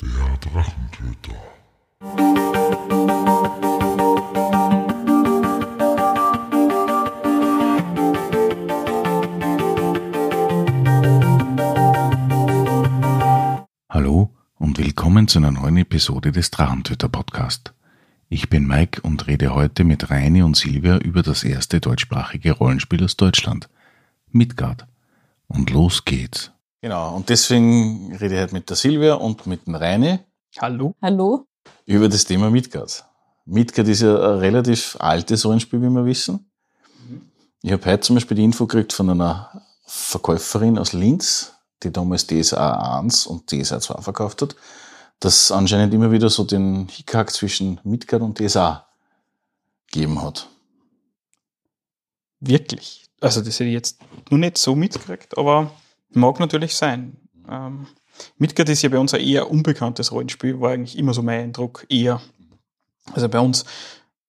Der Drachentöter. Hallo und willkommen zu einer neuen Episode des Drachentöter Podcast. Ich bin Mike und rede heute mit Reini und Silvia über das erste deutschsprachige Rollenspiel aus Deutschland, Midgard. Und los geht's. Genau, und deswegen rede ich heute mit der Silvia und mit dem Reini Hallo? Hallo? über das Thema Midgard. Midgard ist ja ein relativ altes Rollenspiel, wie wir wissen. Ich habe heute zum Beispiel die Info gekriegt von einer Verkäuferin aus Linz, die damals DSA 1 und DSA 2 verkauft hat, dass anscheinend immer wieder so den Hickhack zwischen Midgard und DSA gegeben hat. Wirklich? Also, das hätte ich jetzt nur nicht so mitgekriegt, aber mag natürlich sein. Ähm, Midgard ist ja bei uns ein eher unbekanntes Rollenspiel, war eigentlich immer so mein Eindruck, eher. Also bei uns,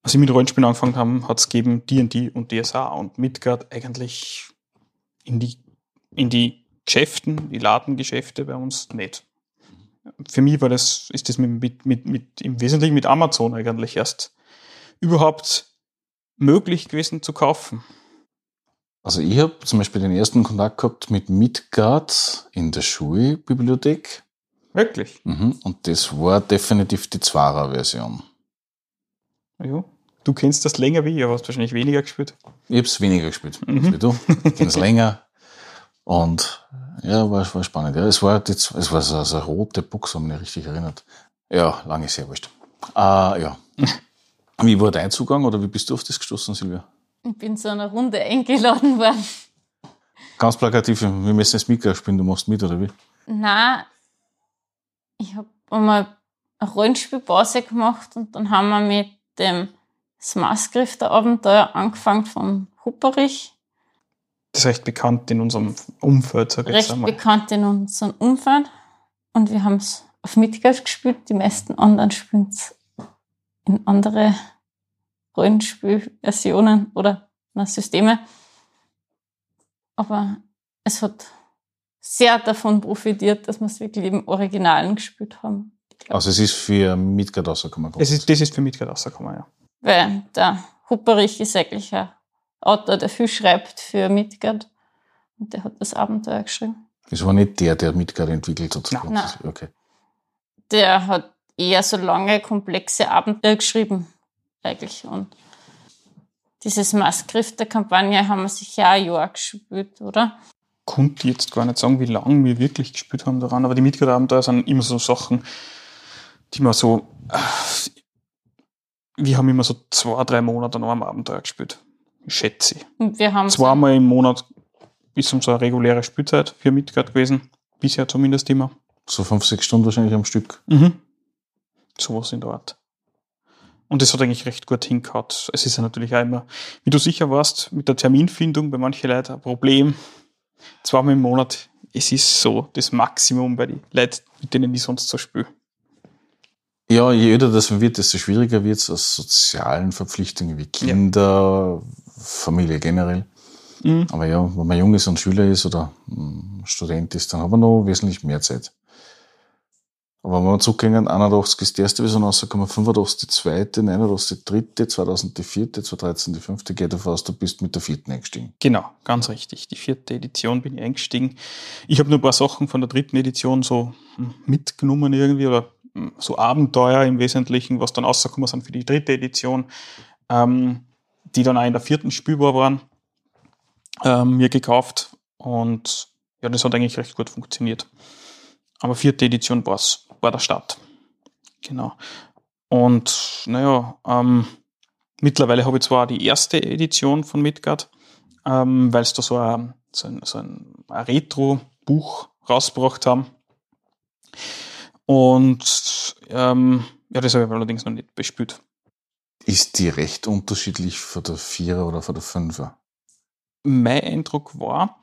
als ich mit Rollenspielen angefangen habe, hat es gegeben D&D und DSA und Midgard eigentlich in die, in die Geschäften, die Ladengeschäfte bei uns nicht. Für mich war das, ist das mit, mit, mit, im Wesentlichen mit Amazon eigentlich erst überhaupt möglich gewesen zu kaufen. Also ich habe zum Beispiel den ersten Kontakt gehabt mit Midgard in der Schulbibliothek. Wirklich? Mhm. Und das war definitiv die Zwarer-Version. Ja. Du kennst das länger wie ich, aber hast wahrscheinlich weniger gespielt. Ich habe es weniger gespielt Mhm. wie du. Ich kenne es länger. Und ja, war, war spannend. Ja, es war, die, es war so, so eine rote Box, wenn mich richtig erinnert. Ja, lange ist sehr wurscht. Ah, ja. Wie war dein Zugang oder wie bist du auf das gestoßen, Silvia? Ich bin zu einer Runde eingeladen worden. Ganz plakativ, wir müssen jetzt Midgard spielen, du machst mit, oder wie? Na, ich habe einmal eine Rollenspielpause gemacht und dann haben wir mit dem Smarsgrifter Abenteuer angefangen von Hupperich. Das ist recht bekannt in unserem Umfeld, sag ich jetzt recht einmal. bekannt in unserem Umfeld. Und wir haben es auf Midgard gespielt. Die meisten anderen spielen es in andere Rollenspielversionen oder na, Systeme. Aber es hat sehr davon profitiert, dass wir es wirklich im Originalen gespielt haben. Also es ist für Midgard rausgekommen. Das ist, das ist für Midgard rausgekommen, ja. Weil der Hupperich ist eigentlich ein Autor, der viel schreibt für Midgard. Und der hat das Abenteuer geschrieben. Es war nicht der, der Midgard entwickelt hat. Nein. Nein. Okay. der hat eher so lange, komplexe Abenteuer geschrieben, eigentlich. Und dieses Maßgriff der Kampagne haben wir sicher auch ein Jahr gespielt, oder? Konnte ich jetzt gar nicht sagen, wie lange wir wirklich gespielt haben daran, aber die Midgard-Abenteuer sind immer so Sachen, die man so. äh, Wir haben immer so zwei, drei Monate an einem Abenteuer gespielt. Schätze ich. Und wir haben Zweimal im Monat ist unsere reguläre Spielzeit für Midgard gewesen. Bisher zumindest immer. So fünf, sechs Stunden wahrscheinlich am Stück. Mhm. Sowas in der Art. Und das hat eigentlich recht gut hingehauen. Es ist ja natürlich auch immer, wie du sicher warst, mit der Terminfindung bei manchen Leuten ein Problem. Zweimal im Monat, es ist so das Maximum bei den Leuten, mit denen ich sonst so spiele. Ja, je öder das wird, desto schwieriger wird es aus sozialen Verpflichtungen wie Kinder, Familie generell. Mhm. Aber ja, wenn man jung ist und Schüler ist oder mm, Student ist, dann hat man noch wesentlich mehr Zeit. Aber wenn wir zurückgehen, 81 ist die erste Version rausgekommen, 85 die zweite, 89 die dritte, 2000 die vierte, 2013 die fünfte, geht davon aus, du bist mit der vierten eingestiegen. Genau, ganz richtig. Die vierte Edition bin ich eingestiegen. Ich habe nur ein paar Sachen von der dritten Edition so hm, mitgenommen irgendwie oder hm, so Abenteuer im Wesentlichen, was dann rausgekommen sind für die dritte Edition, ähm, die dann auch in der vierten spielbar waren, ähm, mir gekauft und ja, das hat eigentlich recht gut funktioniert. Aber vierte Edition war's, war der Start. Genau. Und naja, ähm, mittlerweile habe ich zwar die erste Edition von Midgard, ähm, weil es da so ein, so ein, so ein Retro-Buch rausgebracht haben. Und ähm, ja, das habe ich allerdings noch nicht bespielt. Ist die recht unterschiedlich von der Vierer oder von der Fünfer? Mein Eindruck war,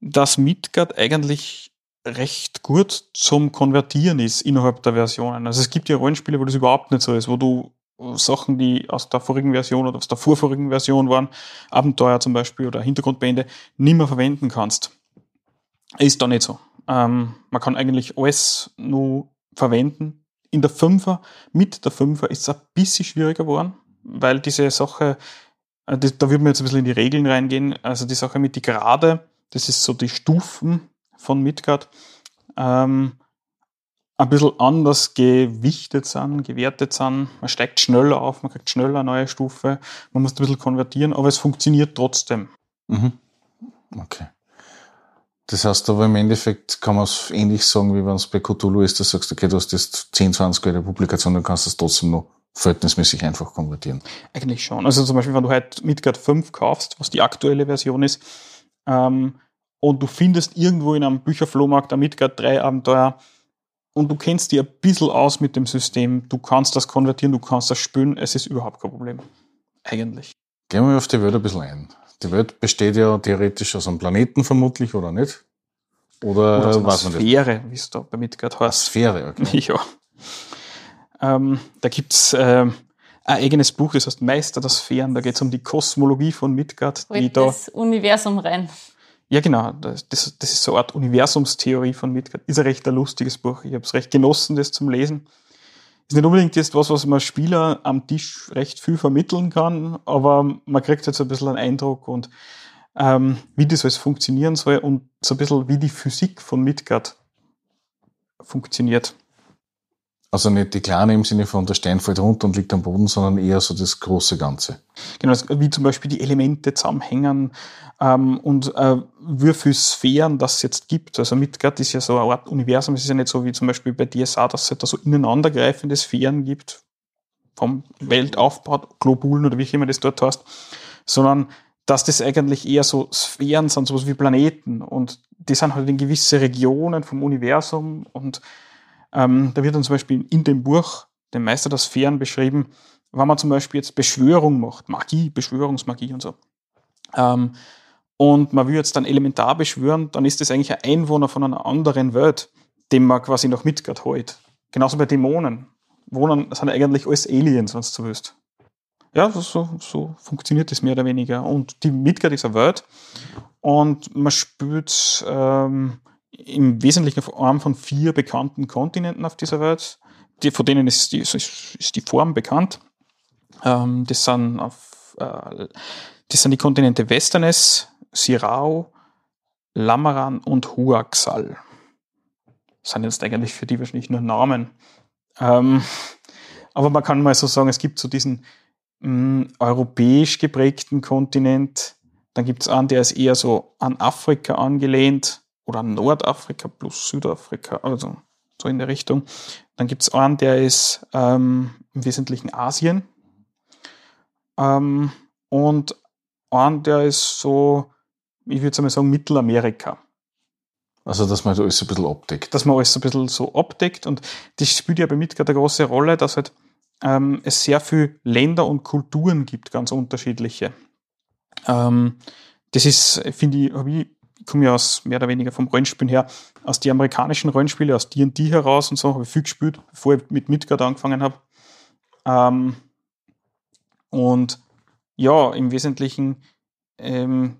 dass Midgard eigentlich recht gut zum Konvertieren ist innerhalb der Versionen. Also es gibt ja Rollenspiele, wo das überhaupt nicht so ist, wo du Sachen, die aus der vorigen Version oder aus der vorvorigen Version waren, Abenteuer zum Beispiel oder Hintergrundbände, nicht mehr verwenden kannst. Ist da nicht so. Ähm, man kann eigentlich alles nur verwenden. In der Fünfer, mit der Fünfer ist es ein bisschen schwieriger geworden, weil diese Sache, äh, da würden wir jetzt ein bisschen in die Regeln reingehen, also die Sache mit die Gerade, das ist so die Stufen von Midgard, ähm, ein bisschen anders gewichtet sind, gewertet sind. Man steigt schneller auf, man kriegt schneller eine neue Stufe, man muss ein bisschen konvertieren, aber es funktioniert trotzdem. Mhm. Okay. Das heißt aber im Endeffekt kann man es ähnlich sagen, wie wenn es bei Cthulhu ist, dass du sagst, okay, du hast jetzt 10, 20 Jahre Publikation, dann kannst du es trotzdem noch verhältnismäßig einfach konvertieren. Eigentlich schon. Also zum Beispiel, wenn du halt Midgard 5 kaufst, was die aktuelle Version ist, ähm, und du findest irgendwo in einem Bücherflohmarkt ein Midgard 3 Abenteuer und du kennst dich ein bisschen aus mit dem System, du kannst das konvertieren, du kannst das spülen, es ist überhaupt kein Problem. Eigentlich. Gehen wir auf die Welt ein bisschen ein. Die Welt besteht ja theoretisch aus einem Planeten vermutlich, oder nicht? Oder, Oder eine man? Sphäre, wie es da bei Midgard heißt. Sphäre, okay. Ja. Ähm, da gibt's ähm, ein eigenes Buch, das heißt Meister der Sphären. Da geht's um die Kosmologie von Midgard, die Holt da. das Universum rein. Ja, genau. Das, das, das ist so eine Art Universumstheorie von Midgard. Ist ein recht ein lustiges Buch. Ich habe es recht genossen, das zum Lesen. Ist nicht unbedingt jetzt was, was man Spieler am Tisch recht viel vermitteln kann, aber man kriegt jetzt ein bisschen einen Eindruck und ähm, wie das alles funktionieren soll und so ein bisschen wie die Physik von Midgard funktioniert. Also nicht die kleine im Sinne von der Stein fällt runter und liegt am Boden, sondern eher so das große Ganze. Genau, wie zum Beispiel die Elemente zusammenhängen ähm, und äh, Sphären das jetzt gibt. Also Midgard ist ja so eine Art Universum, es ist ja nicht so wie zum Beispiel bei DSA, dass es da so ineinandergreifende Sphären gibt, vom Weltaufbau, Globulen oder wie auch immer das dort heißt, sondern dass das eigentlich eher so Sphären sind, sowas wie Planeten und die sind halt in gewisse Regionen vom Universum und ähm, da wird dann zum Beispiel in dem Buch, dem Meister der Sphären, beschrieben, wenn man zum Beispiel jetzt Beschwörung macht, Magie, Beschwörungsmagie und so, ähm, und man will jetzt dann elementar beschwören, dann ist das eigentlich ein Einwohner von einer anderen Welt, den man quasi noch Midgard holt. Genauso bei Dämonen. Wohnen, sind eigentlich alles Aliens, wenn du so willst. Ja, so, so, funktioniert das mehr oder weniger. Und die Midgard ist eine Welt und man spielt ähm, im Wesentlichen auf einem von vier bekannten Kontinenten auf dieser Welt. Die, von denen ist die, ist, die Form bekannt. Ähm, das, sind auf, äh, das sind die Kontinente Westernes, Sirau, Lamaran und Huaxal. Das sind jetzt eigentlich für die wahrscheinlich nur Namen. Ähm, aber man kann mal so sagen, es gibt so diesen mh, europäisch geprägten Kontinent. Dann gibt es einen, der ist eher so an Afrika angelehnt oder Nordafrika plus Südafrika, also so in der Richtung. Dann gibt es einen, der ist ähm, im Wesentlichen Asien. Ähm, und einen, der ist so, ich würde mal sagen, Mittelamerika. Also, dass man alles ein bisschen abdeckt. Dass man alles so ein bisschen so abdeckt. Und das spielt ja bei Midgard eine große Rolle, dass halt ähm, es sehr viele Länder und Kulturen gibt, ganz unterschiedliche. Ähm, das ist, finde ich, hab ich, ich komme ja aus mehr oder weniger vom Rollenspielen her, aus die amerikanischen Rollenspiele, aus D&D heraus und so, habe ich viel gespielt, bevor ich mit Midgard angefangen habe. Ähm, und ja, im Wesentlichen, ähm,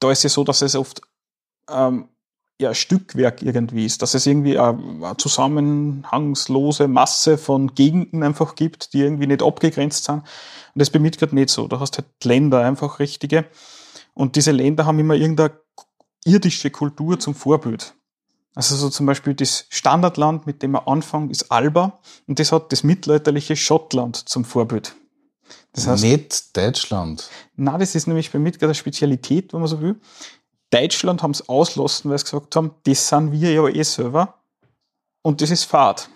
da ist es so, dass es oft ähm, ja, Stückwerk irgendwie ist, dass es irgendwie eine, eine zusammenhangslose Masse von Gegenden einfach gibt, die irgendwie nicht abgegrenzt sind. Und das ist bei Midgard nicht so. Da hast halt Länder einfach richtige. Und diese Länder haben immer irgendeine irdische Kultur zum Vorbild. Also so zum Beispiel das Standardland, mit dem man anfängt, ist Alba und das hat das mittelalterliche Schottland zum Vorbild. Das heißt, nicht Deutschland. na, das ist nämlich bei Midgard eine Spezialität, wenn man so will. Deutschland haben es auslassen, weil sie gesagt haben, das sind wir ja eh selber. Und das ist Fahrt.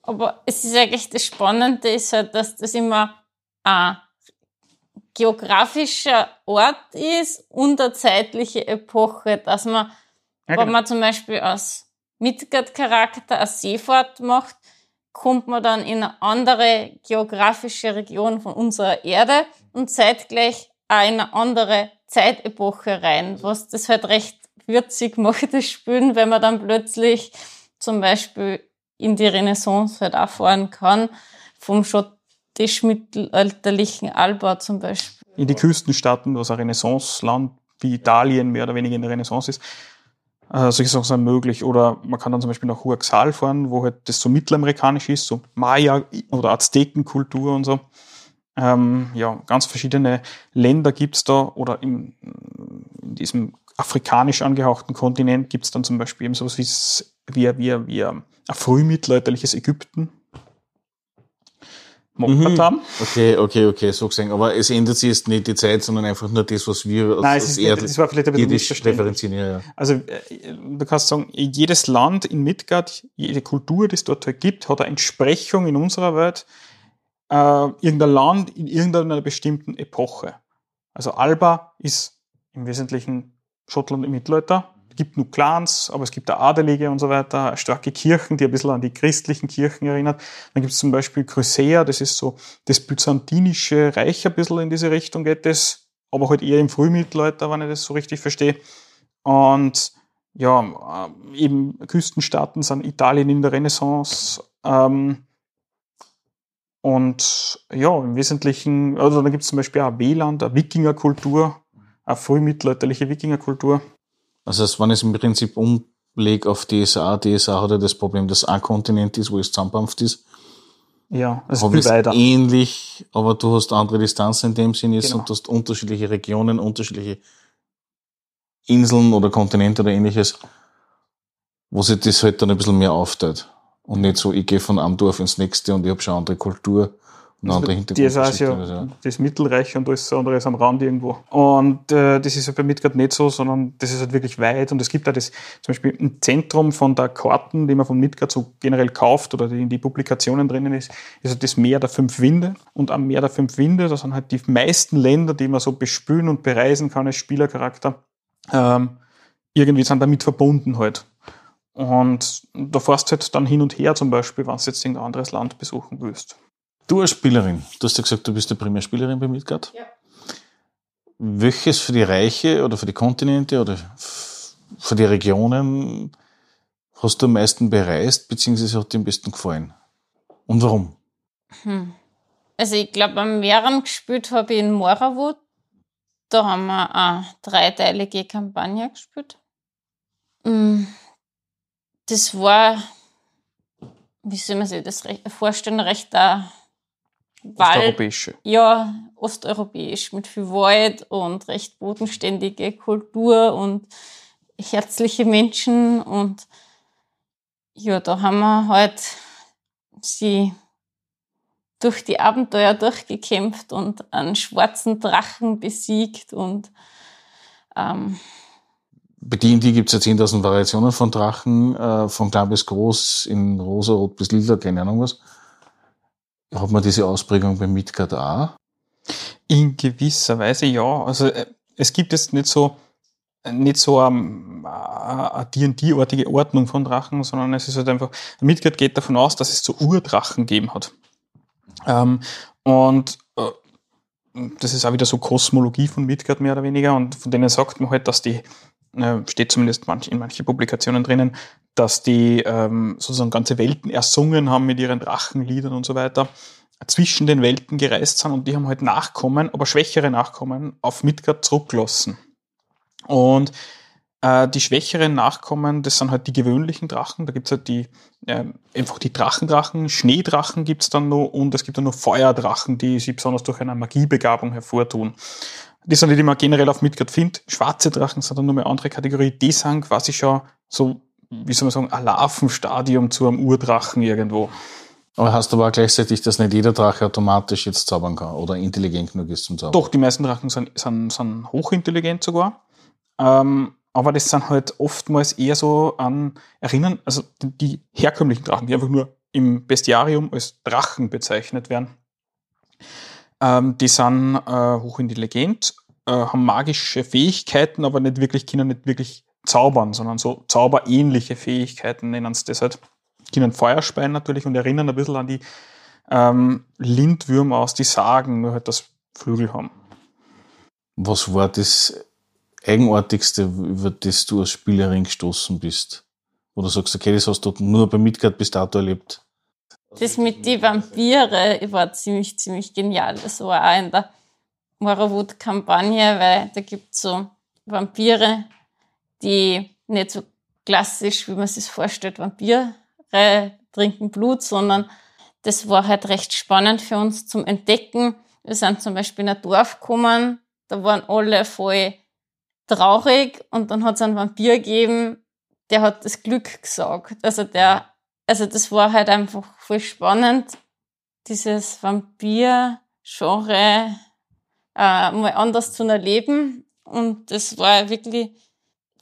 Aber es ist eigentlich das Spannende, ist halt, dass das immer ein geografischer Ort ist und eine zeitliche Epoche, dass man, Ja, wenn genau. man zum Beispiel aus Midgard-Charakter eine Seefahrt macht, kommt man dann in eine andere geografische Region von unserer Erde und zeitgleich auch in eine andere Zeitepoche rein, was das halt recht würzig macht, das Spielen, wenn man dann plötzlich zum Beispiel in die Renaissance halt auch fahren kann, vom schottisch-mittelalterlichen Alba zum Beispiel. in die Küstenstaaten, was ein Renaissance-Land wie Italien mehr oder weniger in der Renaissance ist. Äh, solche Sachen sind möglich. Oder man kann dann zum Beispiel nach Huaxal fahren, wo halt das so mittelamerikanisch ist, so Maya- oder Aztekenkultur und so. Ähm, ja, ganz verschiedene Länder gibt's da oder im, in diesem afrikanisch angehauchten Kontinent gibt's dann zum Beispiel eben sowas wie, wie, wie, wie ein frühmittelalterliches Ägypten. Mhm. Okay, okay, okay, so gesehen. Aber es ändert sich jetzt nicht die Zeit, sondern einfach nur das, was wir Nein, es ist nicht, das war vielleicht ein bisschen referenzieren. Ja, ja. Also äh, du kannst sagen, jedes Land in Midgard, jede Kultur, die es dort halt gibt, hat eine Entsprechung in unserer Welt, äh, irgendein Land in irgendeiner bestimmten Epoche. Also Alba ist im Wesentlichen Schottland im Mittelalter. Es gibt nur Clans, aber es gibt auch Adelige und so weiter, starke Kirchen, die ein bisschen an die christlichen Kirchen erinnert. Dann gibt es zum Beispiel Chrysea, das ist so das byzantinische Reich ein bisschen in diese Richtung geht das, aber halt eher im Frühmittelalter, wenn ich das so richtig verstehe. Und ja, äh, eben Küstenstaaten sind Italien in der Renaissance. Ähm, und ja, im Wesentlichen, also da gibt es zum Beispiel auch Wieland, eine Wikingerkultur, eine frühmittelalterliche Wikingerkultur. Also wenn ich es im Prinzip umlege auf DSA, DSA hat ja das Problem, dass ein Kontinent ist, wo es zusammenpampft ist. Ja, das ist weiter. ähnlich, aber du hast andere Distanzen in dem Sinne genau. und du hast unterschiedliche Regionen, unterschiedliche Inseln oder Kontinente oder ähnliches, wo sich das halt dann ein bisschen mehr aufteilt. Und nicht so, ich gehe von einem Dorf ins nächste und ich habe schon eine andere Kultur und andere Hintergrund. DSA ist ja, ja das Mittelreich und alles andere ist am Rand irgendwo. Und äh, das ist ja bei Midgard nicht so, sondern das ist halt wirklich weit und es gibt da das, zum Beispiel im Zentrum von der Karten, die man von Midgard so generell kauft oder die in die Publikationen drinnen ist, ist halt das Meer der fünf Winde. Und am Meer der fünf Winde, da sind halt die meisten Länder, die man so bespülen und bereisen kann als Spielercharakter, ähm, irgendwie sind damit verbunden halt. Und da fährst du halt dann hin und her zum Beispiel, wenn du jetzt irgendein anderes Land besuchen willst. Du als Spielerin, du hast ja gesagt, du bist die Primärspielerin bei Midgard. Ja. Welches für die Reiche oder für die Kontinente oder für die Regionen hast du am meisten bereist, beziehungsweise hat dir am besten gefallen? Und warum? Hm. Also ich glaube, am mehreren gespielt habe ich in Moravut. Da haben wir eine dreiteilige Kampagne gespielt. Hm das war, wie soll man sich das vorstellen, recht da Wald. Osteuropäische. Ja, osteuropäisch mit viel Wald und recht bodenständige Kultur und herzliche Menschen und ja, da haben wir halt sie durch die Abenteuer durchgekämpft und einen schwarzen Drachen besiegt und ähm, bei D&D gibt es ja 10.000 Variationen von Drachen, äh, von klein bis groß, in rosa, rot bis lila, keine Ahnung was. Hat man diese Ausprägung bei Midgard auch? In gewisser Weise ja. Also äh, es gibt jetzt nicht so nicht so eine D&D-artige Ordnung von Drachen, sondern es ist halt einfach, Midgard geht davon aus, dass es so Urdrachen gegeben hat. Ähm, und äh, das ist auch wieder so Kosmologie von Midgard mehr oder weniger und von denen sagt man halt, dass die äh, steht zumindest in manchen Publikationen drinnen, dass die ähm, sozusagen ganze Welten ersungen haben mit ihren Drachenliedern und so weiter, zwischen den Welten gereist sind und die haben halt Nachkommen, aber schwächere Nachkommen auf Midgard zurückgelassen. Und äh, die schwächeren Nachkommen, das sind halt die gewöhnlichen Drachen. Da gibt's halt die, äh, einfach die Drachendrachen, Schneedrachen gibt's dann noch und es gibt dann noch Feuerdrachen, die sich besonders durch eine Magiebegabung hervortun die sind nicht immer generell auf Midgard findet. Schwarze Drachen sind dann nur eine andere Kategorie. Die sind quasi schon so, wie soll man sagen, ein Larvenstadium zu einem Urdrachen irgendwo. Aber hast du aber auch gleichzeitig, dass nicht jeder Drache automatisch jetzt zaubern kann oder intelligent genug ist zum Zaubern? Doch, die meisten Drachen sind, sind, sind hochintelligent sogar. Ähm, aber das sind halt oftmals eher so an Erinnern, also die, die herkömmlichen Drachen, die einfach nur im Bestiarium als Drachen bezeichnet werden. Ähm, die sind äh, hochintelligent, äh, haben magische Fähigkeiten, aber nicht wirklich, können nicht wirklich zaubern, sondern so zauberähnliche Fähigkeiten nennen sie das halt. Können Feuer speien natürlich und erinnern ein bisschen an die ähm, Lindwürmer aus die Sagen, nur halt das Flügel haben. Was war das Eigenartigste, über das du als Spielerin gestoßen bist? Du sagst, okay, das hast du nur bei Midgard bis dato erlebt? Das mit die Vampire war ziemlich, ziemlich genial. Das war auch in der Moravut-Kampagne, weil da gibt es so Vampire, die nicht so klassisch, wie man sich vorstellt, Vampire trinken Blut, sondern das war halt recht spannend für uns zum Entdecken. Wir sind zum Beispiel in ein Dorf gekommen, da waren alle voll traurig und dann hat es einen Vampir gegeben, der hat das Glück gesagt. Also der, also das war halt einfach voll spannend, dieses Vampir-Genre äh, mal anders zu erleben. Und das war wirklich,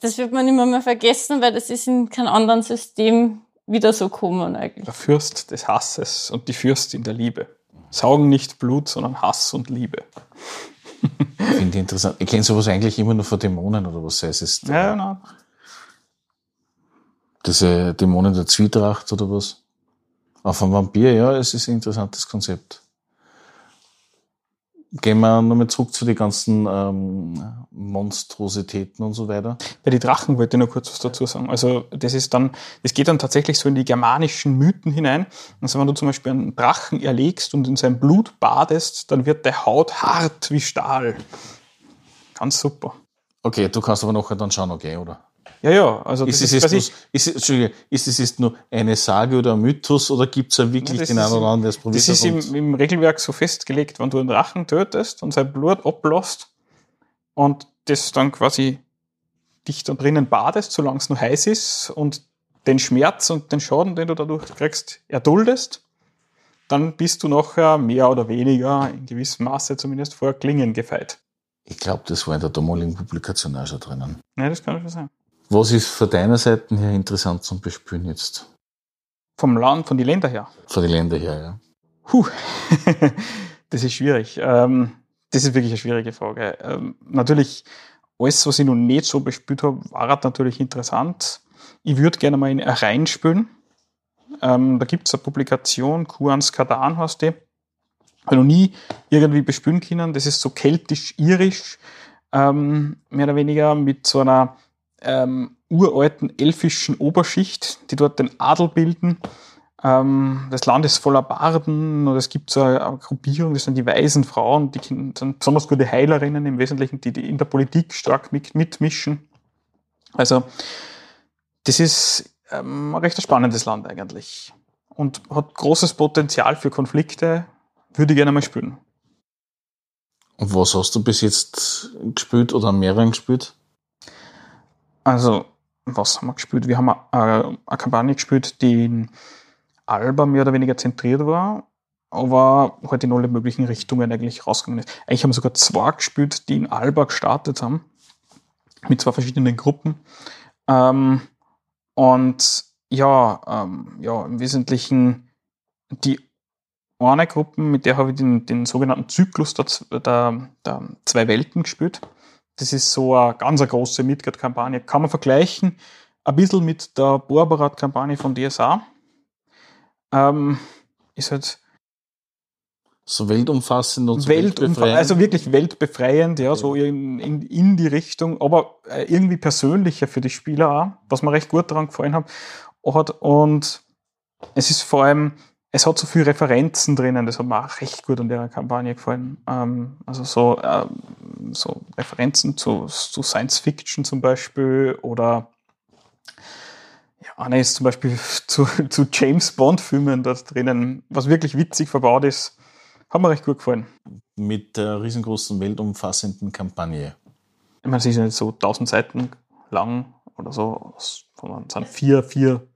das wird man immer mehr vergessen, weil das ist in keinem anderen System wieder so kommen eigentlich. Der Fürst des Hasses und die Fürstin der Liebe. Saugen nicht Blut, sondern Hass und Liebe. Finde ich interessant. Ich kenne sowas eigentlich immer nur von Dämonen oder was heißt es? Ja, genau. Diese Dämonen der Zwietracht oder was? Auf einem Vampir, ja, es ist ein interessantes Konzept. Gehen wir nochmal zurück zu den ganzen ähm, Monstrositäten und so weiter. Bei den Drachen wollte ich noch kurz was dazu sagen. Also das ist dann, das geht dann tatsächlich so in die germanischen Mythen hinein. Also wenn du zum Beispiel einen Drachen erlegst und in sein Blut badest, dann wird der Haut hart wie Stahl. Ganz super. Okay, du kannst aber nachher dann schauen, okay, oder? Ja, ja, also Ist das es, quasi- nur, ist, ist es jetzt nur eine Sage oder ein Mythos oder gibt es ja wirklich den ist einen oder anderen, der es probiert Das ist im, im Regelwerk so festgelegt, wenn du einen Drachen tötest und sein Blut ablässt und das dann quasi dich da drinnen badest, solange es noch heiß ist und den Schmerz und den Schaden, den du dadurch kriegst, erduldest, dann bist du nachher mehr oder weniger, in gewissem Maße zumindest, vor Klingen gefeit. Ich glaube, das war in der damaligen Publikation auch schon drinnen. Ja, das kann schon sein. Was ist von deiner Seite her interessant zum Bespielen jetzt? Vom Land, von den Ländern her. Von den Ländern her, ja. Puh, das ist schwierig. Ähm, das ist wirklich eine schwierige Frage. Ähm, natürlich, alles, was ich noch nicht so bespielt habe, war halt natürlich interessant. Ich würde gerne mal in Rhein spielen. Ähm, da gibt es eine Publikation, Kuans Kadan heißt die. Habe noch nie irgendwie bespielen können. Das ist so keltisch-irisch, ähm, mehr oder weniger mit so einer ähm, uralten elfischen Oberschicht, die dort den Adel bilden. Ähm, das Land ist voller Barden und es gibt so eine, eine Gruppierung, das sind die weisen Frauen, die sind besonders gute Heilerinnen im Wesentlichen, die, die in der Politik stark mit, mitmischen. Also das ist ähm, ein recht spannendes Land eigentlich und hat großes Potenzial für Konflikte, würde ich gerne mal spielen. Und was hast du bis jetzt gespielt oder an mehreren gespielt? Also, was haben wir gespielt? Wir haben eine, eine Kampagne gespielt, die in Alba mehr oder weniger zentriert war, aber halt in alle möglichen Richtungen eigentlich rausgegangen ist. Eigentlich haben wir sogar zwei gespielt, die in Alba gestartet haben, mit zwei verschiedenen Gruppen. Ähm, und ja, ähm, ja, im Wesentlichen die eine Gruppe, mit der habe ich den, den sogenannten Zyklus der, der, der zwei Welten gespielt. Das ist so eine ganz eine große Midgard-Kampagne. Kann man vergleichen ein bisschen mit der Borbarat-Kampagne von DSA. Ähm, ist halt So weltumfassend und so weltbefreiend? also wirklich weltbefreiend, ja, so in, in, in die Richtung, aber äh, irgendwie persönlicher für die Spieler auch, was mir recht gut daran gefallen hat. Und es ist vor allem, es hat so viele Referenzen drinnen, das hat mir auch recht gut an der Kampagne gefallen. Ähm, also so, ähm, so Referenzen zu, zu Science Fiction zum Beispiel oder ja, eine ist zum Beispiel zu, zu James Bond-Filmen dort drinnen, was wirklich witzig verbaut ist. Hat mir recht gut gefallen. Mit der riesengroßen weltumfassenden Kampagne. Ich meine, es ist ja nicht so 1000 Seiten lang oder so, sondern es sind vier, vier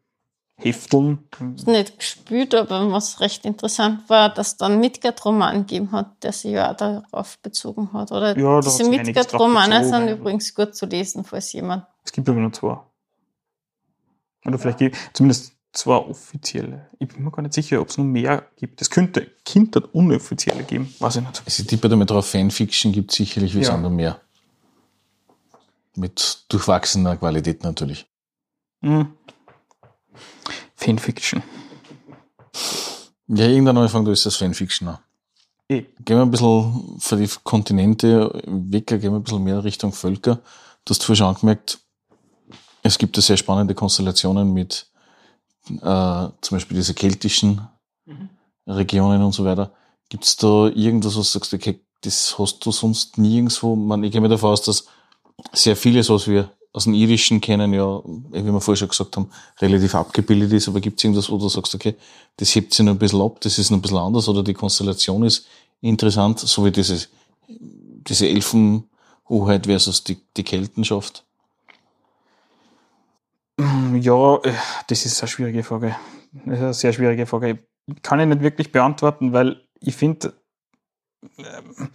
Hefteln. nicht gespielt, aber was recht interessant war, dass dann Midgard-Roman gegeben hat, der sich ja auch darauf bezogen hat. Oder Ja, diese Midgard-Romane bezogen, sind übrigens gut zu lesen, falls jemand. Es gibt aber nur zwei. Oder vielleicht gibt zumindest zwei offizielle. Ich bin mir gar nicht sicher, ob es noch mehr gibt. Es könnte Kinder unoffizielle geben, weiß ich nicht. Also ich tippe damit drauf, Fanfiction gibt sicherlich wie Ja. noch mehr. Mit durchwachsener Qualität natürlich. Hm. Fanfiction. Ja, irgendwann Anfang, da ist das Fanfiction auch. Eh. Gehen wir ein bisschen für die Kontinente weg, gehen wir ein bisschen mehr Richtung Völker. Du hast vorhin schon angemerkt, es gibt ja sehr spannende Konstellationen mit äh, zum Beispiel diese keltischen Regionen und so weiter. Gibt es da irgendwas, was du sagst, okay, das hast du sonst nirgendwo? Man, ich gehe mir davon aus, dass sehr vieles, was wir aus dem Irischen kennen, ja, wie wir vorher schon gesagt haben, relativ abgebildet ist, aber gibt es irgendwas, wo du sagst, okay, das hebt sich noch ein bisschen ab, das ist noch ein bisschen anders oder die Konstellation ist interessant, so wie dieses, diese Elfenhoheit versus die, die Keltenschaft? Ja, äh, das ist eine schwierige Frage. Das ist eine sehr schwierige Frage. Kann ich nicht wirklich beantworten, weil ich finde, ähm,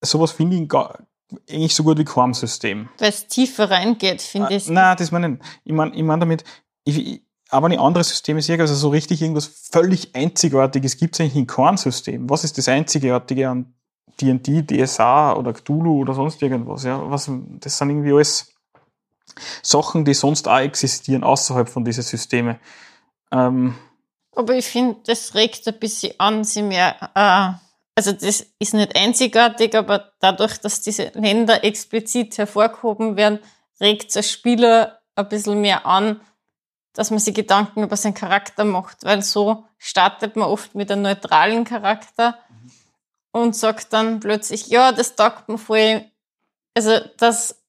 sowas finde ich gar, eigentlich so gut wie kein System. Weil es tiefer reingeht, finde äh, ich. Nein, das meine ich nicht. Ich meine ich mein damit, ich, aber wenn ich andere Systeme sehe, also so richtig irgendwas völlig Einzigartiges gibt es eigentlich in keinem System. Was ist das Einzigartige an D&D, DSA oder Cthulhu oder sonst irgendwas? Ja, was, das sind irgendwie alles Sachen, die sonst auch existieren außerhalb von diesen Systemen. Ähm, aber ich finde, das regt ein bisschen an, sie mehr, äh, also das ist nicht einzigartig, aber dadurch, dass diese Länder explizit hervorgehoben werden, regt der Spieler ein bisschen mehr an, dass man sich Gedanken über seinen Charakter macht, weil so startet man oft mit einem neutralen Charakter und sagt dann plötzlich, ja, das taugt mir voll. Also das,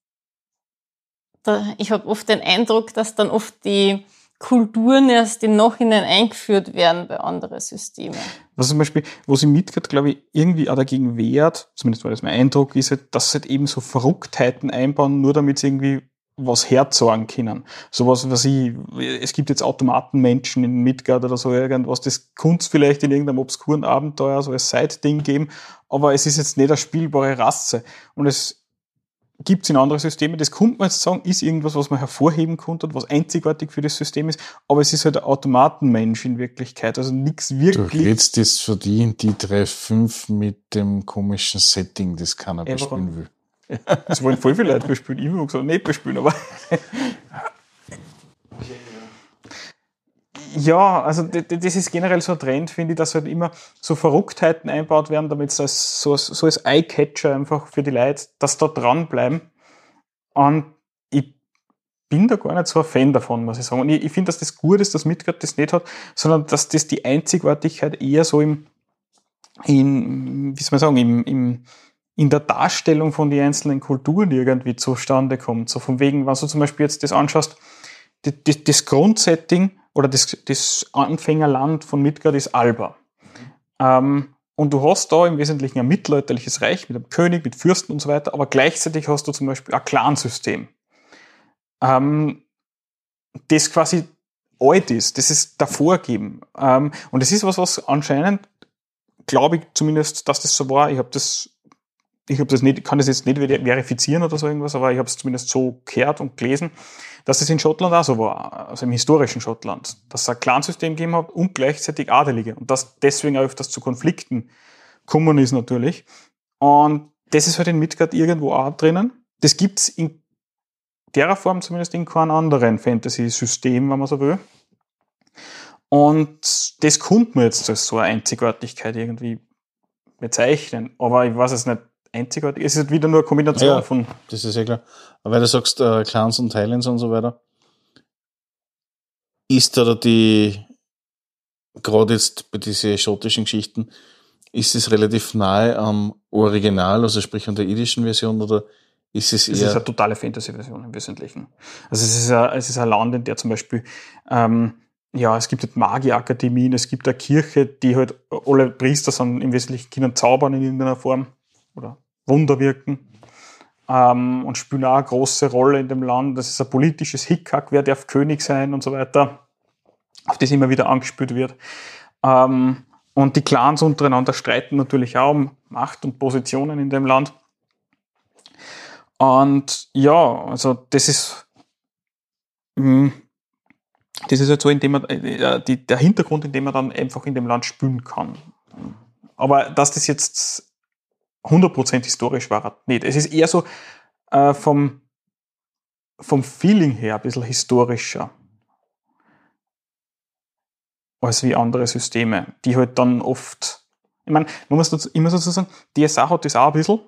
da, ich habe oft den Eindruck, dass dann oft die Kulturen erst im Nachhinein eingeführt werden bei anderen Systemen. Was zum Beispiel, wo sie mitgeht, glaube ich, irgendwie auch dagegen wehrt, zumindest war das mein Eindruck, ist halt, dass sie halt eben so Verrücktheiten einbauen, nur damit sie irgendwie was herzagen können. Sowas, was ich, es gibt jetzt Automatenmenschen in Midgard oder so irgendwas, das Kunst vielleicht in irgendeinem obskuren Abenteuer so als Side-Ding geben, aber es ist jetzt nicht eine spielbare Rasse. Und es gibt es in anderen Systemen, das könnte man jetzt sagen, ist irgendwas, was man hervorheben konnte, was einzigartig für das System ist, aber es ist halt ein Automatenmensch in Wirklichkeit, also nichts wirklich. Du redest das für die die 3.5 mit dem komischen Setting, das keiner bespielen will. Das wollen voll viele Leute bespielen, ich will gesagt, nicht bespielen, aber Ja, also das ist generell so ein Trend, finde ich, dass halt immer so Verrücktheiten einbaut werden, damit es als, so, so als Eye-Catcher einfach für die Leute, dass da dranbleiben. Und ich bin da gar nicht so ein Fan davon, muss ich sagen. Und ich, ich finde, dass das gut ist, dass Midgard das nicht hat, sondern dass das die Einzigartigkeit eher so im, in, wie soll man sagen, im, im, in der Darstellung von den einzelnen Kulturen irgendwie zustande kommt. So von wegen, wenn du zum Beispiel jetzt das anschaust, das, das Grundsetting oder das, das Anfängerland von Midgard ist Alba. Ähm, und du hast da im Wesentlichen ein mittelalterliches Reich mit einem König, mit Fürsten und so weiter, aber gleichzeitig hast du zum Beispiel ein Clansystem. Ähm, das quasi alt ist, das ist davor gegeben. Ähm, und das ist was, was anscheinend, glaube ich zumindest, dass das so war. Ich habe das, ich habe das nicht, kann das jetzt nicht verifizieren oder so irgendwas, aber ich habe es zumindest so gehört und gelesen, dass es in Schottland auch so war, also im historischen Schottland, dass es ein Clansystem gegeben hat und gleichzeitig Adelige und dass deswegen auch öfters zu Konflikten kommen ist natürlich. Und das ist halt in Midgard irgendwo auch drinnen. Das gibt's in der Form zumindest in keinem anderen Fantasy-System, wenn man so will. Und das kommt mir jetzt als so eine Einzigartigkeit irgendwie bezeichnen. Aber ich weiß es nicht, einzigartig. Es ist wieder nur eine Kombination ja, von. Das ist ja klar. Aber weil du sagst, äh, Clans und Highlands und so weiter, ist da die, gerade jetzt bei diesen schottischen Geschichten, ist es relativ nahe am Original, also sprich an der idischen Version, oder ist es eher. Es ist eine totale Fantasy-Version im Wesentlichen. Also es ist, ein, es ist ein Land, in der zum Beispiel, ähm, ja, es gibt halt Magierakademien, es gibt eine Kirche, die halt alle Priester sind im Wesentlichen Kindern zaubern in irgendeiner Form oder Wunder wirken ähm, und spielen auch eine große Rolle in dem Land. Das ist ein politisches Hickhack, wer darf König sein und so weiter, auf das immer wieder angespielt wird. Ähm, und die Clans untereinander streiten natürlich auch um Macht und Positionen in dem Land. Und ja, also das ist, hm, das ist halt so, indem man, äh, der Hintergrund, in dem man dann einfach in dem Land spielen kann. Aber dass das jetzt 100% historisch war er nicht. Es ist eher so äh, vom, vom Feeling her ein bisschen historischer als wie andere Systeme, die halt dann oft, ich meine, man muss immer so sagen, DSA hat das auch ein bisschen.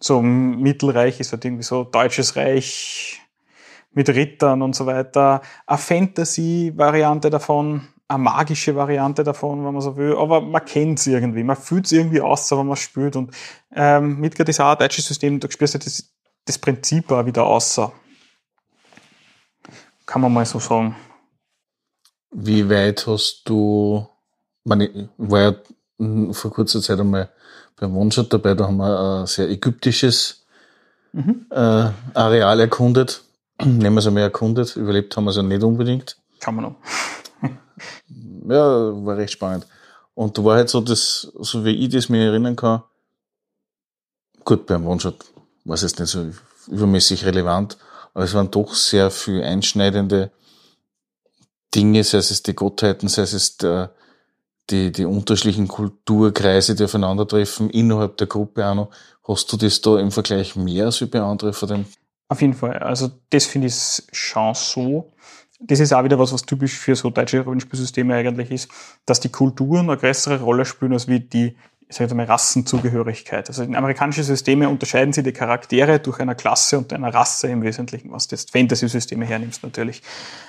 So Mittelreich ist halt irgendwie so Deutsches Reich mit Rittern und so weiter. Eine Fantasy-Variante davon, eine magische Variante davon, wenn man so will, aber man kennt es irgendwie, man fühlt es irgendwie aus, wenn man es spielt und ähm, Midgard ist auch ein deutsches System, da spielst du das, das Prinzip auch wieder außer. Kann man mal so sagen. Wie weit hast du, ich meine, ich war ja vor kurzer Zeit einmal beim One-Shot dabei, da haben wir ein sehr ägyptisches äh, Areal erkundet. Nehmen wir es einmal erkundet, überlebt haben wir es ja nicht unbedingt. Kann man noch. Ja, war recht spannend. Und da war halt so das, so wie ich das mir erinnern kann, gut, beim One-Shot war es jetzt nicht so übermäßig relevant, aber es waren doch sehr viel einschneidende Dinge, sei es die Gottheiten, sei es der, die, die unterschiedlichen Kulturkreise, die aufeinandertreffen, innerhalb der Gruppe auch noch. Hast du das da im Vergleich mehr als bei anderen von dem? Auf jeden Fall. Also das finde ich schon so. Das ist auch wieder was, was typisch für so deutsche Rollenspielsysteme eigentlich ist, dass die Kulturen eine größere Rolle spielen als wie die ich sage jetzt mal, Rassenzugehörigkeit. Also in amerikanischen Systemen unterscheiden sie die Charaktere durch eine Klasse und einer Rasse im Wesentlichen, was das Fantasy-Systeme hernimmst natürlich.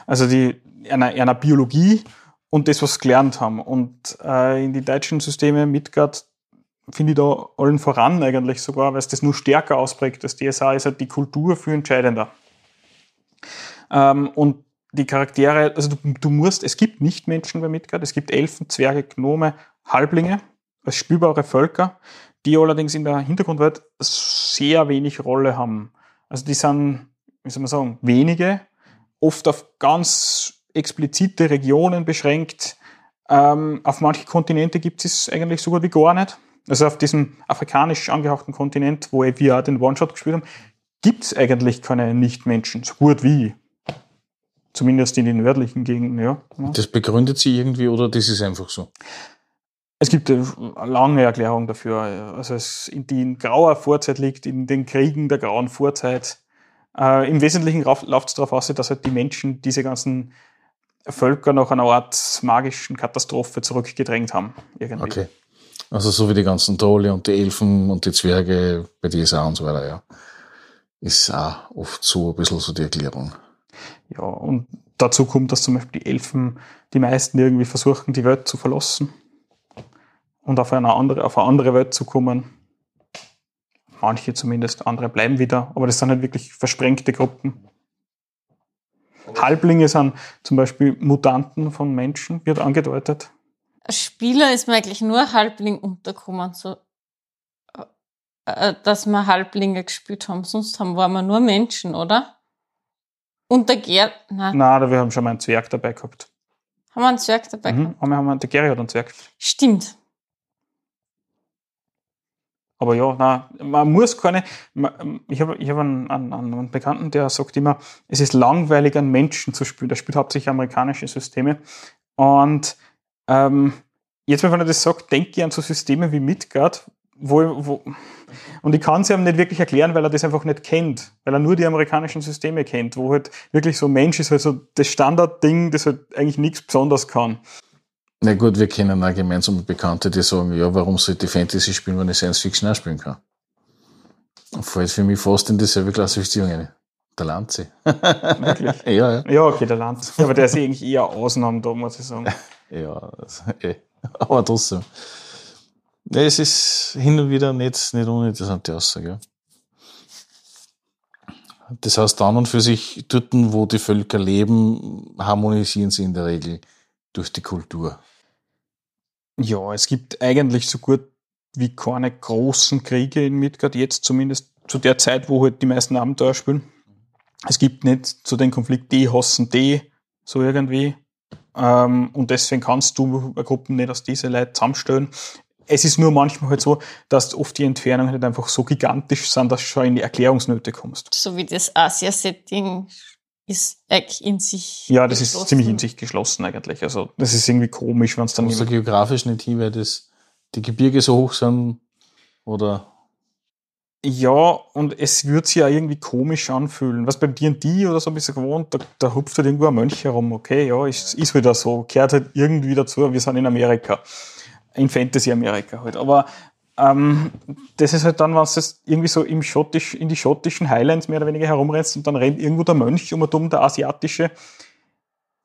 Also die einer, einer Biologie und das, was sie gelernt haben. Und äh, in die deutschen Systeme, Midgard, finde ich da allen voran eigentlich sogar, weil es das nur stärker ausprägt. Das DSA ist halt die Kultur viel entscheidender. Ähm, und die Charaktere, also du, du musst, es gibt nicht Menschen bei Midgard, es gibt Elfen, Zwerge, Gnome, Halblinge als spielbare Völker, die allerdings in der Hintergrundwelt sehr wenig Rolle haben. Also die sind, wie soll man sagen, wenige, oft auf ganz explizite Regionen beschränkt. Ähm, auf manche Kontinente gibt es eigentlich so gut wie gar nicht. Also auf diesem afrikanisch angehauchten Kontinent, wo wir den One-Shot gespielt haben, gibt es eigentlich keine Nichtmenschen, so gut wie. Zumindest in den nördlichen Gegenden, ja. Das begründet sie irgendwie oder das ist einfach so? Es gibt eine lange Erklärung dafür. Also es, die in grauer Vorzeit liegt, in den Kriegen der grauen Vorzeit. Äh, Im Wesentlichen läuft es darauf aus, dass halt die Menschen diese ganzen Völker nach einer Art magischen Katastrophe zurückgedrängt haben. Irgendwie. Okay. Also so wie die ganzen Trolle und die Elfen und die Zwerge bei DSA und so weiter, ja. Ist auch oft so ein bisschen so die Erklärung. Ja, und dazu kommt, dass zum Beispiel die Elfen die meisten irgendwie versuchen, die Welt zu verlassen und auf eine andere, auf eine andere Welt zu kommen. Manche zumindest, andere bleiben wieder, aber das sind halt wirklich versprengte Gruppen. Halblinge sind zum Beispiel Mutanten von Menschen, wird angedeutet. Als Spieler ist mir eigentlich nur Halbling untergekommen, so, äh, dass wir Halblinge gespielt haben. Sonst haben, waren wir nur Menschen, oder? Und der Ger... Nein. Nein, wir haben schon mal einen Zwerg dabei gehabt. Haben wir einen Zwerg dabei Mhm. gehabt? Aber wir haben, der Gary hat einen Zwerg. Stimmt. Aber ja, na, man muss keine. Man, ich habe ich hab einen, einen, einen Bekannten, der sagt immer, es ist langweilig, einen Menschen zu spielen. Der spielt hauptsächlich amerikanische Systeme. Und ähm, jetzt, wenn er das sagt, denke ich an so Systeme wie Midgard, wo, wo und ich kann es ihm nicht wirklich erklären, weil er das einfach nicht kennt, weil er nur die amerikanischen Systeme kennt, wo halt wirklich so Mensch ist halt so das Standardding, das halt eigentlich nichts Besonderes kann. Na gut, wir kennen auch gemeinsame Bekannte, die sagen, ja, warum sollte ich Fantasy spielen, wenn ich Science Fiction auch spielen kann? Fällt für mich fast in dieselbe Klassifizierung rein. Der Lanze. Wirklich. ja, ja. Ja, okay, der Land. Ja, aber der ist eigentlich eher Ausnahme da, muss ich sagen. Ja, also, eh. aber trotzdem. Ja, es ist hin und wieder nicht, nicht uninteressante Aussage. Ja. Das heißt, an und für sich, dort, wo die Völker leben, harmonisieren sie in der Regel durch die Kultur. Ja, es gibt eigentlich so gut wie keine großen Kriege in Midgard, jetzt zumindest zu der Zeit, wo halt die meisten Abenteuer spielen. Es gibt nicht so den Konflikt, die hassen die, so irgendwie. Ähm, und deswegen kannst du Gruppen nicht aus diese Leute zusammenstellen. Es ist nur manchmal halt so, dass oft die Entfernungen halt einfach so gigantisch sind, dass du schon in die Erklärungsnöte kommst. So wie das Asia-Setting ist eigentlich in sich. Ja, das ist geschlossen. ziemlich in sich geschlossen eigentlich. Also das ist irgendwie komisch, wenn es dann Muss da geografisch nicht hin, weil das, die Gebirge so hoch sind, oder? Ja, und es wird sich ja irgendwie komisch anfühlen. Was beim D&D oder so ein bisschen gewohnt, da, da hupft halt irgendwo ein Mönch herum. Okay, ja, ist, ist wieder so. Kehrt halt irgendwie dazu, wir sind in Amerika. In Fantasy-Amerika halt. Aber ähm, das ist halt dann, wenn du irgendwie so im Schottisch, in die schottischen Highlands mehr oder weniger herumrennst und dann rennt irgendwo der Mönch um und um, der asiatische.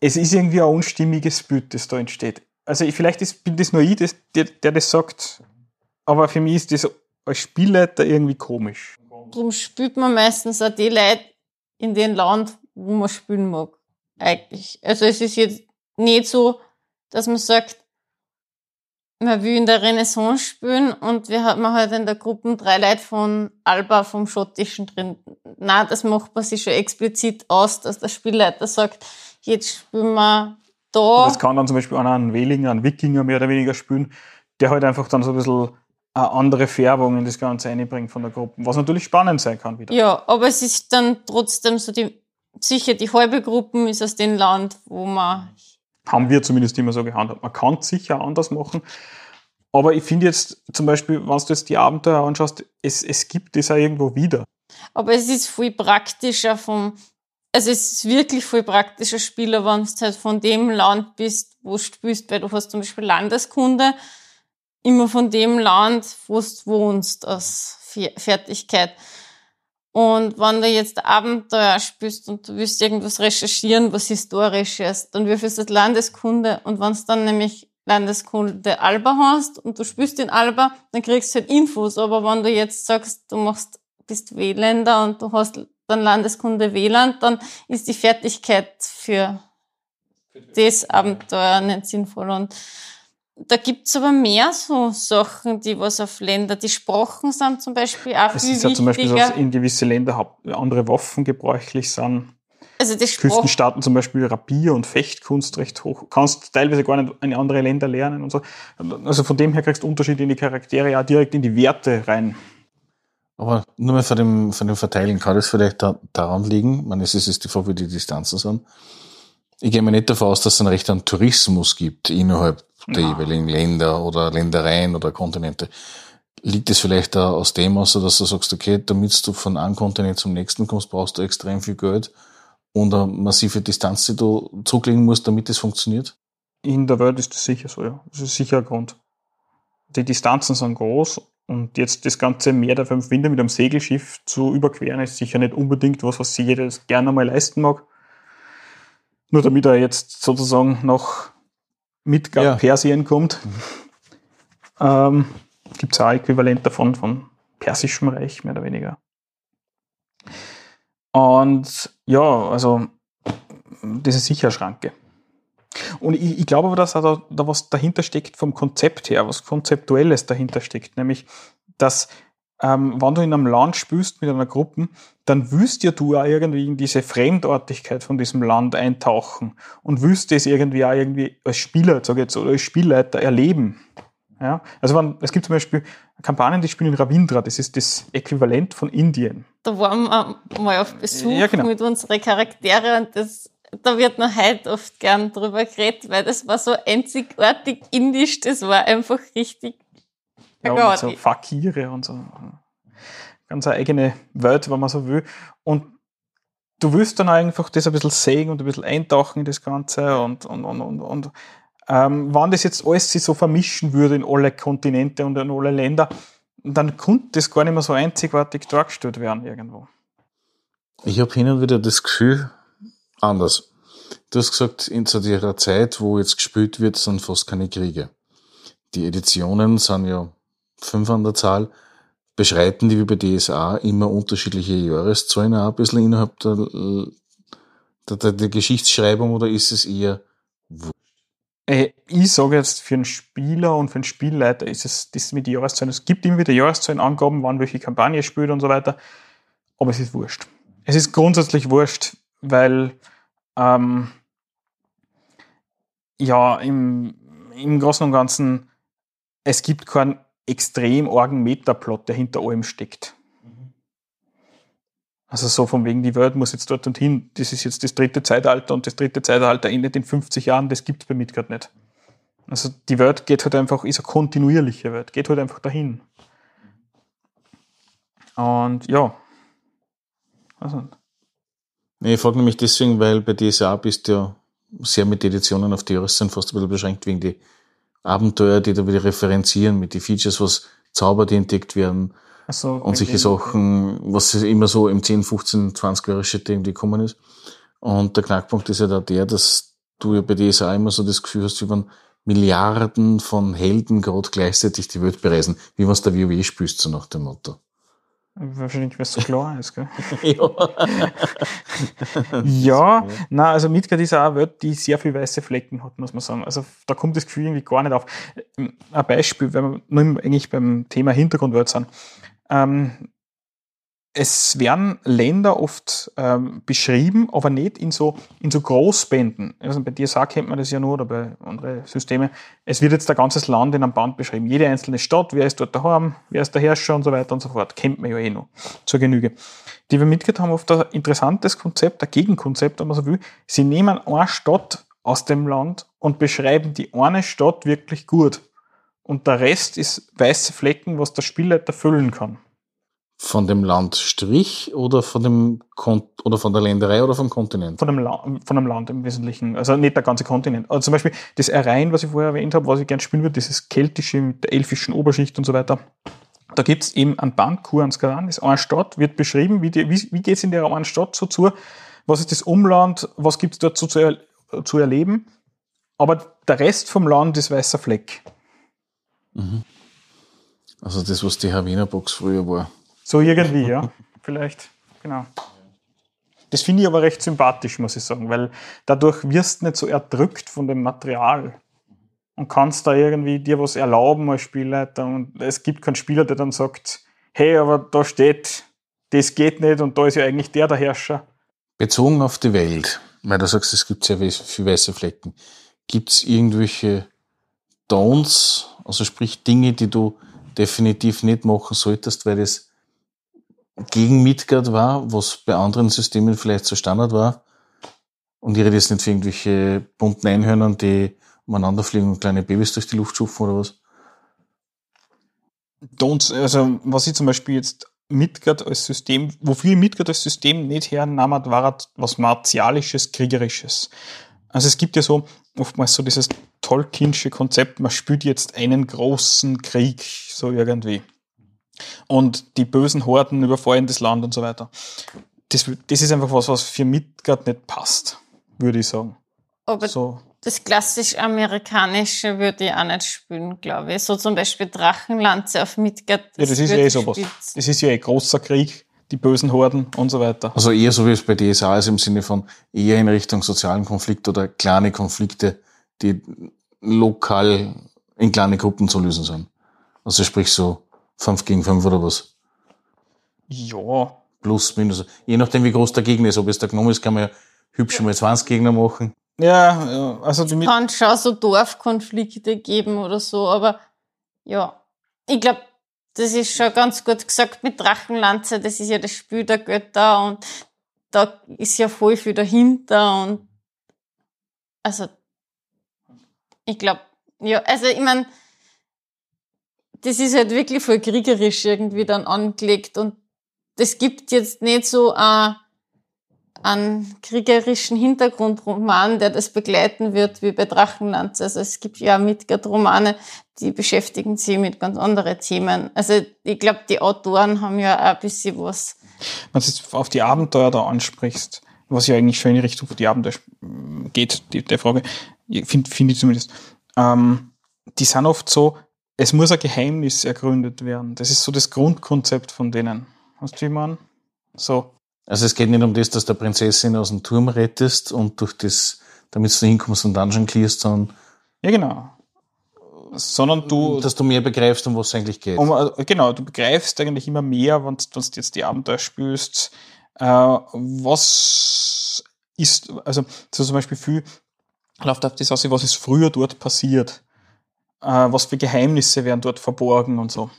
Es ist irgendwie ein unstimmiges Bild, das da entsteht. Also ich, vielleicht ist, bin das nur ich, das, der, der das sagt, aber für mich ist das als Spielleiter irgendwie komisch. drum spielt man meistens auch die Leute in den Land, wo man spielen mag. Eigentlich. Also es ist jetzt nicht so, dass man sagt, man will in der Renaissance spielen und wir haben halt in der Gruppe drei Leute von Alba vom Schottischen drin. Na, das macht man sich schon explizit aus, dass der Spielleiter sagt, jetzt spielen wir da. Das kann dann zum Beispiel einer einen Wehlinger, einen Wikinger mehr oder weniger spielen, der halt einfach dann so ein bisschen eine andere Färbung in das Ganze einbringt von der Gruppe, was natürlich spannend sein kann wieder. Ja, aber es ist dann trotzdem so die, sicher die halbe Gruppe ist aus dem Land, wo man haben wir zumindest immer so gehandhabt. Man kann es sicher anders machen. Aber ich finde jetzt zum Beispiel, wenn du jetzt die Abenteuer anschaust, es, es gibt es auch irgendwo wieder. Aber es ist viel praktischer vom, also es ist wirklich viel praktischer Spieler, wenn du halt von dem Land bist, wo du spielst, weil du hast zum Beispiel Landeskunde, immer von dem Land, wo du wohnst, als Fertigkeit. Und wenn du jetzt Abenteuer spielst und du willst irgendwas recherchieren, was historisch ist, dann würfelst du Landeskunde. Und wenn es dann nämlich Landeskunde Alba hast und du spielst in Alba, dann kriegst du halt Infos. Aber wenn du jetzt sagst, du machst, bist Wieländer und du hast dann Landeskunde Wieland, dann ist die Fertigkeit für das Abenteuer nicht sinnvoll. Und da gibt's aber mehr so Sachen, die was auf Länder, die Sprachen sind zum Beispiel auch es viel ist ja zum Beispiel so, dass in gewisse Länder andere Waffen gebräuchlich sind. Also die Sprache, Küstenstaaten zum Beispiel Rapier- und Fechtkunst recht hoch. Kannst teilweise gar nicht in andere Länder lernen und so. Also von dem her kriegst du Unterschiede in die Charaktere, ja direkt in die Werte rein. Aber nur mal von dem, von dem Verteilen, kann das vielleicht da, daran liegen? Ich meine, es ist die Frage, wie die Distanzen sind. Ich gehe mir nicht davon aus, dass es einen recht an Tourismus gibt innerhalb der Ja. jeweiligen Länder oder Ländereien oder Kontinente. Liegt es vielleicht da aus dem aus, dass du sagst, okay, damit du von einem Kontinent zum nächsten kommst, brauchst du extrem viel Geld und eine massive Distanz, die du zurücklegen musst, damit es funktioniert? In der Welt ist das sicher so, ja. Das ist sicher ein Grund. Die Distanzen sind groß und jetzt das ganze Meer der fünf Winde mit einem Segelschiff zu überqueren, ist sicher nicht unbedingt was, was sich jeder gerne mal leisten mag. Nur damit er jetzt sozusagen nach Midgard Ja. Persien kommt, ähm, gibt es auch ein Äquivalent davon, von Persischem Reich, mehr oder weniger. Und ja, also das ist sicher Schranke. Und ich, ich glaube aber, dass da, da was dahinter steckt vom Konzept her, was Konzeptuelles dahinter steckt, nämlich, dass ähm, wenn du in einem Land spielst mit einer Gruppe, dann willst ja du auch irgendwie in diese Fremdartigkeit von diesem Land eintauchen und willst das irgendwie auch irgendwie als Spieler, sag ich jetzt, oder als Spielleiter erleben. Ja? Also wenn, es gibt zum Beispiel Kampagnen, die spielen in Ravindra, das ist das Äquivalent von Indien. da waren wir mal auf Besuch Ja, genau. mit unseren Charaktere und das, da wird noch heute oft gern drüber geredet, weil das war so einzigartig indisch, das war einfach richtig Ja, Ja, mit so die- Fakire und so. Ganz eine eigene Welt, wenn man so will. Und du willst dann einfach das ein bisschen sehen und ein bisschen eintauchen in das Ganze und, und, und, und, und ähm, wenn das jetzt alles sich so vermischen würde in alle Kontinente und in alle Länder, dann könnte das gar nicht mehr so einzigartig dargestellt werden irgendwo. Ich habe hin und wieder das Gefühl, anders. Du hast gesagt, in zu der Zeit, wo jetzt gespielt wird, sind fast keine Kriege. Die Editionen sind ja fünf an der Zahl, beschreiten die wie bei DSA immer unterschiedliche Jahreszahlen auch ein bisschen innerhalb der, der, der, der Geschichtsschreibung oder ist es eher Äh, Ich sage jetzt, für einen Spieler und für einen Spielleiter ist es das mit den Jahreszahlen. Es gibt immer wieder Jahreszahlenangaben, wann welche Kampagne spielt und so weiter. Aber es ist wurscht. Es ist grundsätzlich wurscht, weil ähm, ja, im, im Großen und Ganzen es gibt keinen extrem argen Metaplot, der hinter allem steckt. Also so von wegen, die Welt muss jetzt dort und hin, das ist jetzt das dritte Zeitalter und das dritte Zeitalter endet in 50 Jahren, das gibt's bei Midgard nicht. Also die Welt geht halt einfach, ist eine kontinuierliche Welt, geht halt einfach dahin. Und ja. Also, ich frage nämlich deswegen, weil bei DSA bist du ja sehr mit Editionen auf die Jahreszahlen fast ein bisschen beschränkt wegen die Abenteuer, die da wieder referenzieren, mit die Features, was Zauber, die entdeckt werden also und solche Sachen, was immer so im 10, 15, 20 Jahre Shit irgendwie gekommen ist. Und der Knackpunkt ist ja da der, dass du ja bei DSA immer so das Gefühl hast, wie wenn Milliarden von Helden gerade gleichzeitig die Welt bereisen, wie wenn du der WoW spielst, so nach dem Motto. Wahrscheinlich, weil es so klar ist, gell? ja, na, also Midgard ist auch eine Welt, die sehr viele weiße Flecken hat, muss man sagen. Also da kommt das Gefühl irgendwie gar nicht auf. Ein Beispiel, wenn wir nur eigentlich beim Thema Hintergrundwelt sind. Ähm, es werden Länder oft ähm, beschrieben, aber nicht in so, in so Großbänden. Also bei DSA kennt man das ja nur oder bei anderen Systemen. Es wird jetzt ein ganzes Land in einem Band beschrieben. Jede einzelne Stadt, wer ist dort daheim, wer ist der Herrscher und so weiter und so fort. Kennt man ja eh noch zur Genüge. Die wir mitgekriegt haben, oft ein interessantes Konzept, ein Gegenkonzept, wenn man so will. Sie nehmen eine Stadt aus dem Land und beschreiben die eine Stadt wirklich gut. Und der Rest ist weiße Flecken, was der Spielleiter füllen kann. Von dem Landstrich oder von dem Kon oder von der Länderei oder vom Kontinent? Von dem, La von dem Land im Wesentlichen. Also nicht der ganze Kontinent. Also zum Beispiel das Erein, was ich vorher erwähnt habe, was ich gerne spielen würde, dieses keltische mit der elfischen Oberschicht und so weiter. Da gibt's eben einen Bandkur an Skaran, das ist eine Stadt, wird beschrieben, wie, die, wie, wie geht's in der einen Stadt so zu, was ist das Umland, was gibt's dort so zu, er, zu erleben. Aber der Rest vom Land ist weißer Fleck. Mhm. Also das, was die Haviner Box früher war. So irgendwie, ja. Vielleicht, genau. Das finde ich aber recht sympathisch, muss ich sagen, weil dadurch wirst du nicht so erdrückt von dem Material und kannst da irgendwie dir was erlauben als Spielleiter und es gibt keinen Spieler, der dann sagt, hey, aber da steht, das geht nicht und da ist ja eigentlich der der Herrscher. Bezogen auf die Welt, weil du sagst, es gibt sehr viele weiße Flecken, gibt es irgendwelche Don'ts, also sprich Dinge, die du definitiv nicht machen solltest, weil das gegen Midgard war, was bei anderen Systemen vielleicht so Standard war. Und ich rede jetzt nicht für irgendwelche bunten Einhörnern, die umeinander fliegen und kleine Babys durch die Luft schupfen oder was. Don't, also was ich zum Beispiel jetzt Midgard als System, wofür ich Midgard als System nicht hernahm, war was martialisches, kriegerisches. Also es gibt ja so oftmals so dieses Tolkiensche Konzept, man spielt jetzt einen großen Krieg, so irgendwie und die bösen Horden überfallen das Land und so weiter. Das, das ist einfach was, was für Midgard nicht passt, würde ich sagen. Aber so. das klassisch amerikanische würde ich auch nicht spielen, glaube ich. So zum Beispiel Drachenlanze auf Midgard. Das ja, das ist ja eh sowas. Das ist ja eh großer Krieg, die bösen Horden und so weiter. Also eher so wie es bei DSA ist im Sinne von eher in Richtung sozialen Konflikt oder kleine Konflikte, die lokal in kleine Gruppen zu lösen sind. Also sprich so 5 gegen 5 oder was? Ja. Plus, minus. Je nachdem, wie groß der Gegner ist. Ob es der Gnome ist, kann man ja hübsch mal 20 Gegner machen. Ja, also die Es kann schon so Dorfkonflikte geben oder so, aber ja. Ich glaube, das ist schon ganz gut gesagt mit Drachenlanze. Das ist ja das Spiel der Götter und da ist ja voll viel dahinter und also ich glaube, ja, also ich meine, das ist halt wirklich voll kriegerisch irgendwie dann angelegt und das gibt jetzt nicht so ein, einen kriegerischen Hintergrundroman, der das begleiten wird wie bei Drachenlanz. Also es gibt ja Midgard-Romane, die beschäftigen sich mit ganz anderen Themen. Also ich glaube, die Autoren haben ja auch ein bisschen was. Wenn du jetzt auf die Abenteuer da ansprichst, was ja eigentlich schon in die Richtung die Abenteuer geht, die, der Frage, finde find ich zumindest, ähm, die sind oft so, es muss ein Geheimnis ergründet werden. Das ist so das Grundkonzept von denen. Hast du, man? So. Also es geht nicht um das, dass der Prinzessin aus dem Turm rettest und durch das, damit du hinkommst und Dungeon clearst, sondern. Ja, genau. Sondern du. Dass du mehr begreifst, um was es eigentlich geht. Um, äh, genau, du begreifst eigentlich immer mehr, wenn du jetzt die Abenteuer spürst. Äh, was ist, also so zum Beispiel viel läuft auf das aus, was ist früher dort passiert was für Geheimnisse werden dort verborgen und so.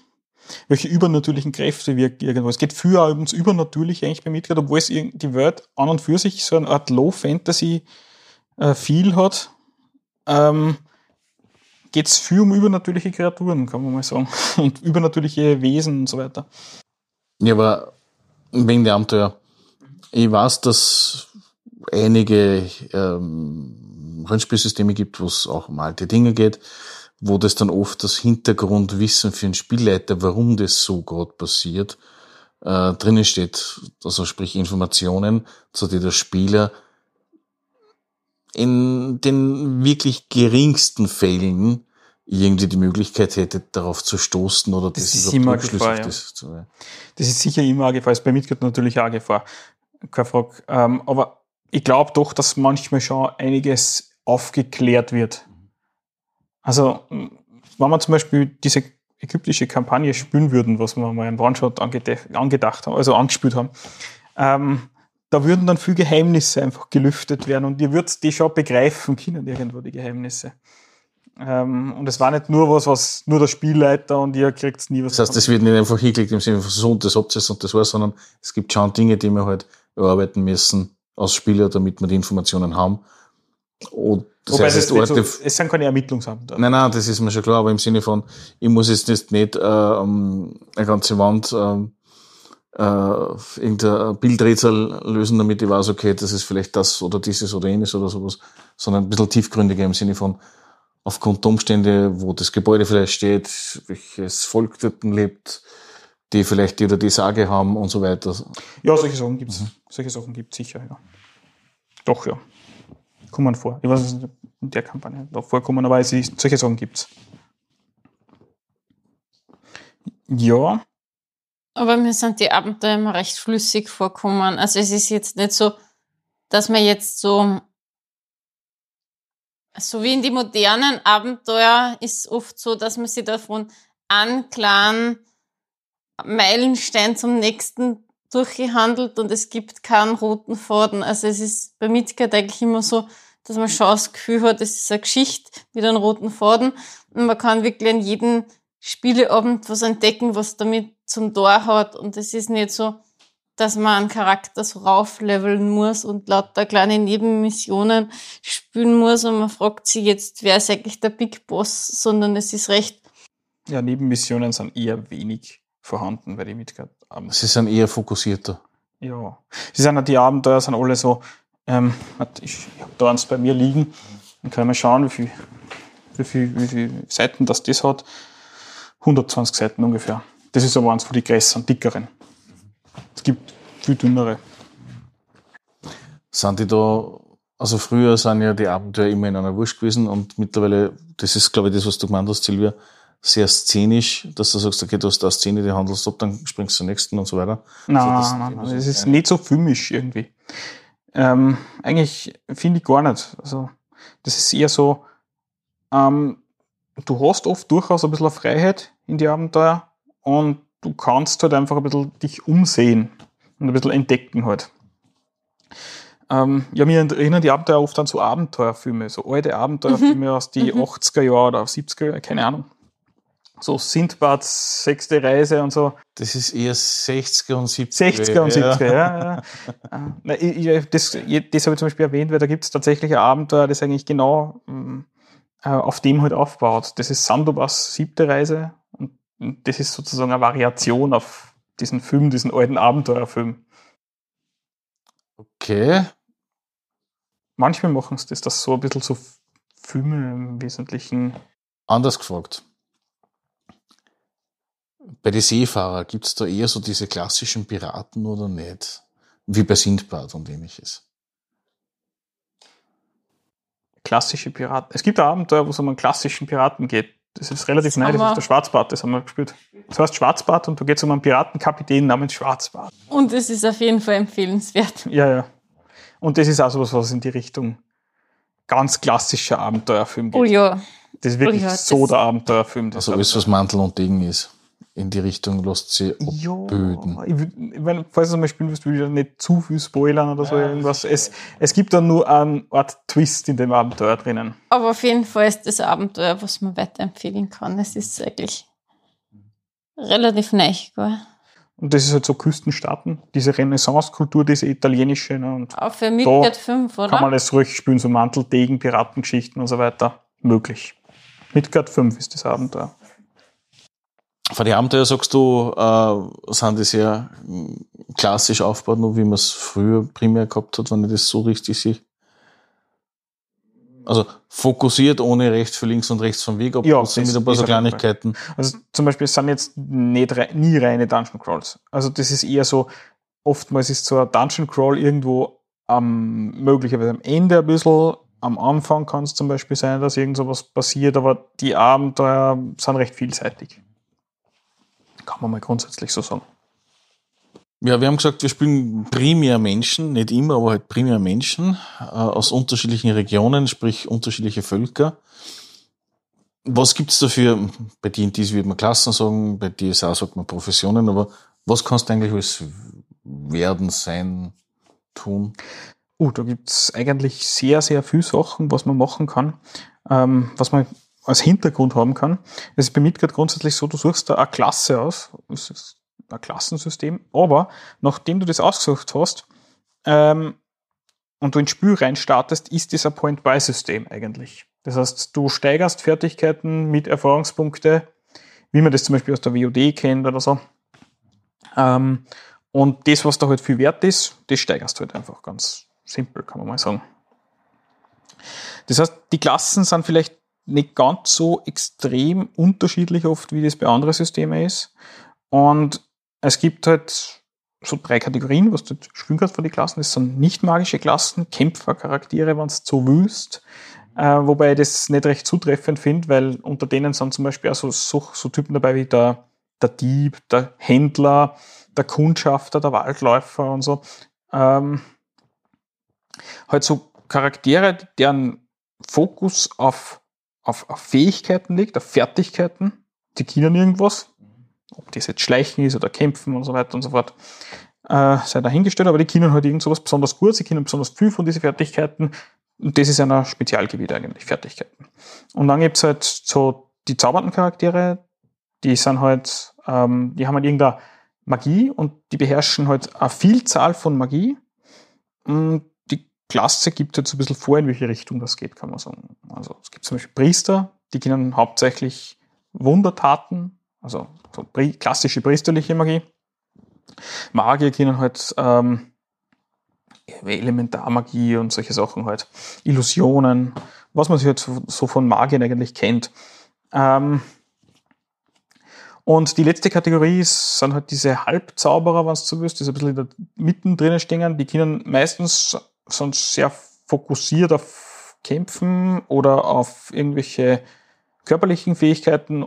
Welche übernatürlichen Kräfte wirken irgendwo. Es geht viel auch ums Übernatürliche eigentlich bei Midgard, obwohl es die Welt an und für sich so eine Art Low-Fantasy-Feel äh, hat. Ähm, geht es viel um übernatürliche Kreaturen, kann man mal sagen. Und übernatürliche Wesen und so weiter. Ja, aber wegen der Abenteuer. Ich weiß, dass einige ähm, Rollenspielsysteme gibt, wo es auch um alte Dinge geht wo das dann oft das Hintergrundwissen für einen Spielleiter, warum das so gerade passiert, äh, drinnen steht. Also sprich Informationen, zu denen der Spieler in den wirklich geringsten Fällen irgendwie die Möglichkeit hätte, darauf zu stoßen oder Das das, ist immer Gefahr, ja. das zu Das ist sicher immer eine Gefahr, ist bei Midgard natürlich auch eine Gefahr. Keine Frage. Ähm, aber ich glaube doch, dass manchmal schon einiges aufgeklärt wird. Also, wenn wir zum Beispiel diese ägyptische Kampagne spielen würden, was wir mal im One-Shot angedacht haben, also angespielt haben, ähm, da würden dann viele Geheimnisse einfach gelüftet werden und ihr würdet die schon begreifen können, irgendwo die Geheimnisse. Ähm, und es war nicht nur was, was nur der Spielleiter und ihr kriegt nie was. Das heißt, das wird nicht einfach hingelegt im Sinne von so und das habt und das war, sondern es gibt schon Dinge, die wir halt erarbeiten müssen als Spieler, damit wir die Informationen haben. Und das Wobei heißt, es, nicht so, Orte, es sind keine Ermittlungsabenteuer. nein, nein, das ist mir schon klar, aber im Sinne von, ich muss jetzt nicht, nicht äh, ähm, eine ganze Wand ähm, äh, irgendein Bildrätsel lösen, damit ich weiß, okay, das ist vielleicht das oder dieses oder jenes oder sowas, sondern ein bisschen tiefgründiger im Sinne von, aufgrund der Umstände, wo das Gebäude vielleicht steht, welches Volk dort lebt, die vielleicht die oder die Sage haben und so weiter. Ja, solche Sachen gibt's. Solche Sachen gibt's sicher, ja. Doch, ja. Kommen vor. Ich weiß es nicht in der Kampagne da vorkommen, aber es solche Sachen gibt's. Ja, Aber mir sind die Abenteuer immer recht flüssig vorkommen. Also es ist jetzt nicht so, dass man jetzt so, so wie in die modernen Abenteuer ist oft so, dass man sich davon kleinen Meilenstein zum nächsten durchgehandelt und es gibt keinen roten Faden. Also es ist bei Midgard eigentlich immer so, dass man schon das Gefühl hat, es ist eine Geschichte mit einem roten Faden und man kann wirklich an jedem Spieleabend was entdecken, was damit zum Tor hat. Und es ist nicht so, dass man einen Charakter so raufleveln muss und lauter kleine Nebenmissionen spielen muss und man fragt sich jetzt, wer ist eigentlich der Big Boss, sondern es ist recht, ja, Nebenmissionen sind eher wenig vorhanden bei den Midgard-Abenteuern. Sie sind eher fokussierter. Ja. Sie sind ja, die Abenteuer sind alle so, ähm, ich, habe da eins bei mir liegen, dann können wir schauen, wie viel, wie viel, wie viel Seiten das das hat. 120 Seiten ungefähr. Das ist aber eins von den größeren, dickeren. Es gibt viel dünnere. Sind die da, also früher sind ja die Abenteuer immer in einer Wurst gewesen und mittlerweile, das ist glaube ich das, was du gemeint hast, Silvia, sehr szenisch, dass du sagst, okay, du hast da eine Szene, die handelst ab, dann springst du zur nächsten und so weiter. Nein, das- nein, nein, es ist nicht so filmisch irgendwie. Ähm, eigentlich finde ich gar nicht. Also, das ist eher so, ähm, du hast oft durchaus ein bisschen Freiheit in die Abenteuer und du kannst halt einfach ein bisschen dich umsehen und ein bisschen entdecken halt. Ähm, ja, mir erinnern die Abenteuer oft an so Abenteuerfilme, so alte Abenteuerfilme aus die 80er Jahre oder 70er Jahre, keine Ahnung. So Sindbads sechste Reise und so. Das ist eher 60er und 70er. 60er und 70er, ja. ja. Äh, na, ich, ich, das das habe ich zum Beispiel erwähnt, weil da gibt es tatsächlich ein Abenteuer, das eigentlich genau ähm, äh, auf dem halt aufbaut. Das ist Sandobas siebte Reise und das ist sozusagen eine Variation auf diesen Film, diesen alten Abenteuerfilm. Okay. Manchmal machen sie das, dass so ein bisschen so Filme im Wesentlichen. Anders gefragt. Bei den Seefahrer gibt es da eher so diese klassischen Piraten oder nicht? Wie bei Sindbad und ähnliches. klassische Piraten. Es gibt ein Abenteuer, wo es um einen klassischen Piraten geht. Das ist relativ neu, das ist der Schwarzbart, das haben wir gespielt. Das heißt Schwarzbart und da geht es um einen Piratenkapitän namens Schwarzbart. und es ist auf jeden Fall empfehlenswert. Ja, ja. Und das ist auch sowas, was in die Richtung ganz klassischer Abenteuerfilm geht. Oh ja. Das ist wirklich Oh ja, so der Abenteuerfilm. das Also alles, was Mantel und Degen ist. In die Richtung lässt sie ja, abböden. ich, würd- meine, falls du mal spielen willst, will ich ja nicht zu viel spoilern oder so irgendwas. Es, es gibt dann nur eine Art Twist in dem Abenteuer drinnen. Aber auf jeden Fall ist das Abenteuer, was man weiterempfehlen kann. Es ist eigentlich relativ neu. gell? Und das ist halt so Küstenstaaten, diese Renaissance-Kultur, diese italienische. Ne? Und Auch für Midgard 5, oder? kann man das ruhig spielen, so Mantel, Degen, Piratengeschichten und so weiter. Möglich. Midgard 5 ist das Abenteuer. Von den Abenteuer sagst du, äh, sind die sehr klassisch aufgebaut, nur wie man es früher primär gehabt hat, wenn ich das so richtig sehe. Also fokussiert, ohne rechts für links und rechts vom Weg, aber Ja, trotzdem das mit ein paar so. Kleinigkeiten. Also zum Beispiel es sind jetzt nicht, nie reine Dungeon Crawls. Also das ist eher so, oftmals ist so ein Dungeon Crawl irgendwo am, möglicherweise am Ende ein bisschen, am Anfang kann es zum Beispiel sein, dass irgend sowas passiert, aber die Abenteuer sind recht vielseitig. Kann man mal grundsätzlich so sagen. Ja, wir haben gesagt, wir spielen primär Menschen, nicht immer, aber halt primär Menschen äh, aus unterschiedlichen Regionen, sprich unterschiedliche Völker. Was gibt's dafür? Bei D&Ds würde man Klassen sagen, bei DSA sagt man Professionen, aber was kannst du eigentlich alles werden, sein, tun? Uh, da gibt's eigentlich sehr, sehr viel Sachen, was man machen kann, ähm, was man als Hintergrund haben kann. Es ist bei Midgard grundsätzlich so, du suchst da eine Klasse aus. Das ist ein Klassensystem. Aber nachdem du das ausgesucht hast ähm, und du ins Spiel rein startest, ist das ein Point-Buy-System eigentlich. Das heißt, du steigerst Fertigkeiten mit Erfahrungspunkte, wie man das zum Beispiel aus der WOD kennt oder so. Ähm, und das, was da halt viel wert ist, das steigerst du halt einfach ganz simpel, kann man mal sagen. Das heißt, die Klassen sind vielleicht nicht ganz so extrem unterschiedlich oft, wie das bei anderen Systemen ist. Und es gibt halt so drei Kategorien, was du spielen kannst von den Klassen. Das sind nicht magische Klassen, Kämpfercharaktere, wenn es so willst. Äh, wobei ich das nicht recht zutreffend finde, weil unter denen sind zum Beispiel auch so, so, so Typen dabei wie der, der Dieb, der Händler, der Kundschafter, der Waldläufer und so. Ähm, halt so Charaktere, deren Fokus auf, auf, auf Fähigkeiten liegt, auf Fertigkeiten, die können irgendwas, ob das jetzt Schleichen ist oder Kämpfen und so weiter und so fort, äh, sei dahingestellt, aber die können halt irgend sowas besonders gut, sie können besonders viel von diesen Fertigkeiten und das ist ein Spezialgebiet eigentlich, Fertigkeiten. Und dann gibt's halt so die zaubernden Charaktere, die sind halt, ähm, die haben halt irgendeine Magie und die beherrschen halt eine Vielzahl von Magie. Und Klasse gibt jetzt ein bisschen vor, in welche Richtung das geht, kann man sagen. Also es gibt zum Beispiel Priester, die können hauptsächlich Wundertaten, also so klassische priesterliche Magie. Magier können halt ähm, Elementarmagie und solche Sachen halt. Illusionen, was man sich halt so von Magien eigentlich kennt. Ähm, und die letzte Kategorie sind halt diese Halbzauberer, wenn du so willst, die so ein bisschen in der Mitte drinnen stehen. Die können meistens sind sehr fokussiert auf Kämpfen oder auf irgendwelche körperlichen Fähigkeiten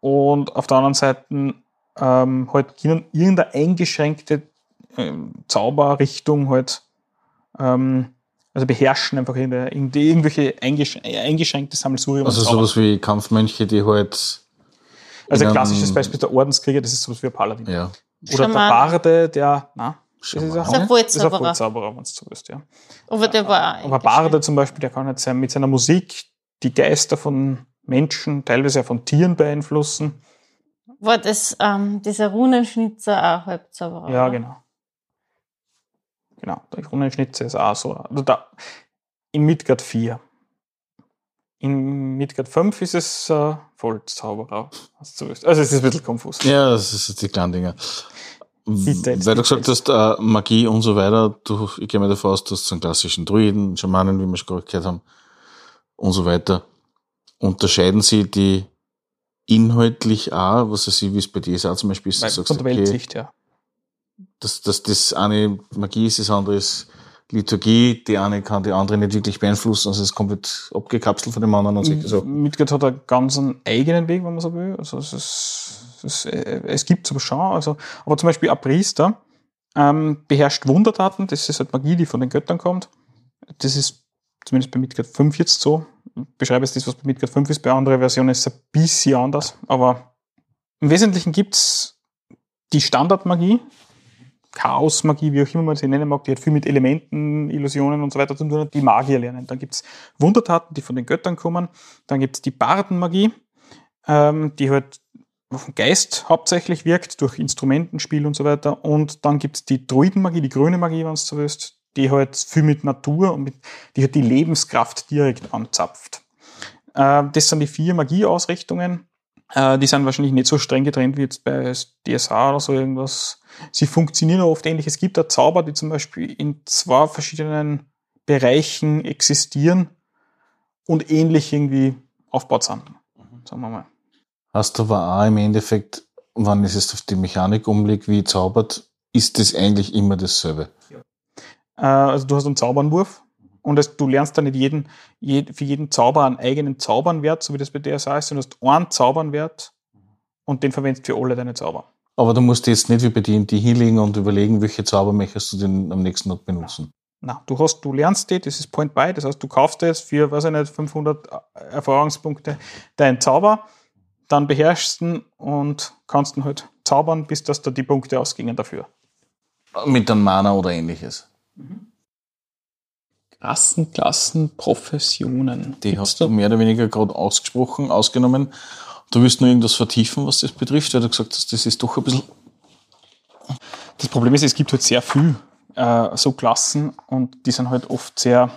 und auf der anderen Seite ähm, halt können irgendeine eingeschränkte ähm, Zauberrichtung halt ähm, also beherrschen einfach in der, in die, irgendwelche eingeschränkte Sammelsurium. Also sowas wie Kampfmönche, die halt also ein klassisches Beispiel der Ordenskrieger, das ist sowas wie ein Paladin. Ja. Oder der Barde, der, na, ist, ein Vollzauberer. Das ist ein Vollzauberer, wenn du so willst, ja. Aber der war Aber Barde zum Beispiel, der kann jetzt mit seiner Musik die Geister von Menschen, teilweise auch von Tieren beeinflussen. War das ähm, dieser Runenschnitzer auch Halbzauberer? Ja, genau. Genau, der Runenschnitzer ist auch so. Also da, in Midgard 4. In Midgard 5 ist es äh, Vollzauberer. Also es ist ein bisschen konfus. Ja, das ist die kleinen Dinge. Weil du gesagt hast, äh, Magie und so weiter, du, ich gehe mir davon aus, du hast so einen klassischen Druiden, Schamanen, wie wir schon gehört haben, und so weiter. Unterscheiden sie die inhaltlich auch, was weiß ich, wie es bei dir ist, auch zum Beispiel ist, Nein, sagst, von der okay, Weltsicht, ja. Dass, dass das eine Magie ist, das andere ist Liturgie, die eine kann die andere nicht wirklich beeinflussen, also es ist komplett abgekapselt von dem anderen und Sachen. Midgard hat einen ganz eigenen Weg, wenn man so will. Also es, ist, es, es gibt aber schon, also, aber zum Beispiel ein Priester ähm, beherrscht Wundertaten, das ist halt Magie, die von den Göttern kommt. Das ist zumindest bei Midgard 5 jetzt so. Ich beschreibe jetzt das, was bei Midgard 5 ist, bei anderen Versionen ist es ein bisschen anders, aber im Wesentlichen gibt's die Standardmagie, Chaosmagie, wie auch immer man sie nennen mag, die hat viel mit Elementen, Illusionen und so weiter zu tun, die Magier lernen. Dann gibt's Wundertaten, die von den Göttern kommen. Dann gibt's die Bardenmagie, ähm, die halt auf den Geist hauptsächlich wirkt, durch Instrumentenspiel und so weiter. Und dann gibt's die Druidenmagie, die grüne Magie, wenn du so willst, die halt viel mit Natur und mit, die halt die Lebenskraft direkt anzapft. Äh, das sind die vier Magieausrichtungen. Äh, die sind wahrscheinlich nicht so streng getrennt wie jetzt bei DSA oder so irgendwas sie funktionieren oft ähnlich. Es gibt da Zauber, die zum Beispiel in zwei verschiedenen Bereichen existieren und ähnlich irgendwie aufgebaut sind. Sagen wir mal. Hast du aber auch im Endeffekt, wann ist es auf die Mechanik umlegt, wie zaubert, ist das eigentlich immer dasselbe? Ja. Äh, also du hast einen Zaubernwurf Und das, du lernst dann nicht jeden, jed, für jeden Zauber einen eigenen Zaubernwert, so wie das bei DSA ist, sondern du hast einen Zaubernwert und den verwendest für alle deine Zauber. Aber du musst jetzt nicht wie bei die hinlegen und überlegen, welche Zauber möchtest du denn am nächsten Tag benutzen. Na, du hast, du lernst die, das ist Point Buy, das heißt, du kaufst jetzt für, weiß ich nicht, 500 Erfahrungspunkte deinen Zauber, dann beherrschst ihn und kannst ihn halt zaubern, bis dass da die Punkte ausgingen dafür. Mit einem Mana oder ähnliches. Klassen, Klassen, Professionen. Die Gibt's hast du mehr oder weniger gerade ausgesprochen, ausgenommen. Du willst nur irgendwas vertiefen, was das betrifft, weil du gesagt hast, das ist doch ein bisschen. Das Problem ist, es gibt halt sehr viel äh, so Klassen und die sind halt oft sehr,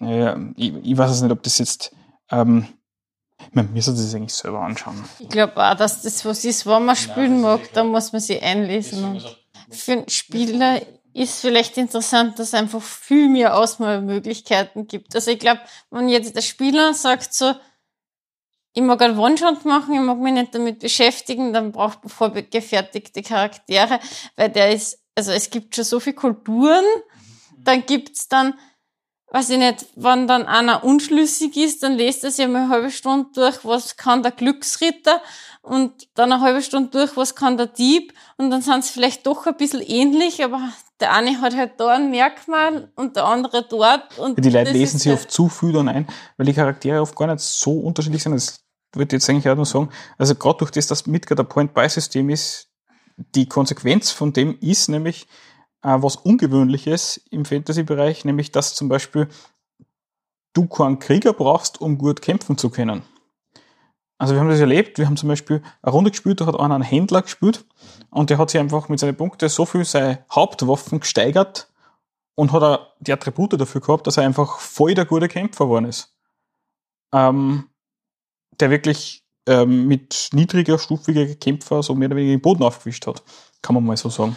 äh, ich, ich weiß es nicht, ob das jetzt, ähm, man müsste das eigentlich selber anschauen. Ich glaube auch, dass das was ist, wenn man spielen mag, da muss man sich einlesen. Und für einen Spieler ist vielleicht interessant, dass es einfach viel mehr Auswahlmöglichkeiten gibt. Also ich glaube, wenn jetzt der Spieler sagt so, ich mag einen One-Shot machen, ich mag mich nicht damit beschäftigen, dann braucht man vorgefertigte Charaktere, weil der ist, also es gibt schon so viele Kulturen, dann gibt's dann, weiß ich nicht, wenn dann einer unschlüssig ist, dann lest er sich einmal eine halbe Stunde durch, was kann der Glücksritter und dann eine halbe Stunde durch, was kann der Dieb und dann sind sie vielleicht doch ein bisschen ähnlich, aber der eine hat halt da ein Merkmal und der andere dort. Und Die Leute lesen sich halt- oft zu viel dann ein, weil die Charaktere oft gar nicht so unterschiedlich sind. Das würde ich jetzt eigentlich auch nur sagen. Also gerade durch das, dass Midgard ein Point-Buy-System ist, die Konsequenz von dem ist nämlich äh, was Ungewöhnliches im Fantasy-Bereich, nämlich dass zum Beispiel du keinen Krieger brauchst, um gut kämpfen zu können. Also wir haben das erlebt, wir haben zum Beispiel eine Runde gespielt, da hat einer einen Händler gespielt und der hat sich einfach mit seinen Punkten so viel seine Hauptwaffen gesteigert und hat er die Attribute dafür gehabt, dass er einfach voll der gute Kämpfer geworden ist. Ähm, der wirklich ähm, mit niedriger, stufiger Kämpfer so mehr oder weniger den Boden aufgewischt hat. Kann man mal so sagen.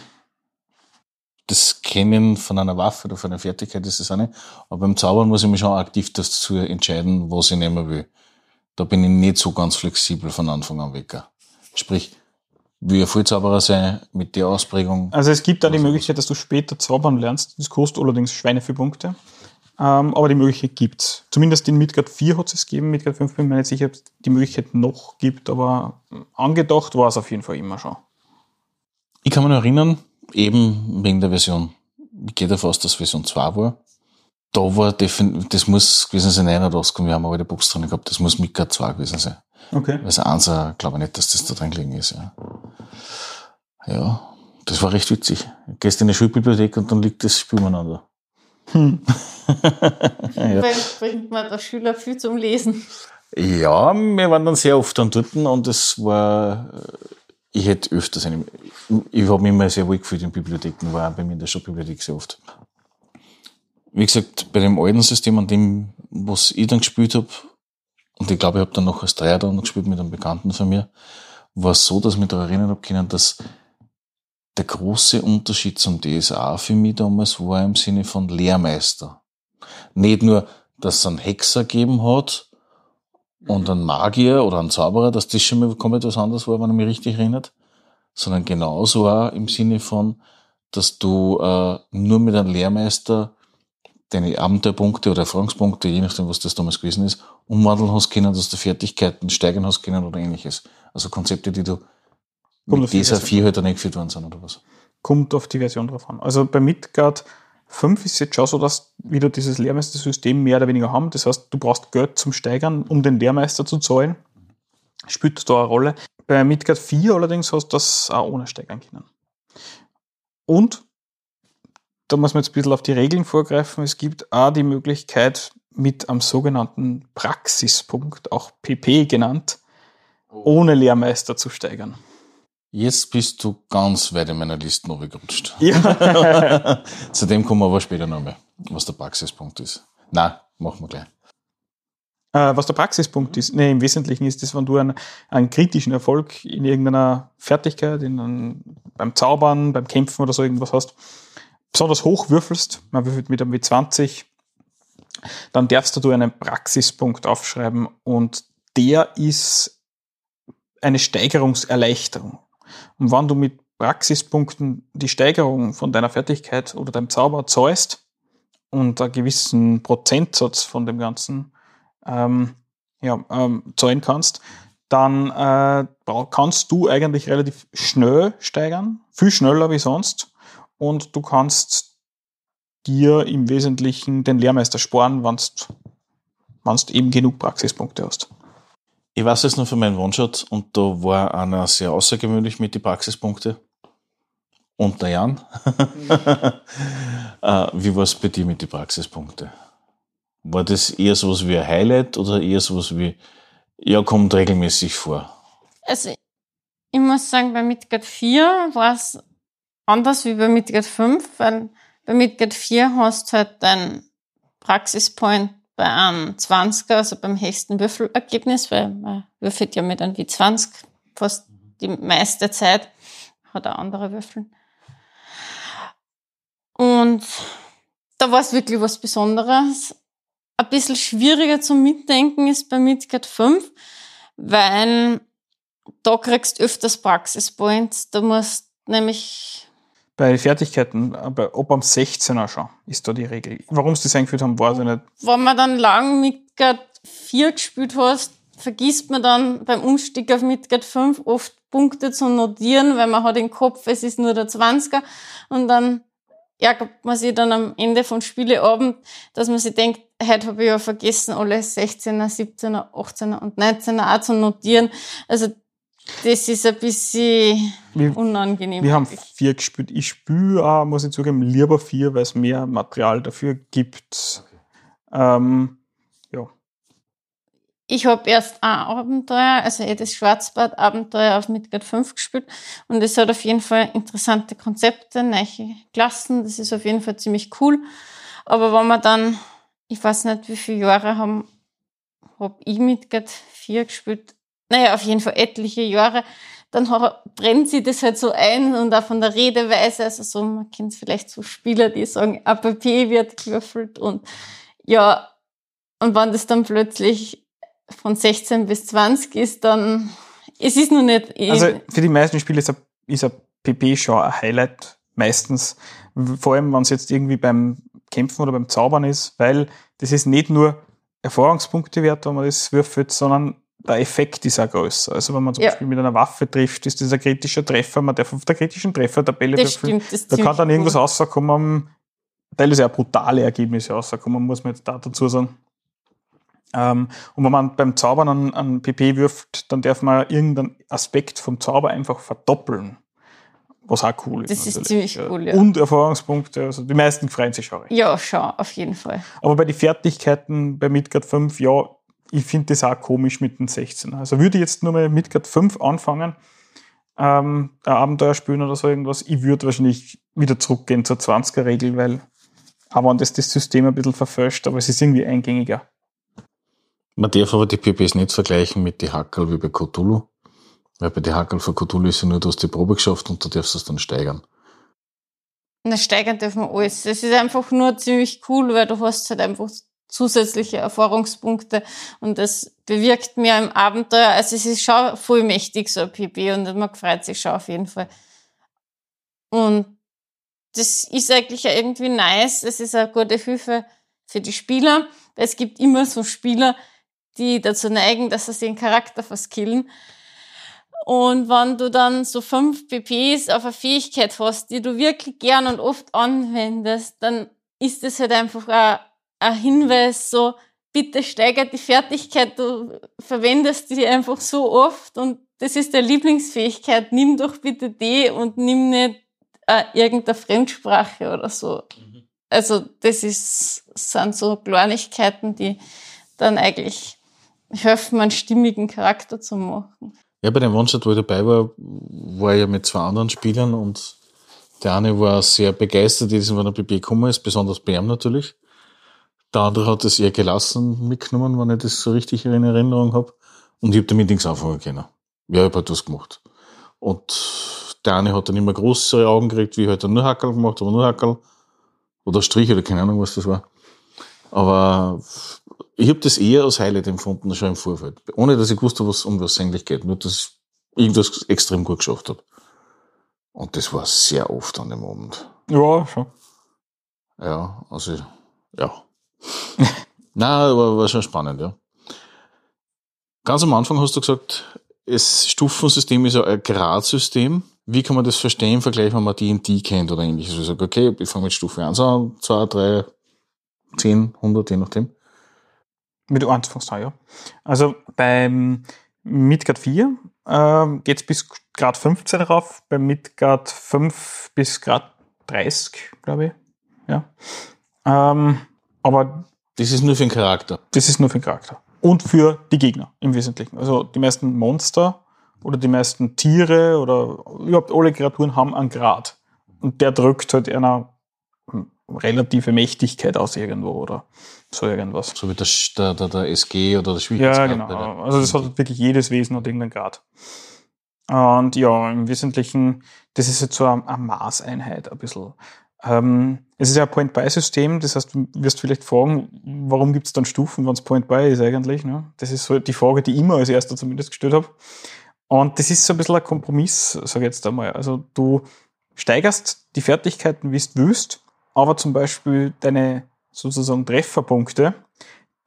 Das Kennen von einer Waffe oder von einer Fertigkeit ist es auch nicht. Aber beim Zaubern muss ich mich schon aktiv dazu entscheiden, was ich nehmen will. Da bin ich nicht so ganz flexibel von Anfang an weg. Sprich, will ein Vollzauberer sein mit der Ausprägung. Also es gibt da die Möglichkeit, dass du später zaubern lernst. Das kostet allerdings Schweine für Punkte. Ähm, aber die Möglichkeit gibt's. Zumindest in Midgard 4 hat es gegeben. Midgard 5 bin ich mir nicht sicher, ob es die Möglichkeit noch gibt, aber angedacht war es auf jeden Fall immer schon. Ich kann mich noch erinnern, eben wegen der Version, ich gehe davon aus, dass Version 2 war. Da war definitiv, das muss gewesen sein, einer rausgekommen, wir haben aber die Box drin gehabt, das muss Midgard 2 gewesen sein. Okay. Also eins, glaube ich nicht, dass das da drin gelegen ist, ja. Ja, das war recht witzig. Gehst in die Schulbibliothek und dann liegt das Spiel umeinander. Hm. ja. Weil bringt man der Schüler viel zum Lesen. ja, wir waren dann sehr oft dann dort und es war, ich hätte öfters eine, ich habe mich immer sehr wohl gefühlt in Bibliotheken, war auch bei mir in der Stadtbibliothek sehr oft. Wie gesagt, bei dem alten System, an dem, was ich dann gespielt habe, und ich glaube, ich habe dann noch als Dreier noch gespielt mit einem Bekannten von mir, war es so, dass ich mich daran erinnern habe können, dass der große Unterschied zum DSA für mich damals war im Sinne von Lehrmeister. Nicht nur, dass es einen Hexer gegeben hat und einen Magier oder einen Zauberer, dass das schon mal komplett was anderes war, wenn ich mich richtig erinnert, sondern genauso auch im Sinne von, dass du äh, nur mit einem Lehrmeister deine Abenteuerpunkte oder Erfahrungspunkte, je nachdem, was das damals gewesen ist, umwandeln hast können, dass du Fertigkeiten steigern hast können oder ähnliches. Also Konzepte, die du Kommt mit dieser vier halt dann eingeführt worden sind oder was. Kommt auf die Version drauf an. Also bei Midgard 5 ist jetzt schon so, dass wir da dieses Lehrmeistersystem mehr oder weniger haben. Das heißt, du brauchst Geld zum Steigern, um den Lehrmeister zu zahlen. Spielt da eine Rolle. Bei Midgard 4 allerdings hast du das auch ohne steigern können. Und da muss man jetzt ein bisschen auf die Regeln vorgreifen. Es gibt auch die Möglichkeit, mit einem sogenannten Praxispunkt, auch PP genannt, ohne Lehrmeister zu steigern. Jetzt bist du ganz weit in meiner Liste runtergerutscht. Ja. Zu dem kommen wir aber später nochmal, was der Praxispunkt ist. Na, machen wir gleich. Äh, was der Praxispunkt ist, nee, im Wesentlichen ist das, wenn du einen, einen kritischen Erfolg in irgendeiner Fertigkeit, in einem, beim Zaubern, beim Kämpfen oder so irgendwas hast, besonders hoch würfelst, man würfelt mit einem W20, dann darfst du einen Praxispunkt aufschreiben und der ist eine Steigerungserleichterung. Und wenn du mit Praxispunkten die Steigerung von deiner Fertigkeit oder deinem Zauber zahlst, und einen gewissen Prozentsatz von dem Ganzen ähm, ja, ähm, zahlen kannst, dann äh, kannst du eigentlich relativ schnell steigern, viel schneller wie sonst. Und du kannst dir im Wesentlichen den Lehrmeister sparen, wenn du eben genug Praxispunkte hast. Ich weiß es nur für meinen One-Shot und da war einer sehr außergewöhnlich mit den Praxispunkten. Und der Jan. äh, wie war es bei dir mit den Praxispunkten? War das eher sowas wie ein Highlight oder eher sowas wie, ja, kommt regelmäßig vor? Also, ich muss sagen, bei Midgard 4 war es anders wie bei Midgard 5, weil bei Midgard 4 hast du halt dein Praxispoint bei einem 20er, also beim höchsten Würfelergebnis, weil man würfelt ja mit einem W20 fast die meiste Zeit, hat auch andere Würfel. Und da war es wirklich was Besonderes. Ein bisschen schwieriger zum Mitdenken ist bei Midgard 5, weil da kriegst du öfters Praxispoints. Da musst nämlich bei Fertigkeiten, aber ob am 16er schon, ist da die Regel. Warum sie das eingeführt haben, weiß ich nicht. Wenn man dann lang Midgard 4 gespielt hast, vergisst man dann beim Umstieg auf Midgard 5 oft Punkte zu notieren, weil man hat im Kopf, es ist nur der 20er und dann ärgert man sich dann am Ende von Spieleabend, dass man sich denkt, heute habe ich ja vergessen, alle 16er, 17er, 18er und 19er auch zu notieren. Also das ist ein bisschen wir, unangenehm. Wir haben vier gespielt. Ich spüre auch, muss ich zugeben, lieber vier, weil es mehr Material dafür gibt. Ähm, ja. Ich habe erst ein Abenteuer, also eh das Schwarzbad-Abenteuer auf Midgard 5 gespielt und es hat auf jeden Fall interessante Konzepte, neue Klassen, das ist auf jeden Fall ziemlich cool. Aber wenn man dann, ich weiß nicht, wie viele Jahre haben, habe ich Midgard 4 gespielt, naja, auf jeden Fall etliche Jahre, dann brennt sie das halt so ein und auch von der Redeweise, also so, man kennt vielleicht so Spieler, die sagen, APP wird gewürfelt und ja, und wenn das dann plötzlich von 16 bis 20 ist, dann, es ist noch nicht... Also für die meisten Spiele ist ein, ist ein PP schon ein Highlight, meistens, vor allem wenn es jetzt irgendwie beim Kämpfen oder beim Zaubern ist, weil das ist nicht nur Erfahrungspunkte wert, wenn man das würfelt, sondern der Effekt ist auch größer. Also wenn man zum ja. Beispiel mit einer Waffe trifft, ist das ein kritischer Treffer, man darf auf der kritischen Treffertabelle das würfeln. da kann dann irgendwas cool. rauskommen, teilweise auch brutale Ergebnisse rauskommen, muss man jetzt da dazu sagen. Ähm, und wenn man beim Zaubern an, an PP wirft, dann darf man irgendeinen Aspekt vom Zauber einfach verdoppeln. Was auch cool ist. Das ist ziemlich cool, ja. Und Erfahrungspunkte, also die meisten freuen sich schon. Ja, schon, auf jeden Fall. Aber bei den Fertigkeiten bei Midgard 5, ja, ich finde das auch komisch mit den 16. Also würde ich jetzt nur mal mit Midgard 5 anfangen, ähm, ein Abenteuer spielen oder so irgendwas, ich würde wahrscheinlich wieder zurückgehen zur 20er-Regel, weil auch wenn das das System ein bisschen verfälscht, aber es ist irgendwie eingängiger. Man darf aber die PPs nicht vergleichen mit die Hackel wie bei Cthulhu, weil bei die Hackel von Cthulhu ist ja nur, du hast die Probe geschafft und du darfst es dann steigern. Na, steigern dürfen wir alles. Es ist einfach nur ziemlich cool, weil du hast halt einfach zusätzliche Erfahrungspunkte und das bewirkt mehr im Abenteuer. Also es ist schon vollmächtig, so ein PP und man freut sich schon auf jeden Fall. Und das ist eigentlich irgendwie nice. Es ist eine gute Hilfe für die Spieler. Es gibt immer so Spieler, die dazu neigen, dass sie den Charakter verskillen. Und wenn du dann so fünf PPs auf eine Fähigkeit hast, die du wirklich gern und oft anwendest, dann ist es halt einfach ein ein Hinweis so, bitte steigert die Fertigkeit, du verwendest die einfach so oft und das ist der Lieblingsfähigkeit, nimm doch bitte die und nimm nicht äh, irgendeine Fremdsprache oder so. Mhm. Also das ist, sind so Kleinigkeiten, die dann eigentlich helfen, einen stimmigen Charakter zu machen. Ja, bei dem One-Shot, wo ich dabei war, war ich ja mit zwei anderen Spielern und der eine war sehr begeistert, die von der BB gekommen ist, besonders Bärm natürlich. Der andere hat es eher gelassen mitgenommen, wenn ich das so richtig in Erinnerung habe. Und ich habe damit nichts anfangen können. Ja, ich habe halt das gemacht. Und der eine hat dann immer größere Augen gekriegt, wie ich halt dann nur Hackerl gemacht habe, nur Hackerl. Oder Strich oder keine Ahnung, was das war. Aber ich habe das eher als Highlight empfunden, schon im Vorfeld. Ohne dass ich wusste, was, um was es eigentlich geht. Nur, dass ich irgendwas extrem gut geschafft habe. Und das war sehr oft an dem Abend. Ja, schon. Ja, also Ja. Na, aber war schon spannend, ja. Ganz am Anfang hast du gesagt, das Stufensystem ist ein Gradsystem. Wie kann man das verstehen im Vergleich, wenn man D&D kennt oder ähnliches? Ich sage, okay, ich fange mit Stufe 1 an, 2, 3, 10, 100, je nachdem. Mit 1 fängst du an, ja. Also beim Midgard 4 ähm, geht es bis Grad 15 rauf, beim Midgard 5 bis Grad 30, glaube ich. Ja. Ähm, aber Das ist nur für den Charakter. das ist nur für den Charakter. Und für die Gegner im Wesentlichen. Also die meisten Monster oder die meisten Tiere oder überhaupt alle Kreaturen haben einen Grad. Und der drückt halt einer relative Mächtigkeit aus irgendwo oder so irgendwas. So wie der, der, der, SG oder der Ja, Schwierigkeitsgrad. genau. bei der- Also das hat wirklich jedes Wesen hat irgendeinen Grad. Und ja, im Wesentlichen, das ist jetzt so eine, eine Maßeinheit ein bisschen. Ähm, es ist ja ein Point-Buy-System, das heißt, du wirst vielleicht fragen, warum gibt es dann Stufen, wenn es Point-Buy ist eigentlich? Ne? Das ist so die Frage, die ich immer als erster zumindest gestellt habe. Und das ist so ein bisschen ein Kompromiss, sage ich jetzt einmal. Also du steigerst die Fertigkeiten, wie du willst, aber zum Beispiel deine sozusagen Trefferpunkte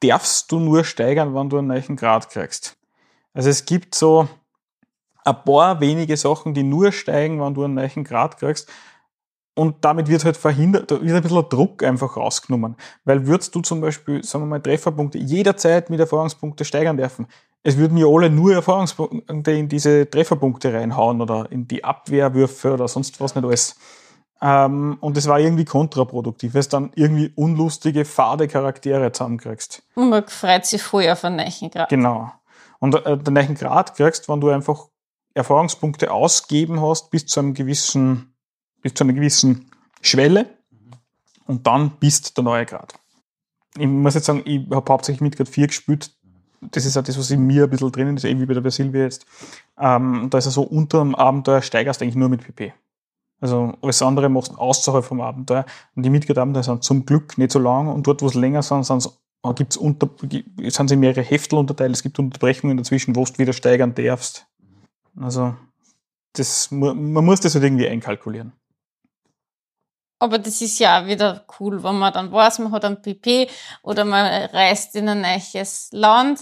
darfst du nur steigern, wenn du einen neuen Grad kriegst. Also es gibt so ein paar wenige Sachen, die nur steigen, wenn du einen neuen Grad kriegst. Und damit wird halt verhindert, da wird ein bisschen Druck einfach rausgenommen. Weil würdest du zum Beispiel, sagen wir mal, Trefferpunkte jederzeit mit Erfahrungspunkte steigern dürfen, es würden ja alle nur Erfahrungspunkte in diese Trefferpunkte reinhauen oder in die Abwehrwürfe oder sonst was nicht alles. Ähm, und das war irgendwie kontraproduktiv, weil du dann irgendwie unlustige, fade Charaktere zusammenkriegst. Und man freut sich voll auf einen neuen Grad. Genau. Und äh, den neuen Grad kriegst, wenn du einfach Erfahrungspunkte ausgeben hast bis zu einem gewissen, bis zu einer gewissen Schwelle und dann bist der neue Grad. Ich muss jetzt sagen, ich habe hauptsächlich mit Grad 4 gespielt. Das ist auch das, was in mir ein bisschen drinnen ist, eben wie bei der Versilvia jetzt. Ähm, da ist er so unter dem Abenteuer steigerst du eigentlich nur mit PP. Also alles andere machst du außerhalb vom Abenteuer. Und die Midgard-Abenteuer sind zum Glück nicht so lang und dort, wo es länger sind, sind's gibt's unter, sind sie mehrere Heftel unterteilt, es gibt Unterbrechungen dazwischen, wo du wieder steigern darfst. Also, das, man muss das halt irgendwie einkalkulieren. Aber das ist ja auch wieder cool, wenn man dann weiß, man hat ein PP oder man reist in ein neues Land,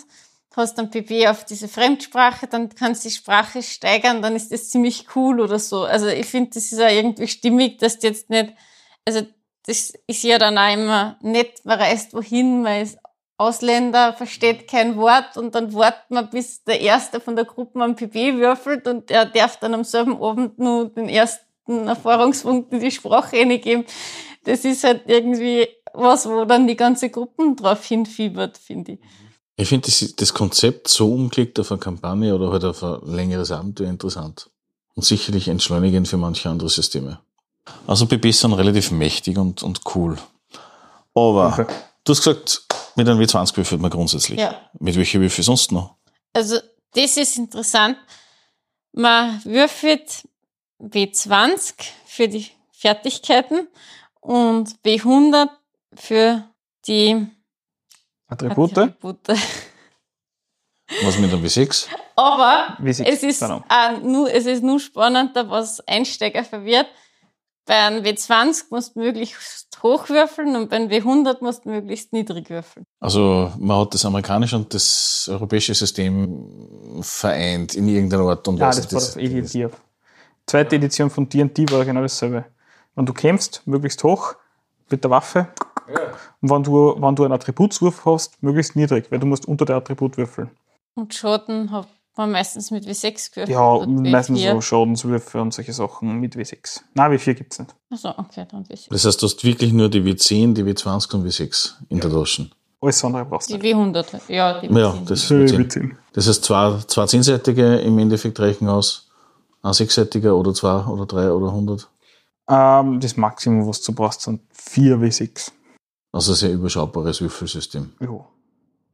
hast ein PP auf diese Fremdsprache, dann kannst du die Sprache steigern, dann ist das ziemlich cool oder so. Also ich finde, das ist ja irgendwie stimmig, dass du jetzt nicht, also das ist ja dann auch immer nett, man reist wohin, man ist Ausländer, versteht kein Wort und dann wartet man, bis der Erste von der Gruppe am PP würfelt und er darf dann am selben Abend nur den ersten Erfahrungspunkt in die Sprache reingeben. Das ist halt irgendwie was, wo dann die ganze Gruppe drauf hinfiebert, finde ich. Ich finde das, das Konzept so umgelegt auf eine Kampagne oder halt auf ein längeres Abenteuer interessant. Und sicherlich entschleunigend für manche andere Systeme. Also BBs sind relativ mächtig und, und cool. Aber Okay. du hast gesagt, mit einem W20 würfelt man grundsätzlich. Ja. Mit welcher Würfel sonst noch? Also, das ist interessant. Man würfelt W20 für die Fertigkeiten und W100 für die Attribute? Attribute. Was mit einem W6? Aber W6, es ist, genau. auch nur, es ist nur spannender, was Einsteiger verwirrt. Bei einem W20 musst du möglichst hoch würfeln und bei einem W100 musst du möglichst niedrig würfeln. Also man hat das amerikanische und das europäische System vereint in irgendeiner Art und Ja, Weise. das war das EDT. Zweite Edition von D&D war genau dasselbe. Wenn du kämpfst, möglichst hoch mit der Waffe. Und wenn du, wenn du einen Attributswurf hast, möglichst niedrig, weil du musst unter der Attribut würfeln. Und Schaden hat man meistens mit W6 gewürfelt. Ja, meistens W4. so Schadenswürfe und solche Sachen mit W6. Nein, W4 gibt's nicht. Achso, okay, dann W6. Das heißt, du hast wirklich nur die W10, die W20 und W6 in der Tasche. Alles andere brauchst du Die nicht. W100, ja, die Ja, W10. das Äh, ist W10. W10. Das heißt, zwei, zwei zehnseitige im Endeffekt reichen aus, ein sechsseitiger oder zwei oder drei oder hundert. Ähm, das Maximum, was du brauchst, sind 4 W6. Also ein sehr überschaubares Würfelsystem. Ja.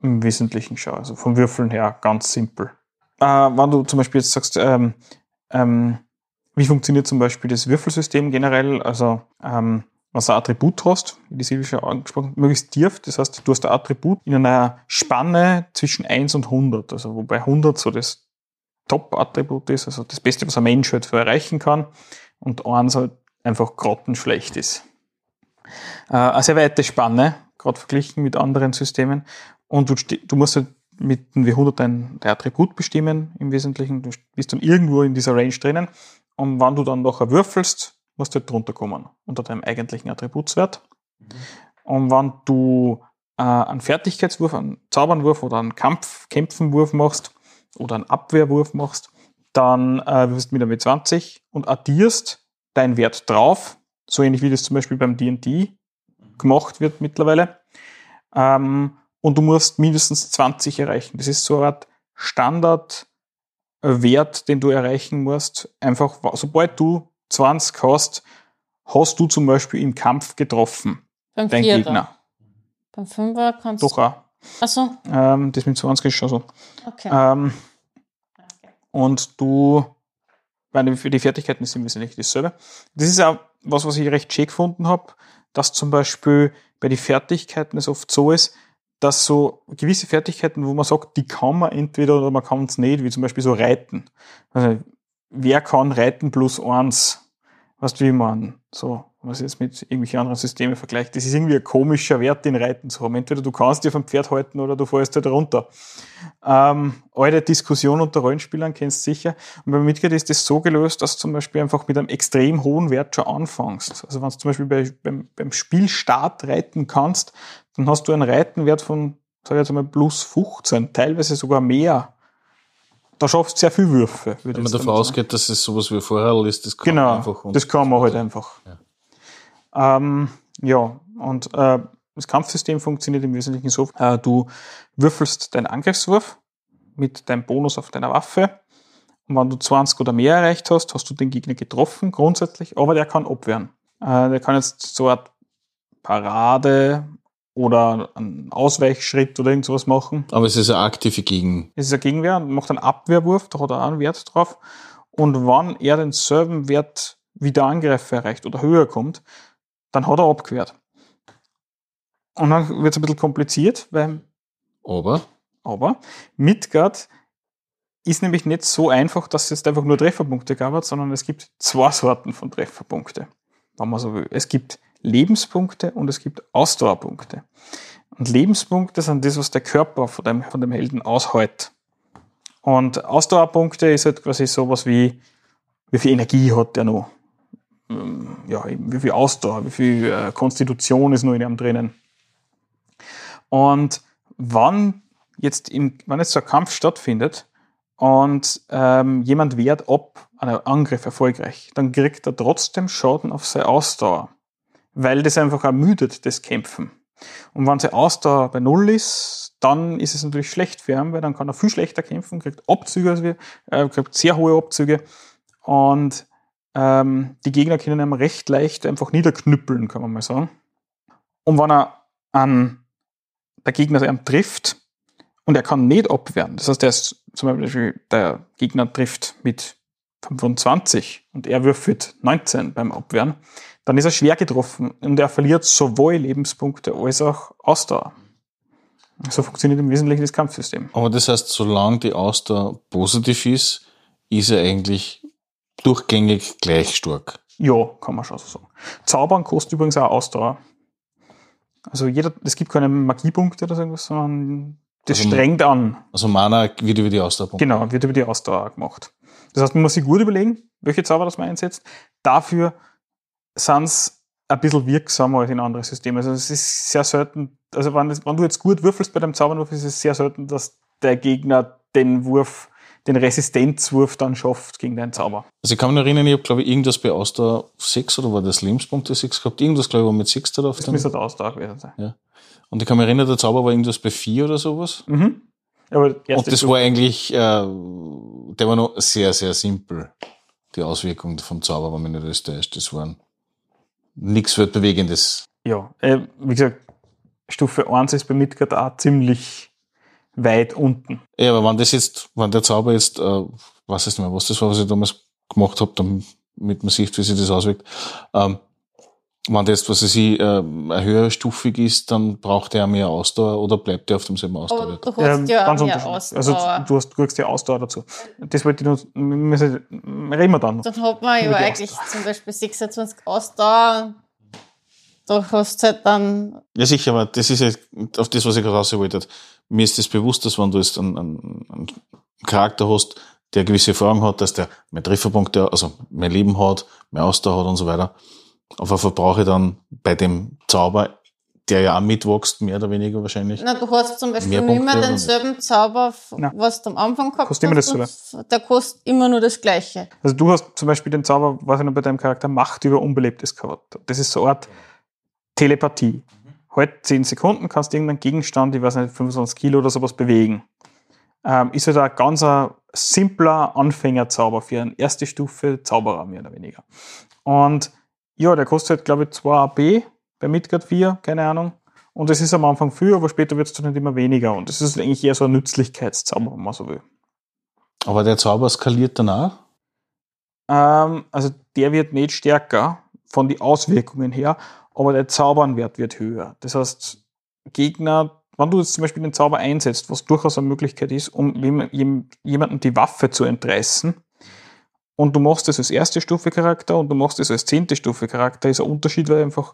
Im Wesentlichen schon. Also vom Würfeln her ganz simpel. Äh, wenn du zum Beispiel jetzt sagst, ähm, ähm, wie funktioniert zum Beispiel das Würfelsystem generell? Also, ähm, wenn du ein Attribut hast, wie die Silvia schon angesprochen hat, möglichst tief. Das heißt, du hast ein Attribut in einer Spanne zwischen 1 und 100. Also, wobei 100 so das Top-Attribut ist, also das Beste, was ein Mensch halt so erreichen kann. Und 1 halt einfach grottenschlecht ist. Äh, eine sehr weite Spanne, gerade verglichen mit anderen Systemen. Und du, du musst halt mit dem W100 dein, dein Attribut bestimmen im Wesentlichen. Du bist dann irgendwo in dieser Range drinnen. Und wenn du dann nachher würfelst, musst du halt drunter kommen, unter deinem eigentlichen Attributswert. Und wenn du äh, einen Fertigkeitswurf, einen Zaubernwurf oder einen Kampf, Kämpfenwurf machst oder einen Abwehrwurf machst, dann äh, wirst du mit einem W20 und addierst deinen Wert drauf, so ähnlich wie das zum Beispiel beim D&D gemacht wird mittlerweile. Ähm, und du musst mindestens 20 erreichen. Das ist so eine Art Standardwert, den du erreichen musst. Einfach, sobald du 20 hast, hast du zum Beispiel im Kampf getroffen, Beim dein Vierer. Gegner. Beim Fünfer kannst Doch auch. Achso, Ähm, das mit 20 ist schon so. okay. Ähm, und du, meine, für die Fertigkeiten ist im Wesentlichen dasselbe. Das ist auch was, was ich recht schön gefunden habe, dass zum Beispiel bei den Fertigkeiten es oft so ist, dass so gewisse Fertigkeiten, wo man sagt, die kann man entweder oder man kann es nicht, wie zum Beispiel so Reiten. Also, wer kann Reiten plus eins? Weißt du, wie man so, wenn man es jetzt mit irgendwelchen anderen Systemen vergleicht, das ist irgendwie ein komischer Wert, den Reiten zu haben. Entweder du kannst dir vom Pferd halten oder du fällst halt runter. Ähm, alte Diskussion unter Rollenspielern kennst du sicher. Und beim Midgard ist das so gelöst, dass du zum Beispiel einfach mit einem extrem hohen Wert schon anfängst. Also wenn du zum Beispiel bei, beim, beim Spielstart reiten kannst, dann hast du einen Reitenwert von, sag ich jetzt einmal, plus 15, teilweise sogar mehr. Da schaffst du sehr viel Würfe. Wenn man davon ausgeht, dass es sowas wie vorher ist, das kann Genau, man einfach. und- das kann man halt einfach. Ja, ähm, ja und äh, das Kampfsystem funktioniert im Wesentlichen so, äh, du würfelst deinen Angriffswurf mit deinem Bonus auf deiner Waffe und wenn du 20 oder mehr erreicht hast, hast du den Gegner getroffen, grundsätzlich, aber der kann abwehren. Äh, der kann jetzt so eine Art Parade oder einen Ausweichschritt oder irgend sowas machen. Aber es ist eine aktive Gegen. Es ist ein Gegenwehr und macht einen Abwehrwurf, da hat er einen Wert drauf. Und wenn er denselben Wert wie der Angreifer erreicht oder höher kommt, dann hat er abgewehrt. Und dann wird es ein bisschen kompliziert, weil, Aber aber Midgard ist nämlich nicht so einfach, dass es jetzt einfach nur Trefferpunkte gab, sondern es gibt zwei Sorten von Trefferpunkte, wenn man so will. Es gibt Lebenspunkte und es gibt Ausdauerpunkte. Und Lebenspunkte sind das, was der Körper von dem, von dem Helden aushält. Und Ausdauerpunkte ist halt quasi sowas wie, wie viel Energie hat der noch? Ähm, Ja, wie viel Ausdauer, wie viel äh, Konstitution ist noch in ihm drinnen. Und wann jetzt, im, wenn jetzt so ein Kampf stattfindet und ähm, jemand wehrt ab einen Angriff erfolgreich, dann kriegt er trotzdem Schaden auf seine Ausdauer, weil das einfach ermüdet, das Kämpfen. Und wenn seine Ausdauer bei Null ist, dann ist es natürlich schlecht für ihn, weil dann kann er viel schlechter kämpfen, kriegt Abzüge, also wir, äh, kriegt sehr hohe Abzüge und ähm, die Gegner können ihm recht leicht einfach niederknüppeln, kann man mal sagen. Und wenn er an der Gegner ihn trifft und er kann nicht abwehren, das heißt, der ist zum Beispiel der Gegner trifft mit 25 und er würfelt 19 beim Abwehren, dann ist er schwer getroffen und er verliert sowohl Lebenspunkte als auch Ausdauer. So funktioniert im Wesentlichen das Kampfsystem. Aber das heißt, solange die Ausdauer positiv ist, ist er eigentlich durchgängig gleich stark. Ja, kann man schon so sagen. Zaubern kostet übrigens auch Ausdauer. Also jeder, es gibt keine Magiepunkte oder so irgendwas, sondern das Also- strengt an. Also Mana wird über die Ausdauer. Genau, wird über die Ausdauer gemacht. Das heißt, man muss sich gut überlegen, welche Zauber das man einsetzt. Dafür sind es ein bisschen wirksamer als in andere Systeme. Also es ist sehr selten, also wenn, das, wenn du jetzt gut würfelst bei deinem Zauberwurf, ist es sehr selten, dass der Gegner den Wurf, den Resistenzwurf dann schafft gegen deinen Zauber. Also ich kann mich erinnern, ich habe glaube ich irgendwas bei Ausdauer 6 oder war das Lebenspunkte 6 gehabt. Irgendwas glaube ich war mit 6 da drauf. Das müsste der Ausdauer gewesen sein. Und ich kann mich erinnern, der Zauber war irgendwas bei 4 oder sowas. Mhm. Aber Und das Stufe- war eigentlich, äh, der war noch sehr, sehr simpel. Die Auswirkungen vom Zauber, wenn mich nicht täuscht. Das waren nichts Weltbewegendes. Ja, äh, wie gesagt, Stufe 1 ist bei Midgard auch ziemlich weit unten. Ja, aber wenn das jetzt, wenn der Zauber jetzt, äh, weiß ich nicht mehr, was das war, was ich damals gemacht habe, damit man sieht, wie sich das auswirkt. Ähm, wenn der jetzt, was ich, äh, eine höhere Stufig ist, dann braucht er mehr Ausdauer oder bleibt er auf demselben Aber Ausdauerwert? du hast ja ganz mehr. Also Ausdauer. du, hast, kriegst ja Ausdauer dazu. Das wollte ich noch, müssen- reden wir dann noch. Dann hat man ja die eigentlich zum Beispiel 26 Ausdauer. Da hast du halt dann, Ja, sicher, aber das ist ja auf das, was ich gerade raus wollte. Mir ist das bewusst, dass wenn du jetzt einen, einen, einen Charakter hast, der gewisse Erfahrung hat, dass der mehr Trefferpunkte, also mehr Leben hat, mehr Ausdauer hat und so weiter. Aber verbrauche ich dann bei dem Zauber, der ja auch mitwächst, mehr oder weniger wahrscheinlich. na, du hast zum Beispiel Mehr nicht mehr Punkte oder denselben Zauber, was du am Anfang gehabt Kostet immer hast. dasselbe. und Der kostet immer nur das Gleiche. Also du hast zum Beispiel den Zauber, was ich noch bei deinem Charakter, Macht über Unbelebtes gehabt. Das ist so eine Art Telepathie. Halt 10 Sekunden kannst du irgendeinen Gegenstand, ich weiß nicht, 25 Kilo oder sowas bewegen. Ähm, ist halt ein ganz ein simpler Anfängerzauber für eine erste Stufe Zauberer, mehr oder weniger. Und ja, der kostet halt, glaube ich, 2 AB bei Midgard 4, keine Ahnung. Und das ist am Anfang viel, aber später wird es dann nicht immer weniger. Und das ist eigentlich eher so ein Nützlichkeitszauber, wenn man so will. Aber der Zauber skaliert danach. Ähm, also der wird nicht stärker von den Auswirkungen her, aber der Zaubernwert wird höher. Das heißt, Gegner, wenn du jetzt zum Beispiel den Zauber einsetzt, was durchaus eine Möglichkeit ist, um jem- jemanden die Waffe zu entreißen, und du machst das als erste Stufe Charakter und du machst das als zehnte Stufe Charakter, ist ein Unterschied, weil einfach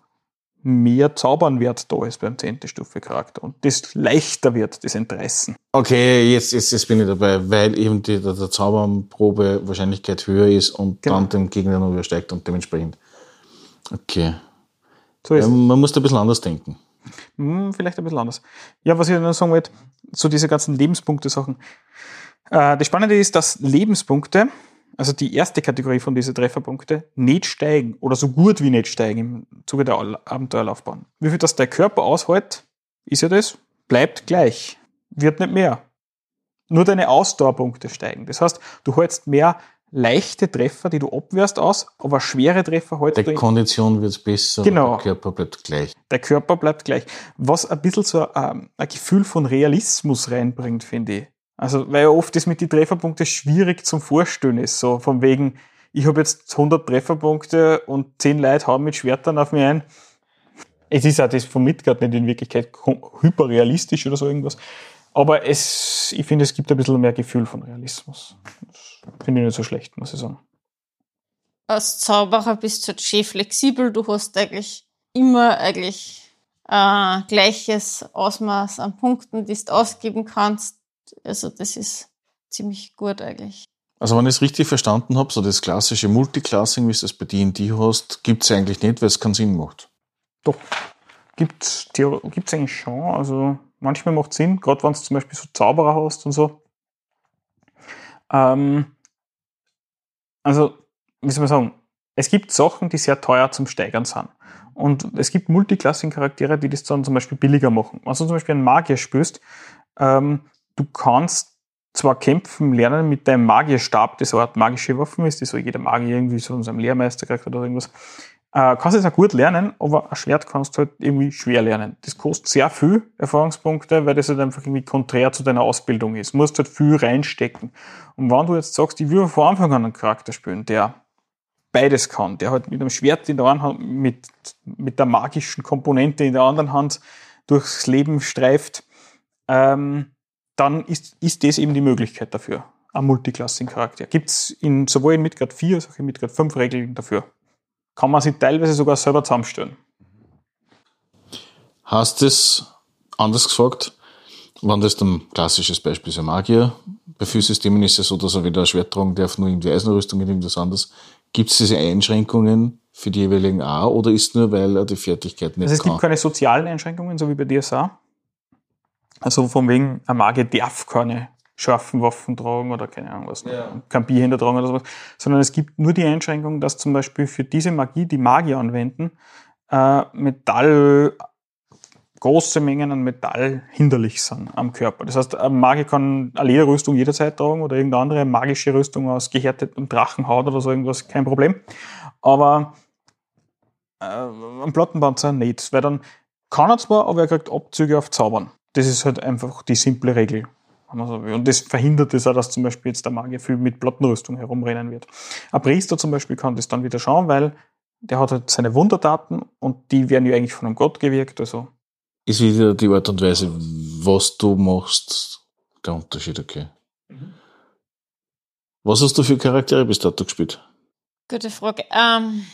mehr Zaubernwert da ist beim zehnte Stufe Charakter und das leichter wird, das Entreißen. Okay, jetzt, jetzt, jetzt bin ich dabei, weil eben die, der, der Zauberprobe Wahrscheinlichkeit höher ist und Genau. dann dem Gegner noch übersteigt und dementsprechend. Okay. So Ja, man muss da ein bisschen anders denken. Hm, vielleicht ein bisschen anders. Ja, was ich noch sagen wollte, so diese ganzen Lebenspunkte-Sachen. Äh, das Spannende ist, dass Lebenspunkte, also die erste Kategorie von diesen Trefferpunkte, nicht steigen oder so gut wie nicht steigen im Zuge der Abenteuerlaufbahn. Wie viel das der Körper aushält, ist ja das, bleibt gleich. Wird nicht mehr. Nur deine Ausdauerpunkte steigen. Das heißt, du hältst mehr leichte Treffer, die du abwehrst, aus, aber schwere Treffer du Die in- Kondition wird besser, Genau. der Körper bleibt gleich. der Körper bleibt gleich. Was ein bisschen so ähm, ein Gefühl von Realismus reinbringt, finde ich. Also, weil ja oft das mit den Trefferpunkten schwierig zum Vorstellen ist. So von wegen, ich habe jetzt 100 Trefferpunkte und 10 Leute hauen mit Schwertern auf mich ein. Es ist auch das von Midgard nicht in Wirklichkeit hyperrealistisch oder so irgendwas. Aber es, ich finde, es gibt ein bisschen mehr Gefühl von Realismus. Das finde ich nicht so schlecht, muss ich sagen. Als Zauberer bist du halt schön flexibel. Du hast eigentlich immer eigentlich äh, gleiches Ausmaß an Punkten, die du ausgeben kannst. Also das ist ziemlich gut eigentlich. Also wenn ich es richtig verstanden habe, so das klassische Multiclassing, wie du es bei D&D hast, gibt es eigentlich nicht, weil es keinen Sinn macht. Doch. Theor- gibt's eigentlich schon. Also manchmal macht Sinn, gerade wenn du zum Beispiel so Zauberer hast und so. Ähm, also, wie soll man sagen, es gibt Sachen, die sehr teuer zum Steigern sind. Und es gibt Multiklassen-Charaktere, die das dann zum Beispiel billiger machen. Wenn du zum Beispiel einen Magier spielst, ähm, du kannst zwar kämpfen lernen mit deinem Magierstab, das eine Art magische Waffen ist, die so jeder Magier irgendwie so in seinem Lehrmeister kriegt oder irgendwas. Äh, kannst es auch gut lernen, aber ein Schwert kannst du halt irgendwie schwer lernen. Das kostet sehr viel Erfahrungspunkte, weil das halt einfach irgendwie konträr zu deiner Ausbildung ist. Du musst halt viel reinstecken. Und wenn du jetzt sagst, ich will von Anfang an einen Charakter spielen, der beides kann, der halt mit einem Schwert in der einen Hand, mit, mit der magischen Komponente in der anderen Hand durchs Leben streift, ähm, dann ist, ist das eben die Möglichkeit dafür. Ein Multiklassen-Charakter. Gibt es in, sowohl in Midgard 4 als auch in Midgard 5 Regeln dafür. Kann man sich teilweise sogar selber zusammenstellen. Hast es anders gefragt, wenn das dann klassisches Beispiel ist ein Magier, bei vielen Systemen ist es so, dass er weder ein Schwert tragen darf, nur irgendwie Eisenrüstung oder irgendwas anderes. Gibt es diese Einschränkungen für die jeweiligen auch oder ist nur, weil er die Fertigkeit nicht Also es kann? gibt keine sozialen Einschränkungen, so wie bei DSA. Also von wegen, ein Magier darf keine scharfen Waffen tragen oder keine Ahnung was, kein Bierhändler tragen oder sowas, sondern es gibt nur die Einschränkung, dass zum Beispiel für diese Magie, die Magier anwenden, äh, Metall, große Mengen an Metall hinderlich sind am Körper. Das heißt, ein Magier kann eine Lederrüstung jederzeit tragen oder irgendeine andere magische Rüstung aus gehärtetem Drachenhaut oder so irgendwas, kein Problem. Aber äh, ein Plattenpanzer nicht, weil dann kann er zwar, aber er kriegt Abzüge auf Zaubern. Das ist halt einfach die simple Regel. Und das verhindert es auch, dass zum Beispiel jetzt der Magier viel mit Plattenrüstung herumrennen wird. Ein Priester zum Beispiel kann das dann wieder schauen, weil der hat halt seine Wundertaten und die werden ja eigentlich von einem Gott gewirkt. Also Ist wieder die Art und Weise, was du machst, der Unterschied, okay. Was hast du für Charaktere bis dato gespielt? Gute Frage. Ähm,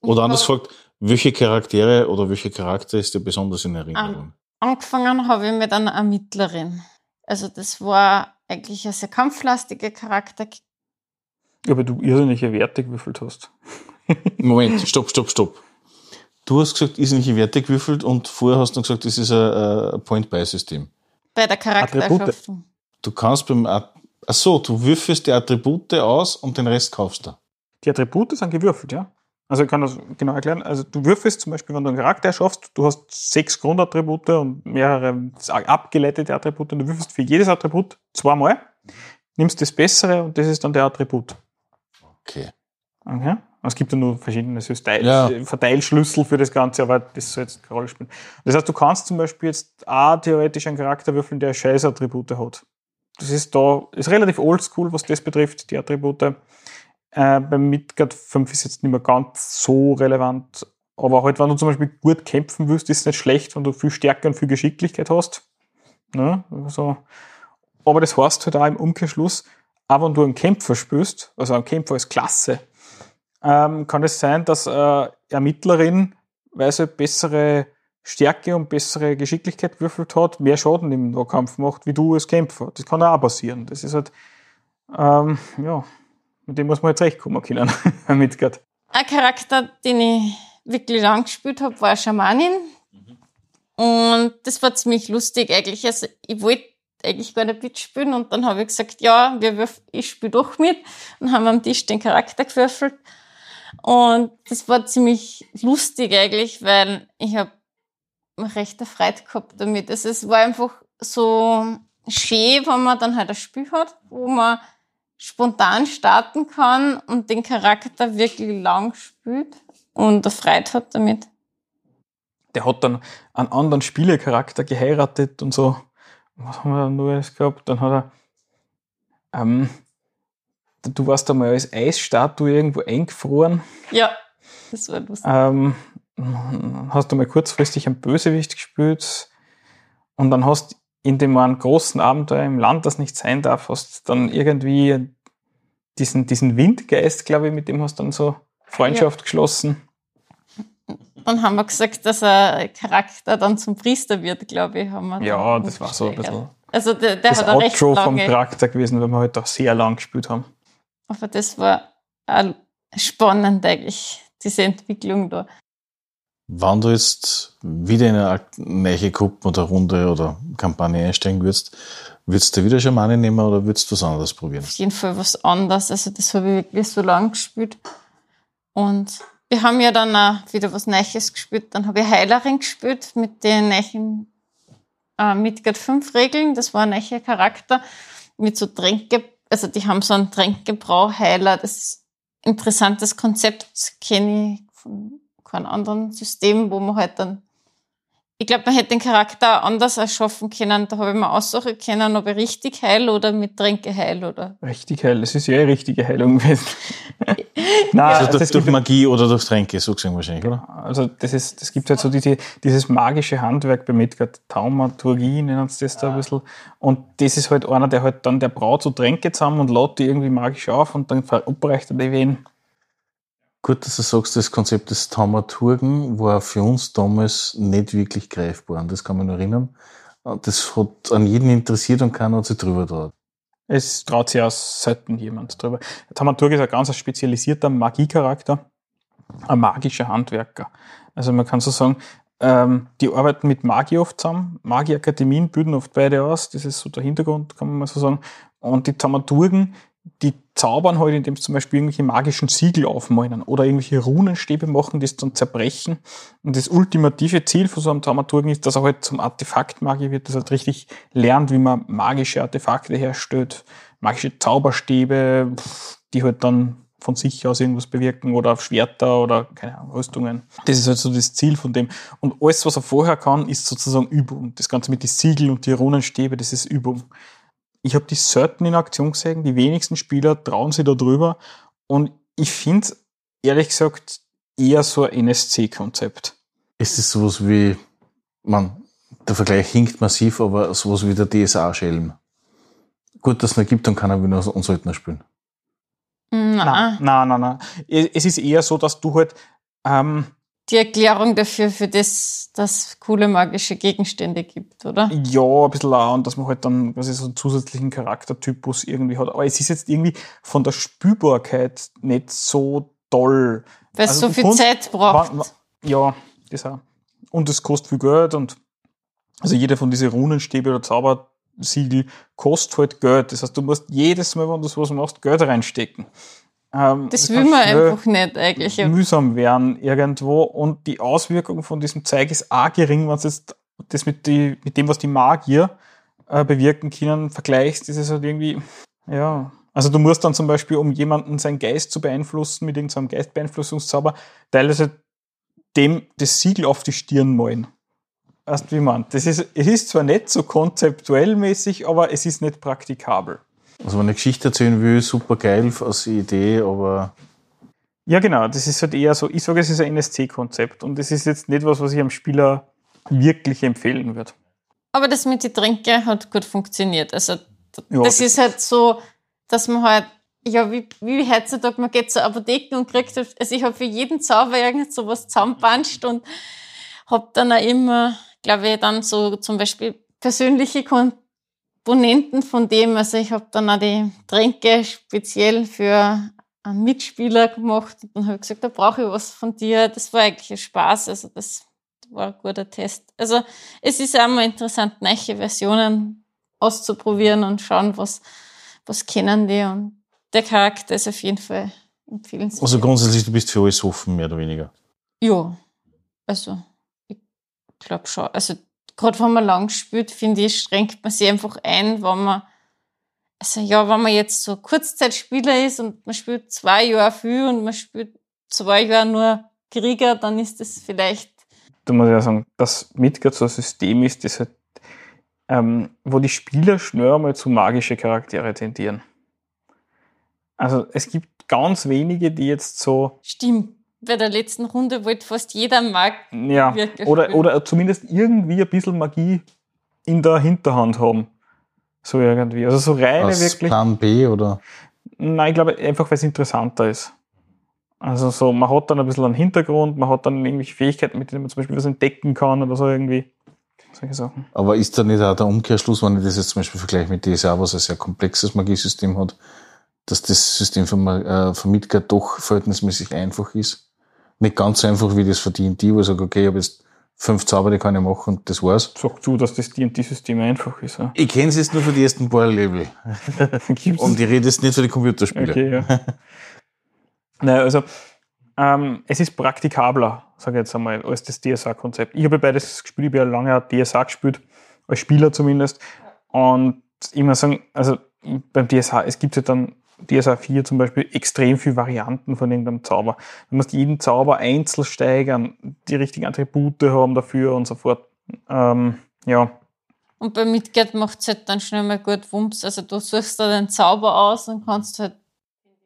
Oder anders gefragt, welche Charaktere oder welche Charakter ist dir besonders in Erinnerung? Angefangen habe ich mit einer Ermittlerin. Also das war eigentlich ein sehr kampflastiger Charakter. Aber du irrsinnige Werte gewürfelt hast. Moment, stopp, stopp, stopp. Du hast gesagt, irrsinnige Werte gewürfelt und vorher hast du gesagt, das ist ein, Point-Buy-System. Bei der Charaktererschaffung. Du kannst beim, At- ach so, du würfelst die Attribute aus und den Rest kaufst du. Die Attribute sind gewürfelt, ja. Also ich kann das genau erklären. Also du würfelst zum Beispiel, wenn du einen Charakter erschaffst, du hast sechs Grundattribute und mehrere abgeleitete Attribute und du würfelst für jedes Attribut zweimal, nimmst das Bessere und das ist dann der Attribut. Okay. Okay. Es gibt ja nur verschiedene System Ja. Verteilschlüssel für das Ganze, aber das soll jetzt keine Rolle spielen. Das heißt, du kannst zum Beispiel jetzt auch theoretisch einen Charakter würfeln, der Scheiß-Attribute hat. Das ist da, ist relativ oldschool, was das betrifft, die Attribute. Äh, beim Midgard 5 ist jetzt nicht mehr ganz so relevant. Aber halt, wenn du zum Beispiel gut kämpfen willst, ist es nicht schlecht, wenn du viel Stärke und viel Geschicklichkeit hast. Ne? Also, aber das heißt halt auch im Umkehrschluss, auch wenn du einen Kämpfer spielst, also einen Kämpfer als Klasse, ähm, kann es sein, dass äh, Ermittlerin, weil sie bessere Stärke und bessere Geschicklichkeit gewürfelt hat, mehr Schaden im Nahkampf macht, wie du als Kämpfer. Das kann auch passieren. Das ist halt, ähm, ja, mit dem muss man jetzt recht kommen können, Herr Midgard. Ein Charakter, den ich wirklich lang gespielt habe, war Schamanin. Und das war ziemlich lustig eigentlich. Also ich wollte eigentlich gar nicht mitspielen und dann habe ich gesagt, ja, wir würf ich spiele doch mit und haben am Tisch den Charakter gewürfelt. Und das war ziemlich lustig eigentlich, weil ich habe recht eine Freude gehabt damit. Also es war einfach so schön, wenn man dann halt ein Spiel hat, wo man spontan starten kann und den Charakter wirklich lang spielt und eine Freude hat damit. Der hat dann einen anderen Spielercharakter geheiratet und so. Was haben wir dann noch alles gehabt? Dann hat er, ähm, du warst einmal als Eisstatue irgendwo eingefroren. Ja, das war lustig. Ähm, hast du mal kurzfristig einen Bösewicht gespielt und dann hast in dem einen großen Abenteuer im Land, das nicht sein darf, hast dann irgendwie diesen, diesen Windgeist, glaube ich, mit dem hast du dann so Freundschaft geschlossen. Dann haben wir gesagt, dass ein Charakter dann zum Priester wird, glaube ich. Haben wir Ja, das war so ein bisschen Also der, der das hat eine recht Outro vom lange, Charakter gewesen, weil wir halt auch sehr lang gespielt haben. aber das war spannend eigentlich, diese Entwicklung da. Wenn du jetzt wieder in eine neue Gruppe oder Runde oder Kampagne einsteigen würdest, würdest du wieder Schamane nehmen oder würdest du was anderes probieren? auf jeden Fall was anderes. Also das habe ich wirklich so lang gespielt. Und wir haben ja dann auch wieder was Neues gespielt. Dann habe ich Heilerin gespielt mit den neuen äh, Midgard 5 Regeln. Das war ein neuer Charakter mit so Tränke, also die haben so einen Tränkebrauheiler. Das ist ein interessantes Konzept, kenne ich von keinem anderen System, wo man halt dann ich glaube, man hätte den Charakter anders erschaffen können. Da habe ich mir aussuchen können, ob ich richtig heil oder mit Tränke heil oder. Richtig heil, das ist ja eine richtige Heilung gewesen. Nein, Also durch, das durch Magie oder durch Tränke, so gesehen wahrscheinlich, oder? Also das ist, das gibt halt so diese, dieses magische Handwerk bei Midgard, Taumaturgie nennen sie das da ein bisschen. Und das ist halt einer, der halt dann, der braut so Tränke zusammen und lädt die irgendwie magisch auf und dann verabreicht er die wen. Gut, dass du sagst, das Konzept des Taumaturgen war für uns damals nicht wirklich greifbar. An das kann man erinnern. Das hat an jeden interessiert und keiner hat sich drüber traut. Es traut sich auch selten jemand drüber. Der Taumaturg ist ein ganz spezialisierter Magiecharakter, ein magischer Handwerker. Also man kann so sagen, ähm, die arbeiten mit Magie oft zusammen. Magieakademien bilden oft beide aus. Das ist so der Hintergrund, kann man mal so sagen. Und die Taumaturgen, die zaubern halt, indem sie zum Beispiel irgendwelche magischen Siegel aufmalen oder irgendwelche Runenstäbe machen, die es dann zerbrechen. Und das ultimative Ziel von so einem Taumaturgen ist, dass er halt zum Artefaktmagier wird, dass er halt richtig lernt, wie man magische Artefakte herstellt, magische Zauberstäbe, die halt dann von sich aus irgendwas bewirken oder Schwerter oder keine Ahnung, Rüstungen. Das ist halt so das Ziel von dem. Und alles, was er vorher kann, ist sozusagen Übung. Das Ganze mit den Siegeln und die Runenstäbe, das ist Übung. Ich habe die selten in Aktion gesehen. Die wenigsten Spieler trauen sich da drüber. Und ich finde ehrlich gesagt, eher so ein NSC-Konzept. Ist es sowas wie, man, der Vergleich hinkt massiv, aber sowas wie der DSA-Schelm. Gut, dass es noch gibt, dann kann er wieder und Söldner spielen. Nein. Nein, nein, nein, nein. Es es ist eher so, dass du halt, ähm, die Erklärung dafür, für das, dass coole magische Gegenstände gibt, oder? Ja, ein bisschen auch, und dass man halt dann quasi so einen zusätzlichen Charaktertypus irgendwie hat. Aber es ist jetzt irgendwie von der Spülbarkeit nicht so toll. Weil es Also so viel Kunst- Zeit braucht. Wa- wa- Ja, das auch. Und es kostet viel Geld und also jeder von diesen Runenstäbe oder Zaubersiegel kostet halt Geld. Das heißt, du musst jedes Mal, wenn du sowas machst, Geld reinstecken. Ähm, das kann will man einfach nicht eigentlich. mühsam werden irgendwo und die Auswirkung von diesem Zeug ist auch gering, wenn du jetzt das mit, die, mit dem, was die Magier äh, bewirken können, vergleichst, ist es halt irgendwie, ja. Also du musst dann zum Beispiel, um jemanden seinen Geist zu beeinflussen, mit irgendeinem Geistbeeinflussungszauber, teilweise dem das Siegel auf die Stirn malen. Weißt du, wie man? Das ist, es ist zwar nicht so konzeptuell mäßig, aber es ist nicht praktikabel. Also wenn eine Geschichte erzählen will, super geil als Idee, aber Ja, genau. Das ist halt eher so, ich sage, es ist ein NSC-Konzept und das ist jetzt nicht was, was ich am Spieler wirklich empfehlen würde. Aber das mit den Tränke hat gut funktioniert. Also Ja, das ist halt so, dass man halt, ja, wie, wie heutzutage, man geht zur Apotheke und kriegt, halt- also ich habe für jeden Zauber irgend so was zusammenpanscht und habe dann auch immer, glaube ich, dann so zum Beispiel persönliche Komponenten von dem, also ich habe dann auch die Tränke speziell für einen Mitspieler gemacht und dann habe ich gesagt, da brauche ich was von dir. Das war eigentlich ein Spaß, also das war ein guter Test. Also es ist auch mal interessant, neue Versionen auszuprobieren und schauen, was, was kennen die. Und der Charakter ist auf jeden Fall empfehlenswert. also grundsätzlich, du bist für alles offen, mehr oder weniger. ja, also ich glaube schon. Also gerade wenn man lang spielt, finde ich, schränkt man sich einfach ein, wenn man also ja, wenn man jetzt so Kurzzeitspieler ist und man spielt zwei Jahre viel und man spielt zwei Jahre nur Krieger, dann ist das vielleicht da muss ich ja sagen, dass Midgard so ein System ist, das halt, ähm, wo die Spieler schnell mal zu magische Charaktere tendieren. Also es gibt ganz wenige, die jetzt so, stimmt. Bei der letzten Runde wollte fast jeder mag. ja, oder, oder zumindest irgendwie ein bisschen Magie in der Hinterhand haben. So irgendwie. Also so reine Als wirklich. Plan B oder Nein, ich glaube einfach, weil es interessanter ist. Also so, man hat dann ein bisschen einen Hintergrund, man hat dann irgendwelche Fähigkeiten, mit denen man zum Beispiel was entdecken kann oder so irgendwie. Solche Sachen. Aber ist da nicht auch der Umkehrschluss, wenn ich das jetzt zum Beispiel vergleiche mit DSA, was ein sehr komplexes Magiesystem hat, dass das System von, äh, von Midgard doch verhältnismäßig einfach ist? Nicht ganz so einfach wie das von D&D, wo ich sage, okay, ich habe jetzt fünf Zauber, die kann ich machen und das war's. Sag du, dass das D&D-System einfach ist. Ja. Ich kenne es jetzt nur für die ersten paar Level. Und ich rede jetzt nicht für die Computerspiele. Okay, ja. naja, also ähm, es ist praktikabler, sage ich jetzt einmal, als das DSA-Konzept. Ich habe beides gespielt, ich habe ja lange DSA gespielt, als Spieler zumindest. Und ich muss sagen, also beim DSA, es gibt ja dann DSA 4 zum Beispiel extrem viele Varianten von irgendeinem Zauber. Du musst jeden Zauber einzeln steigern, die richtigen Attribute haben dafür und so fort. Ähm, ja, Und bei Midgard macht es halt dann schnell mal gut Wumms. Also du suchst da den Zauber aus und kannst halt,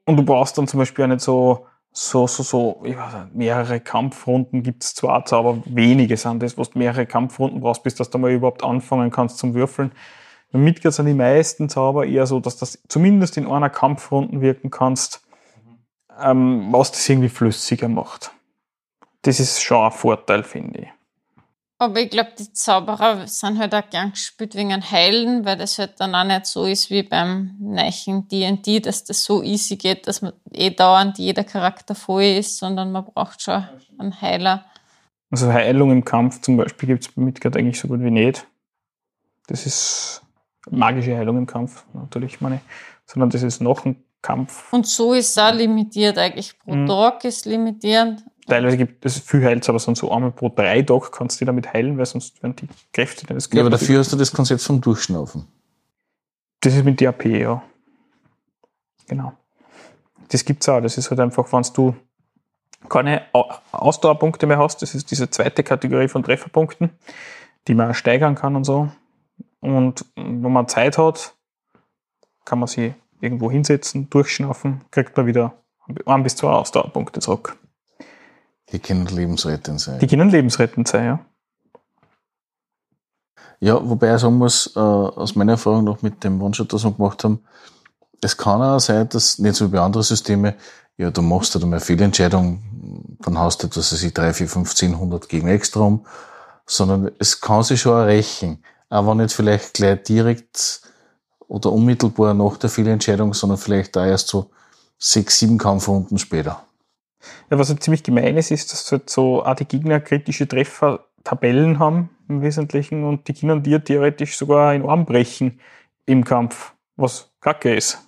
Und du brauchst dann zum Beispiel auch nicht so, so, so, so, ich weiß nicht, mehrere Kampfrunden gibt es zwar, aber wenige sind das, was du mehrere Kampfrunden brauchst, bis dass du mal überhaupt anfangen kannst zum Würfeln. Bei Midgard sind die meisten Zauber eher so, dass das zumindest in einer Kampfrunden wirken kannst, ähm, was das irgendwie flüssiger macht. Das ist schon ein Vorteil, finde ich. aber ich glaube, die Zauberer sind halt auch gern gespielt wegen einem Heilen, weil das halt dann auch nicht so ist wie beim neichen D&D, dass das so easy geht, dass man eh dauernd jeder Charakter voll ist, sondern man braucht schon einen Heiler. Also Heilung im Kampf zum Beispiel gibt es bei Midgard eigentlich so gut wie nicht. Das ist magische Heilung im Kampf, natürlich meine, ich. sondern das ist noch ein Kampf. Und so ist es auch limitiert eigentlich. Pro Mhm. Tag ist limitierend. Teilweise gibt es viel Heils, aber sonst so einmal pro drei Tage kannst du dich damit heilen, weil sonst werden die Kräfte deines Ja, aber Körpers- dafür hast du das Konzept vom Durchschnaufen. Das ist mit DAP, ja. Genau. Das gibt's auch. Das ist halt einfach, wenn du keine Au- Ausdauerpunkte mehr hast, das ist diese zweite Kategorie von Trefferpunkten, die man auch steigern kann und so. Und wenn man Zeit hat, kann man sie irgendwo hinsetzen, durchschnaufen, kriegt man wieder ein bis zwei Ausdauerpunkte zurück. Die können lebensrettend sein. Die können lebensrettend sein, ja. Ja, wobei ich sagen muss, äh, aus meiner Erfahrung noch mit dem One-Shot, das wir gemacht haben, es kann auch sein, dass, nicht so wie bei anderen Systeme, ja, du machst halt einmal eine Fehlentscheidung, dann hast du etwas, was ich 3, 4, 5, 10, 100 gegen extra um, sondern es kann sich schon erreichen. Aber nicht vielleicht gleich direkt oder unmittelbar nach der Fehlentscheidung, sondern vielleicht da erst so sechs, sieben Kampfrunden später. Ja, was halt ziemlich gemein ist, ist, dass halt so auch die Gegner kritische Treffer Tabellen haben im Wesentlichen und die können dir theoretisch sogar in Arm brechen im Kampf, was kacke ist.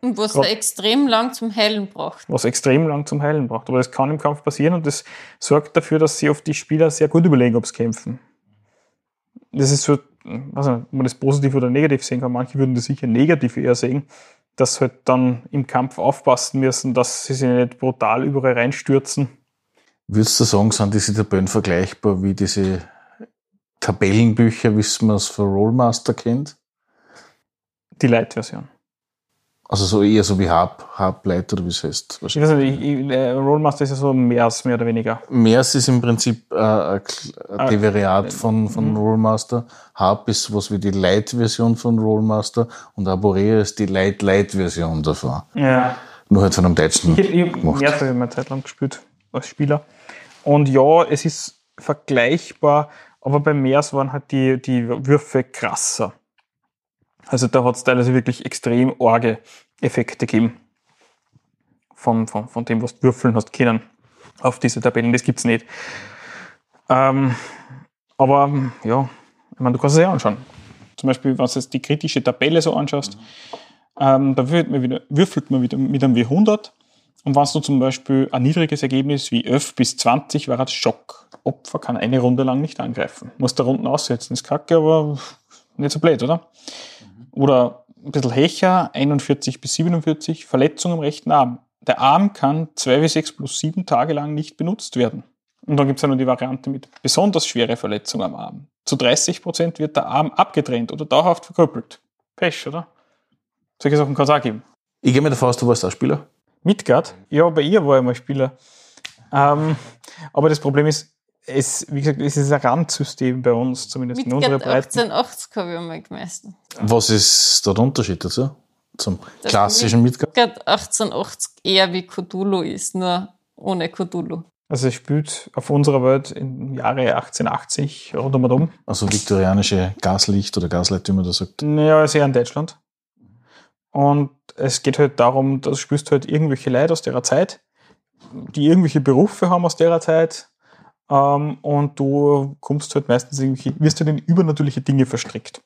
Und was Grad- extrem lang zum Heilen braucht. was extrem lang zum Heilen braucht. Aber das kann im Kampf passieren und das sorgt dafür, dass sie oft die Spieler sehr gut überlegen, ob sie kämpfen. Das ist so, weiß nicht, ob man das positiv oder negativ sehen kann. Manche würden das sicher negativ eher sehen, dass sie halt dann im Kampf aufpassen müssen, dass sie sich nicht brutal überall reinstürzen. Würdest du sagen, sind diese Tabellen vergleichbar wie diese Tabellenbücher, wie man es von Rollmaster kennt? Die Light-Version. Also so eher so wie Hub, Hub Light oder wie es heißt. Ich weiß nicht, ich, ich, äh, Rollmaster ist ja so mehr, mehr oder weniger. MERS ist im Prinzip äh, ein ein Ah, Devariat von, von mhm. Rollmaster. Hub ist was wie die Light-Version von Rollmaster und Aborea ist die Light-Light-Version davon. Ja. Nur halt von einem deutschen. Ich, ich habe gemacht. mehr habe ich eine Zeit lang gespielt als Spieler. Und ja, es ist vergleichbar, aber bei Meers waren halt die, die Würfe krasser. Also da hat es teilweise wirklich extrem arge Effekte gegeben. Von, von, von dem, was du würfeln hast können auf diese Tabellen. Das gibt's nicht. Ähm, aber ja, ich meine, du kannst es ja anschauen. Zum Beispiel, wenn du jetzt die kritische Tabelle so anschaust, ähm, da würfelt man, wieder, würfelt man wieder mit einem W100 und wenn du zum Beispiel ein niedriges Ergebnis wie 11 bis 20 war, hat Schock. Opfer kann eine Runde lang nicht angreifen. Muss da Runden aussetzen. Ist kacke, aber nicht so blöd, oder? Oder ein bisschen Hecher, 41 bis 47, Verletzung am rechten Arm. Der Arm kann 2 bis 6 plus 7 Tage lang nicht benutzt werden. Und dann gibt es ja noch die Variante mit besonders schwere Verletzung am Arm. Zu 30 Prozent wird der Arm abgetrennt oder dauerhaft verkrüppelt. Pech, oder? Solche Sachen kann es auch geben. Ich gehe mir davon aus, du warst auch Spieler. Midgard? Ja, bei ihr war ich mal Spieler. Ähm, aber das Problem ist, es, wie gesagt, es ist ein Randsystem bei uns, zumindest in unserer Breite. 1880 habe ich einmal gemeistert. Was ist da der Unterschied dazu? Zum Das klassischen Midgard? Midgard 1880 eher wie Cthulhu ist, nur ohne Cthulhu. Also es spielt auf unserer Welt im Jahre 1880 rund um und um. Also viktorianische Gaslicht oder Gaslight, wie man das sagt. Naja, ist eher in Deutschland. Und es geht halt darum, dass du spürst halt irgendwelche Leute aus der Zeit, die irgendwelche Berufe haben aus der Zeit. Ähm, und du kommst halt meistens irgendwie, wirst halt in übernatürliche Dinge verstrickt.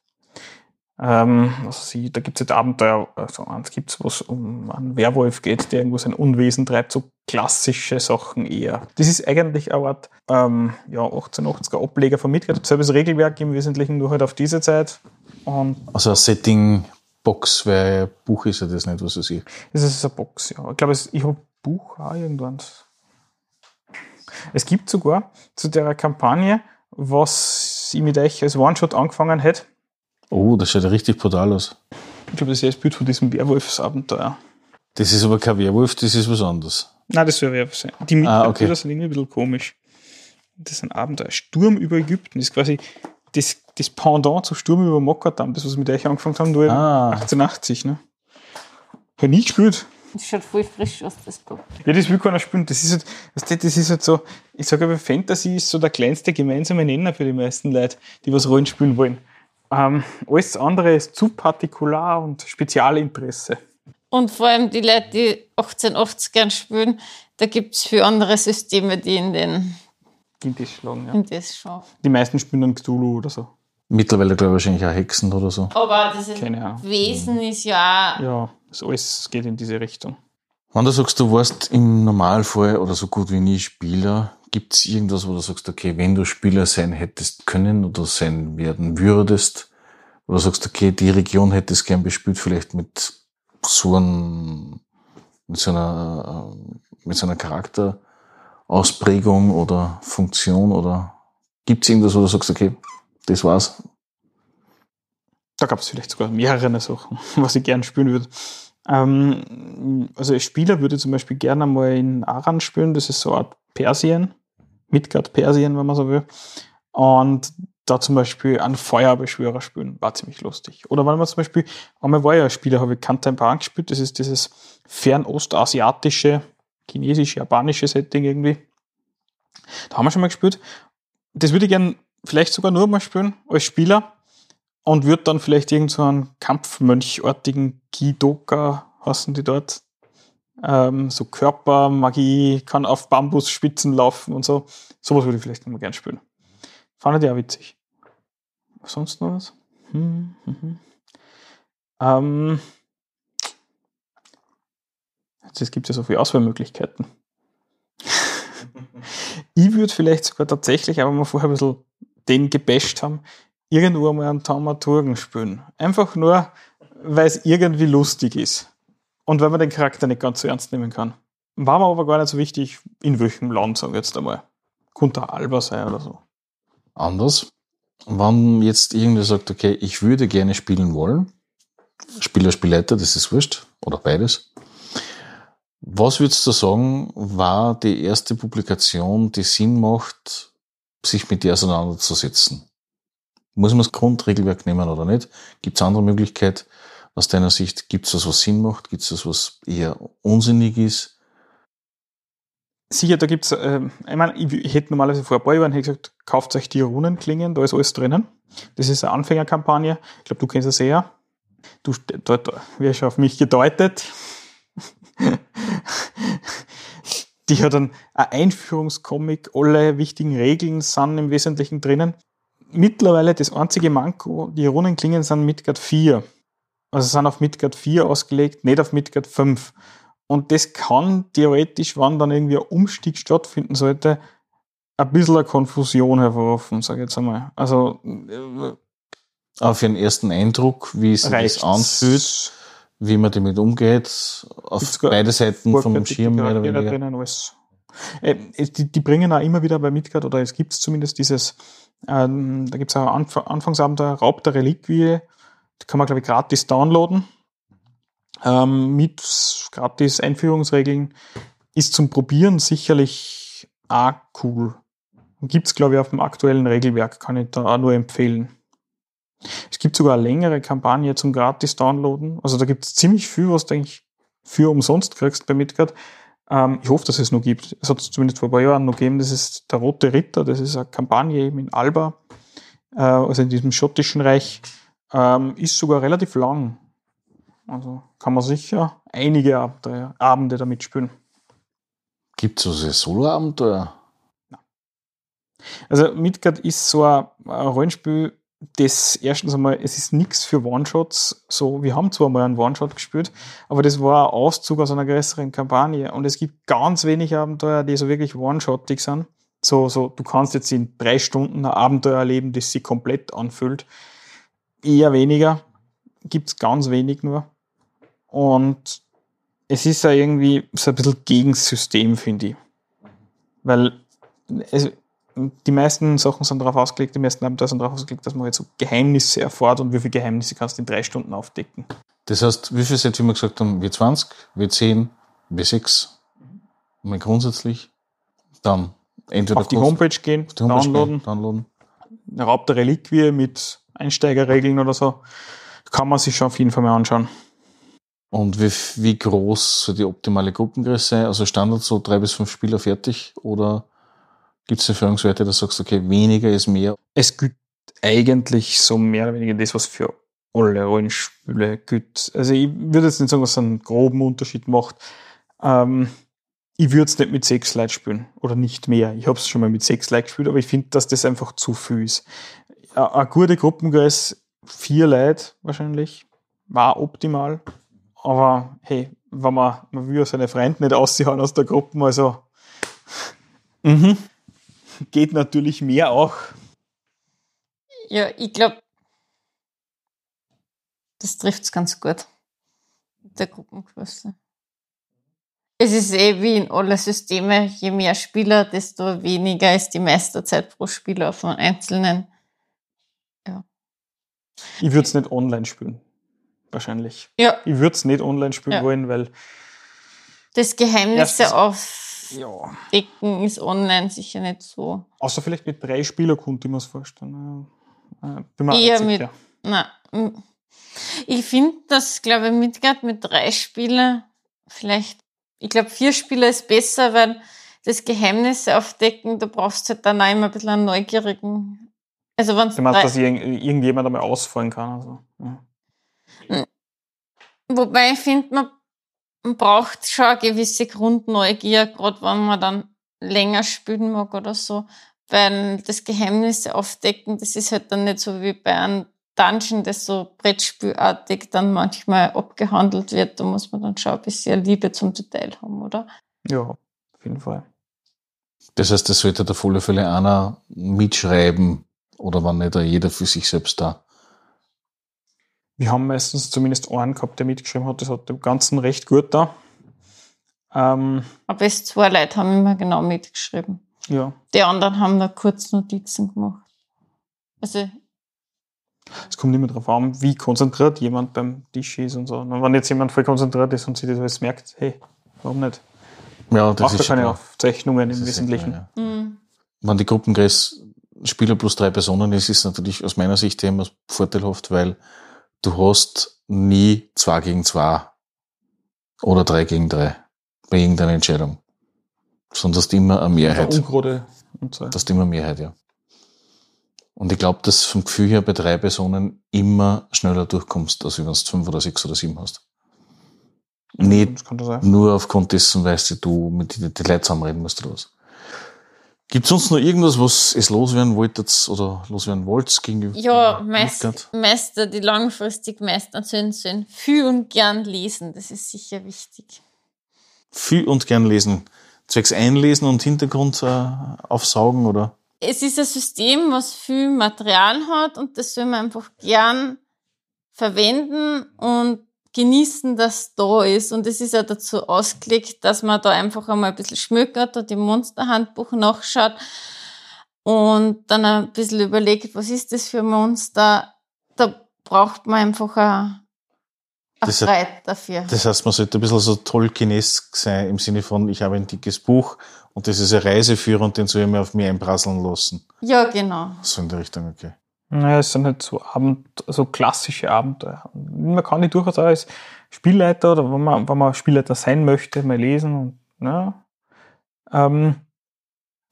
Ähm, also sie, da gibt es jetzt Abenteuer, also eins gibt es, wo es um einen Werwolf geht, der irgendwo sein Unwesen treibt, so klassische Sachen eher. Das ist eigentlich eine Art ähm, ja, 1880er Ableger von Midgard, selbes Regelwerk im Wesentlichen, nur halt auf diese Zeit. Und Also ein Setting-Box, weil Buch ist ja das nicht, was ich sehe. Das ist eine Box, ja. Ich glaube, es- ich habe Buch auch irgendwann. Es gibt sogar zu der Kampagne, was ich mit euch als One-Shot angefangen hätte. Oh, das schaut ja richtig brutal aus. Ich glaube, das ist das Bild von diesem Werwolfsabenteuer. Das ist aber kein Werwolf, das ist was anderes. Nein, das soll Werwolf sein. Die Ah, okay. Sind irgendwie ein bisschen komisch. Das ist ein Abenteuer. Sturm über Ägypten. Das ist quasi das, das Pendant zu Sturm über Mokattam, das, was wir mit euch angefangen haben, nur Ah. 1880. Ne? Habe nie gespielt. Das schaut voll frisch aus, das Buch. Ja, das will keiner spielen. Das ist halt, das ist halt so, ich sage aber, Fantasy ist so der kleinste gemeinsame Nenner für die meisten Leute, die was Rollen spielen wollen. Ähm, alles andere ist zu partikular und Spezialinteresse. Und vor allem die Leute, die 1880 gern spielen, da gibt es für andere Systeme, die in, den, In das schlagen, ja. in das schauen. Die meisten spielen dann Cthulhu oder so. Mittlerweile glaube ich wahrscheinlich auch Hexen oder so. Aber das. Wesen ist ja auch Ja, das alles geht in diese Richtung. Wenn du sagst, du warst im Normalfall oder so gut wie nie Spieler, gibt es irgendwas, wo du sagst, okay, wenn du Spieler sein hättest können oder sein werden würdest, du sagst, okay, die Region hättest gern bespielt, vielleicht mit so einem, mit so einer, äh, mit so einer Charakterausprägung oder Funktion oder gibt es irgendwas, wo du sagst, okay, das war's? Da gab es vielleicht sogar mehrere Sachen, was ich gern spielen würde. Ähm, also als Spieler würde ich zum Beispiel gerne mal in Aran spielen, das ist so eine Art Persien, Midgard Persien, wenn man so will. Und da zum Beispiel einen Feuerbeschwörer spielen, war ziemlich lustig. Oder wenn man zum Beispiel, einmal war ja ein Spieler, habe ich Kantan gespielt, das ist dieses fernostasiatische, chinesisch-japanische Setting irgendwie. Da haben wir schon mal gespielt. Das würde ich gern vielleicht sogar nur mal spielen als Spieler und würde dann vielleicht irgend so einen Kampfmönchartigen Kidoka, hassen die dort, ähm, so Körpermagie, kann auf Bambusspitzen laufen und so. Sowas würde ich vielleicht noch mal gern spielen. Fand ich auch witzig. Sonst noch was? Hm, hm, hm. Ähm, jetzt gibt es ja so viele Auswahlmöglichkeiten. ich würde vielleicht sogar tatsächlich, aber wir vorher ein bisschen den gebasht haben, irgendwo mal einen Taumaturgen spielen. Einfach nur, weil es irgendwie lustig ist. Und weil man den Charakter nicht ganz so ernst nehmen kann. War mir aber gar nicht so wichtig, in welchem Land, sage ich jetzt einmal. Könnte Alba sein oder so. Anders. Wenn jetzt irgendwer sagt, okay, ich würde gerne spielen wollen, Spieler, Spielleiter, das ist wurscht, oder beides. Was würdest du sagen, war die erste Publikation, die Sinn macht, sich mit dir auseinanderzusetzen? Muss man das Grundregelwerk nehmen oder nicht? Gibt es andere Möglichkeiten? Aus deiner Sicht, gibt es das, was Sinn macht? Gibt es das, was eher unsinnig ist? Sicher, da gibt's, äh, ich meine, ich, hätte normalerweise vor ein paar Jahren gesagt, kauft euch die Runenklingen, da ist alles drinnen. Das ist eine Anfängerkampagne. Ich glaube, du kennst das eher. Du dort wirst auf mich gedeutet. die hat dann ein Einführungscomic, alle wichtigen Regeln sind im Wesentlichen drinnen. Mittlerweile das einzige Manko, die Runenklingen sind Midgard 4. Also sind auf Midgard 4 ausgelegt, nicht auf Midgard 5. Und das kann theoretisch, wann dann irgendwie ein Umstieg stattfinden sollte, ein bisschen eine Konfusion hervorrufen, sage ich jetzt einmal. Also äh, Aber für den ersten Eindruck, wie es sich das anfühlt, wie man damit umgeht, auf beide Seiten vom Schirm mehr oder weniger. Drinnen, alles. Äh, die, die bringen auch immer wieder bei Midgard, oder es gibt zumindest dieses, ähm, da gibt es auch Anf Anfangsabenteuer, Raub der Reliquie, die kann man, glaube ich, gratis downloaden. Ähm, mit gratis Einführungsregeln ist zum Probieren sicherlich auch cool. Gibt es, glaube ich, auf dem aktuellen Regelwerk, kann ich da auch nur empfehlen. Es gibt sogar eine längere Kampagne zum gratis Downloaden. Also da gibt es ziemlich viel, was du eigentlich für umsonst kriegst bei Midgard. Ähm, ich hoffe, dass es noch gibt. Es hat es zumindest vor ein paar Jahren noch gegeben. Das ist der Rote Ritter. Das ist eine Kampagne eben in Alba, äh, also in diesem schottischen Reich. Ähm, ist sogar relativ lang. Also kann man sicher einige Abenteuer, Abende damit spielen. Gibt es also Solo-Abenteuer? Also Midgard ist so ein Rollenspiel, das erstens einmal, es ist nichts für One-Shots. So, wir haben zwar mal einen One-Shot gespielt, aber das war ein Auszug aus einer größeren Kampagne. Und es gibt ganz wenig Abenteuer, die so wirklich One-Shotig sind. So, so, du kannst jetzt in drei Stunden ein Abenteuer erleben, das sich komplett anfühlt. Eher weniger. Gibt's ganz wenig nur. Und es ist ja irgendwie so ein bisschen gegen das System, finde ich. Weil es, die meisten Sachen sind darauf ausgelegt, die meisten Abenteuer sind darauf ausgelegt, dass man jetzt so Geheimnisse erfährt und wie viele Geheimnisse kannst du in drei Stunden aufdecken. Das heißt, wie viel seid ihr immer gesagt haben? W20, W10, W6? Mal grundsätzlich. Dann entweder auf die Homepage gehen, auf die Homepage downloaden, gehen, downloaden. eine Raub der Reliquie mit Einsteigerregeln oder so, kann man sich schon auf jeden Fall mal anschauen. Und wie, wie groß soll die optimale Gruppengröße sein? Also Standard so drei bis fünf Spieler fertig? Oder gibt es Erfahrungswerte, du sagst, okay, weniger ist mehr? Es gilt eigentlich so mehr oder weniger das, was für alle Rollenspiele gilt. Also ich würde jetzt nicht sagen, was einen groben Unterschied macht. Ähm, ich würde es nicht mit sechs Leuten spielen oder nicht mehr. Ich habe es schon mal mit sechs Leuten gespielt, aber ich finde, dass das einfach zu viel ist. Eine gute Gruppengröße, vier Leute wahrscheinlich, war optimal. Aber hey, wenn man, man will ja seine Freunde nicht ausziehen aus der Gruppe, also mhm. geht natürlich mehr auch. Ja, ich glaube, das trifft es ganz gut mit der Gruppengröße. Es ist eh wie in alle Systeme, je mehr Spieler, desto weniger ist die Meisterzeit pro Spieler auf einen einzelnen. Ja. Ich würde es nicht online spielen. Wahrscheinlich. Ja. Ich würde es nicht online spielen Ja. wollen, weil Das Geheimnisse Erstens- ja. ist online sicher nicht so. Außer vielleicht mit drei Spieler konnte ich mir das vorstellen. Äh, Bin mir Eher mit- mm. ich finde, dass, glaube ich, Midgard mit drei Spielern vielleicht, ich glaube, vier Spieler ist besser, weil das Geheimnisse aufdecken, da brauchst du halt dann auch immer ein bisschen einen neugierigen. Also wenn Du meinst, dass irgend- irgendjemand einmal ausfallen kann? Also. Ja. Wobei ich finde, man, man braucht schon eine gewisse Grundneugier, gerade wenn man dann länger spielen mag oder so. Weil das Geheimnisse aufdecken, das ist halt dann nicht so wie bei einem Dungeon, das so Brettspielartig dann manchmal abgehandelt wird. Da muss man dann schon ein bisschen Liebe zum Detail haben, oder? ja, auf jeden Fall. Das heißt, das sollte auf alle Fälle einer mitschreiben oder wenn nicht jeder für sich selbst da. Wir haben meistens zumindest einen gehabt, der mitgeschrieben hat. Das hat dem Ganzen recht gut da. Ähm, Aber es zwei Leute haben immer genau mitgeschrieben. ja, Die anderen haben nur kurz Notizen gemacht. Also, es kommt immer darauf an, wie konzentriert jemand beim Tisch ist und so. Und wenn jetzt jemand voll konzentriert ist und sich das alles merkt, hey, warum nicht? Ja, das Macht ist schon keine klar. Aufzeichnungen Das im Wesentlichen. klar, ja. mh, Wenn die Gruppengröße Spieler plus drei Personen ist, ist natürlich aus meiner Sicht immer vorteilhaft, weil du hast nie zwei gegen zwei oder drei gegen drei bei irgendeiner Entscheidung. Sondern du hast immer eine Mehrheit. Ungrade und so. Das ist immer Mehrheit, ja. Und ich glaube, dass vom Gefühl her bei drei Personen immer schneller durchkommst, als wenn du fünf oder sechs oder sieben hast. Nicht nur aufgrund dessen, weil du mit den Leuten zusammenreden musst oder was. Gibt es sonst noch irgendwas, was es loswerden wolltet oder loswerden wollt gegenüber? Ja, meist? Meister, die langfristig meistern sollen, sollen viel und gern lesen. Das ist sicher wichtig. Viel und gern lesen. Zwecks einlesen und Hintergrund äh, aufsaugen oder? Es ist ein System, was viel Material hat und das soll man einfach gern verwenden und genießen, dass da ist. Und es ist ja dazu ausgelegt, dass man da einfach einmal ein bisschen schmökert und im Monsterhandbuch nachschaut und dann ein bisschen überlegt, was ist das für ein Monster. Da braucht man einfach eine, eine dafür. Das heißt, man sollte ein bisschen so Tolkienesk sein im Sinne von, ich habe ein dickes Buch und das ist ein Reiseführer und den soll ich mir auf mir einprasseln lassen. ja, genau. So in der Richtung, okay. Naja, es sind halt so, Abend, so klassische Abenteuer. Man kann die durchaus auch als Spielleiter oder wenn man, wenn man Spielleiter sein möchte, mal lesen und ja, ähm,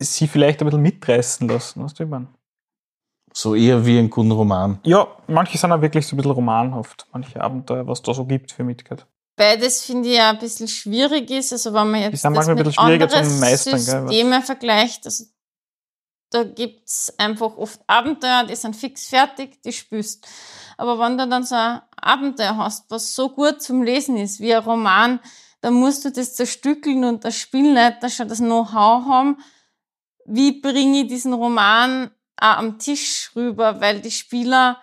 sie vielleicht ein bisschen mitreißen lassen. Weißt du, ich meine? So eher wie ein guten Roman. Ja, manche sind auch wirklich so ein bisschen romanhaft, manche Abenteuer, was da so gibt für Midgard. Beides finde ich ja ein bisschen schwierig ist. Also wenn man jetzt sind das manchmal ein mit bisschen schwieriger anderen zum Meistern, gell, was- Systeme vergleicht, also da gibt's einfach oft Abenteuer, die sind fix fertig, die spürst. Aber wenn du dann so ein Abenteuer hast, was so gut zum Lesen ist, wie ein Roman, dann musst du das zerstückeln und der Spielleiter schon das Know-how haben, wie bringe ich diesen Roman auch am Tisch rüber, weil die Spieler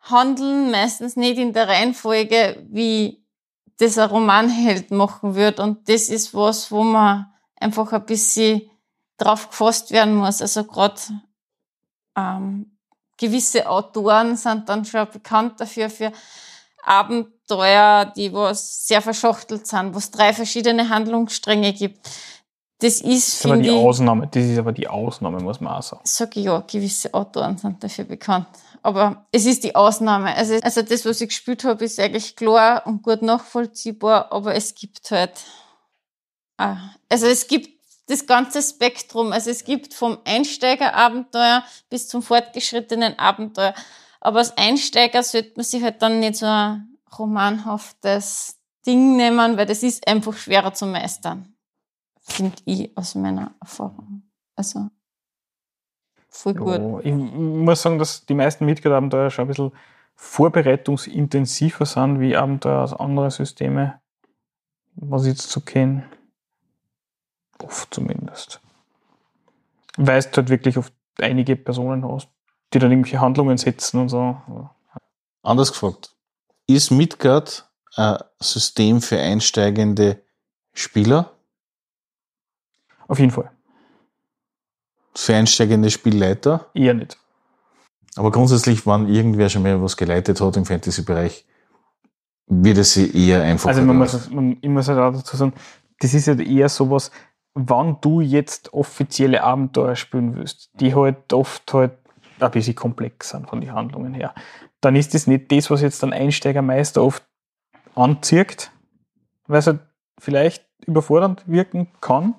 handeln meistens nicht in der Reihenfolge, wie das ein Romanheld machen wird. Und das ist was, wo man einfach ein bisschen drauf gefasst werden muss. Also gerade ähm, gewisse Autoren sind dann schon bekannt dafür, für Abenteuer, die was sehr verschachtelt sind, wo es drei verschiedene Handlungsstränge gibt. Das ist, Das ist aber die ich, Ausnahme, das ist aber die Ausnahme, muss man auch sagen. sag ich ja, gewisse Autoren sind dafür bekannt. Aber es ist die Ausnahme. Also, also das, was ich gespielt habe, ist eigentlich klar und gut nachvollziehbar, aber es gibt halt, ah, also es gibt das ganze Spektrum. Also es gibt vom Einsteigerabenteuer bis zum fortgeschrittenen Abenteuer. Aber als Einsteiger sollte man sich halt dann nicht so ein romanhaftes Ding nehmen, weil das ist einfach schwerer zu meistern. Finde ich aus meiner Erfahrung. Also, voll gut. Ja, ich muss sagen, dass die meisten Midgard-Abenteuer schon ein bisschen vorbereitungsintensiver sind wie Abenteuer aus anderen Systemen, was ich jetzt so kenne. Oft zumindest. Weil du halt wirklich oft einige Personen hast, die dann irgendwelche Handlungen setzen und so. Anders gefragt. Ist Midgard ein System für einsteigende Spieler? Auf jeden Fall. Für einsteigende Spielleiter? Eher nicht. Aber grundsätzlich, wenn irgendwer schon mal was geleitet hat im Fantasy-Bereich, wird es sie eher einfach. Also man muss, man, ich muss halt auch dazu sagen, das ist halt eher sowas, wann du jetzt offizielle Abenteuer spielen willst, die halt oft halt ein bisschen komplex sind von den Handlungen her, dann ist das nicht das, was jetzt ein Einsteigermeister oft anzieht, weil es halt vielleicht überfordernd wirken kann.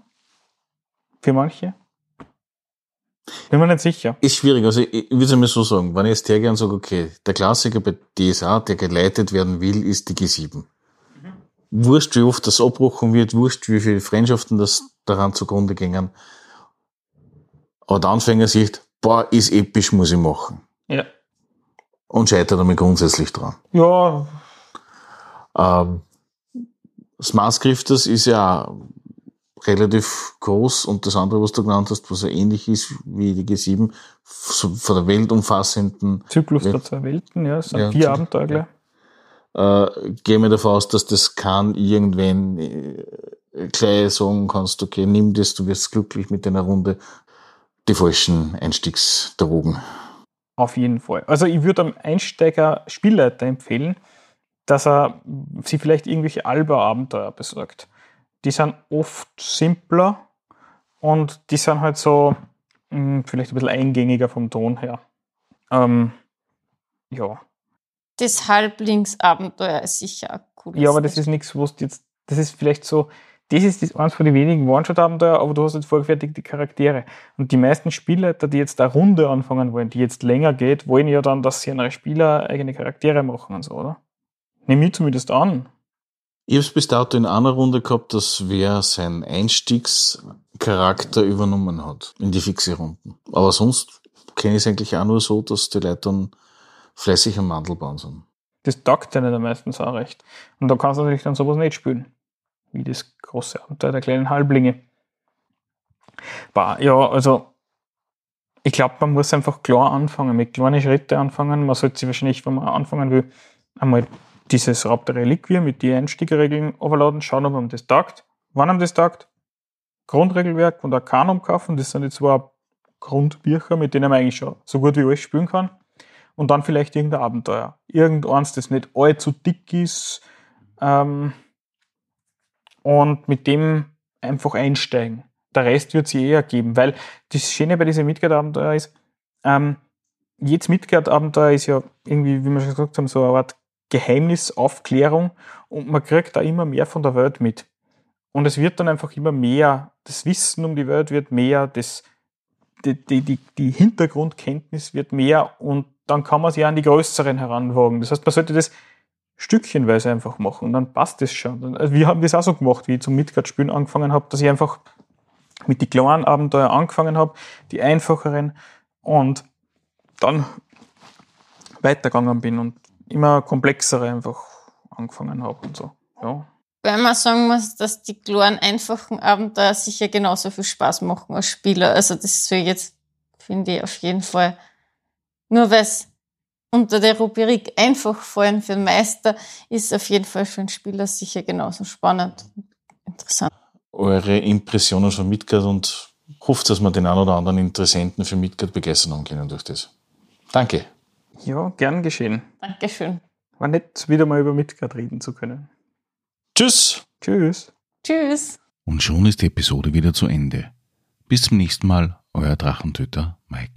für manche. Bin mir nicht sicher. Ist schwierig. Also ich, würde es einmal so sagen, wenn ich jetzt hergehe und sage, okay, der Klassiker bei DSA, der geleitet werden will, ist die G7. Wurscht, wie oft das abgebrochen wird, wurscht, wie viele Freundschaften das daran zugrunde gingen. Aber der Anfänger sieht, boah, ist episch, muss ich machen. Ja. Und scheitert damit grundsätzlich dran. Ja, Ähm, das Maßgriff, das ist ja relativ groß und das andere, was du genannt hast, was ja ähnlich ist wie die G7, so von der weltumfassenden, Zyklus Ja. der zwei Welten, ja, es sind Ja, vier Abenteuer gleich. äh, gehen wir davon aus, dass das kann irgendwann äh, gleich sagen kannst, okay, nimm das, du wirst glücklich mit deiner Runde, die falschen Einstiegsdrogen. Auf jeden Fall. Also ich würde am Einsteiger Spielleiter empfehlen, dass er sich vielleicht irgendwelche Alba-Abenteuer besorgt. Die sind oft simpler und die sind halt so mh, vielleicht ein bisschen eingängiger vom Ton her. Ähm, ja. Das Halblingsabenteuer ist sicher cooles. ja, aber das ist nichts, was du jetzt, das ist vielleicht so, das ist das eins von den wenigen One-Shot-Abenteuer, aber du hast jetzt vorgefertigte Charaktere. Und die meisten Spielleiter, die jetzt eine Runde anfangen wollen, die jetzt länger geht, wollen ja dann, dass sie ihre Spieler eigene Charaktere machen und so, oder? Nehme ich zumindest an. Ich habe es bis dato in einer Runde gehabt, dass wer seinen Einstiegscharakter übernommen hat in die fixe Runden. Aber sonst kenne ich es eigentlich auch nur so, dass die Leute dann fleißig am Mandelbaum sind. Das taugt ja nicht am meistens auch recht. Und da kannst du natürlich dann sowas nicht spielen. Wie das große Abenteuer der kleinen Halblinge. Bah, ja, also ich glaube, man muss einfach klar anfangen, mit kleinen Schritten anfangen. Man sollte sich wahrscheinlich, wenn man anfangen will, einmal dieses Raub der Reliquie mit den Einstiegerregeln overladen, schauen, ob man das taugt. Wann einem das taugt? Grundregelwerk und Arcanum kaufen. Das sind die zwei Grundbücher, mit denen man eigentlich schon so gut wie alles spielen kann. Und dann vielleicht irgendein Abenteuer. Irgendeins, das nicht allzu dick ist. Ähm, und mit dem einfach einsteigen. Der Rest wird sich eh ergeben, weil das Schöne bei diesem Midgard-Abenteuer ist, ähm, jedes Midgard-Abenteuer ist ja irgendwie, wie wir schon gesagt haben, so eine Art Geheimnisaufklärung und man kriegt da immer mehr von der Welt mit. Und es wird dann einfach immer mehr, das Wissen um die Welt wird mehr, das, die, die, die, die Hintergrundkenntnis wird mehr und dann kann man sich an die größeren heranwagen. Das heißt, man sollte das stückchenweise einfach machen und dann passt das schon. Also wir haben das auch so gemacht, wie ich zum Midgard-Spielen angefangen habe, dass ich einfach mit die kleinen Abenteuer angefangen habe, die einfacheren und dann weitergegangen bin und immer komplexere einfach angefangen habe und so. Ja. Weil man sagen muss, dass die kleinen, einfachen Abenteuer sicher genauso viel Spaß machen als Spieler. Also das soll jetzt, finde ich, auf jeden Fall, nur weil es unter der Rubrik einfach fallen für den Meister, ist auf jeden Fall für den Spieler sicher genauso spannend und interessant. Eure Impressionen von Midgard und hofft, dass wir den einen oder anderen Interessenten für Midgard begeistern haben können durch das. Danke. ja, gern geschehen. Dankeschön. War nett, wieder mal über Midgard reden zu können. Tschüss. Tschüss. Tschüss. Und schon ist die Episode wieder zu Ende. Bis zum nächsten Mal, euer Drachentöter Mike.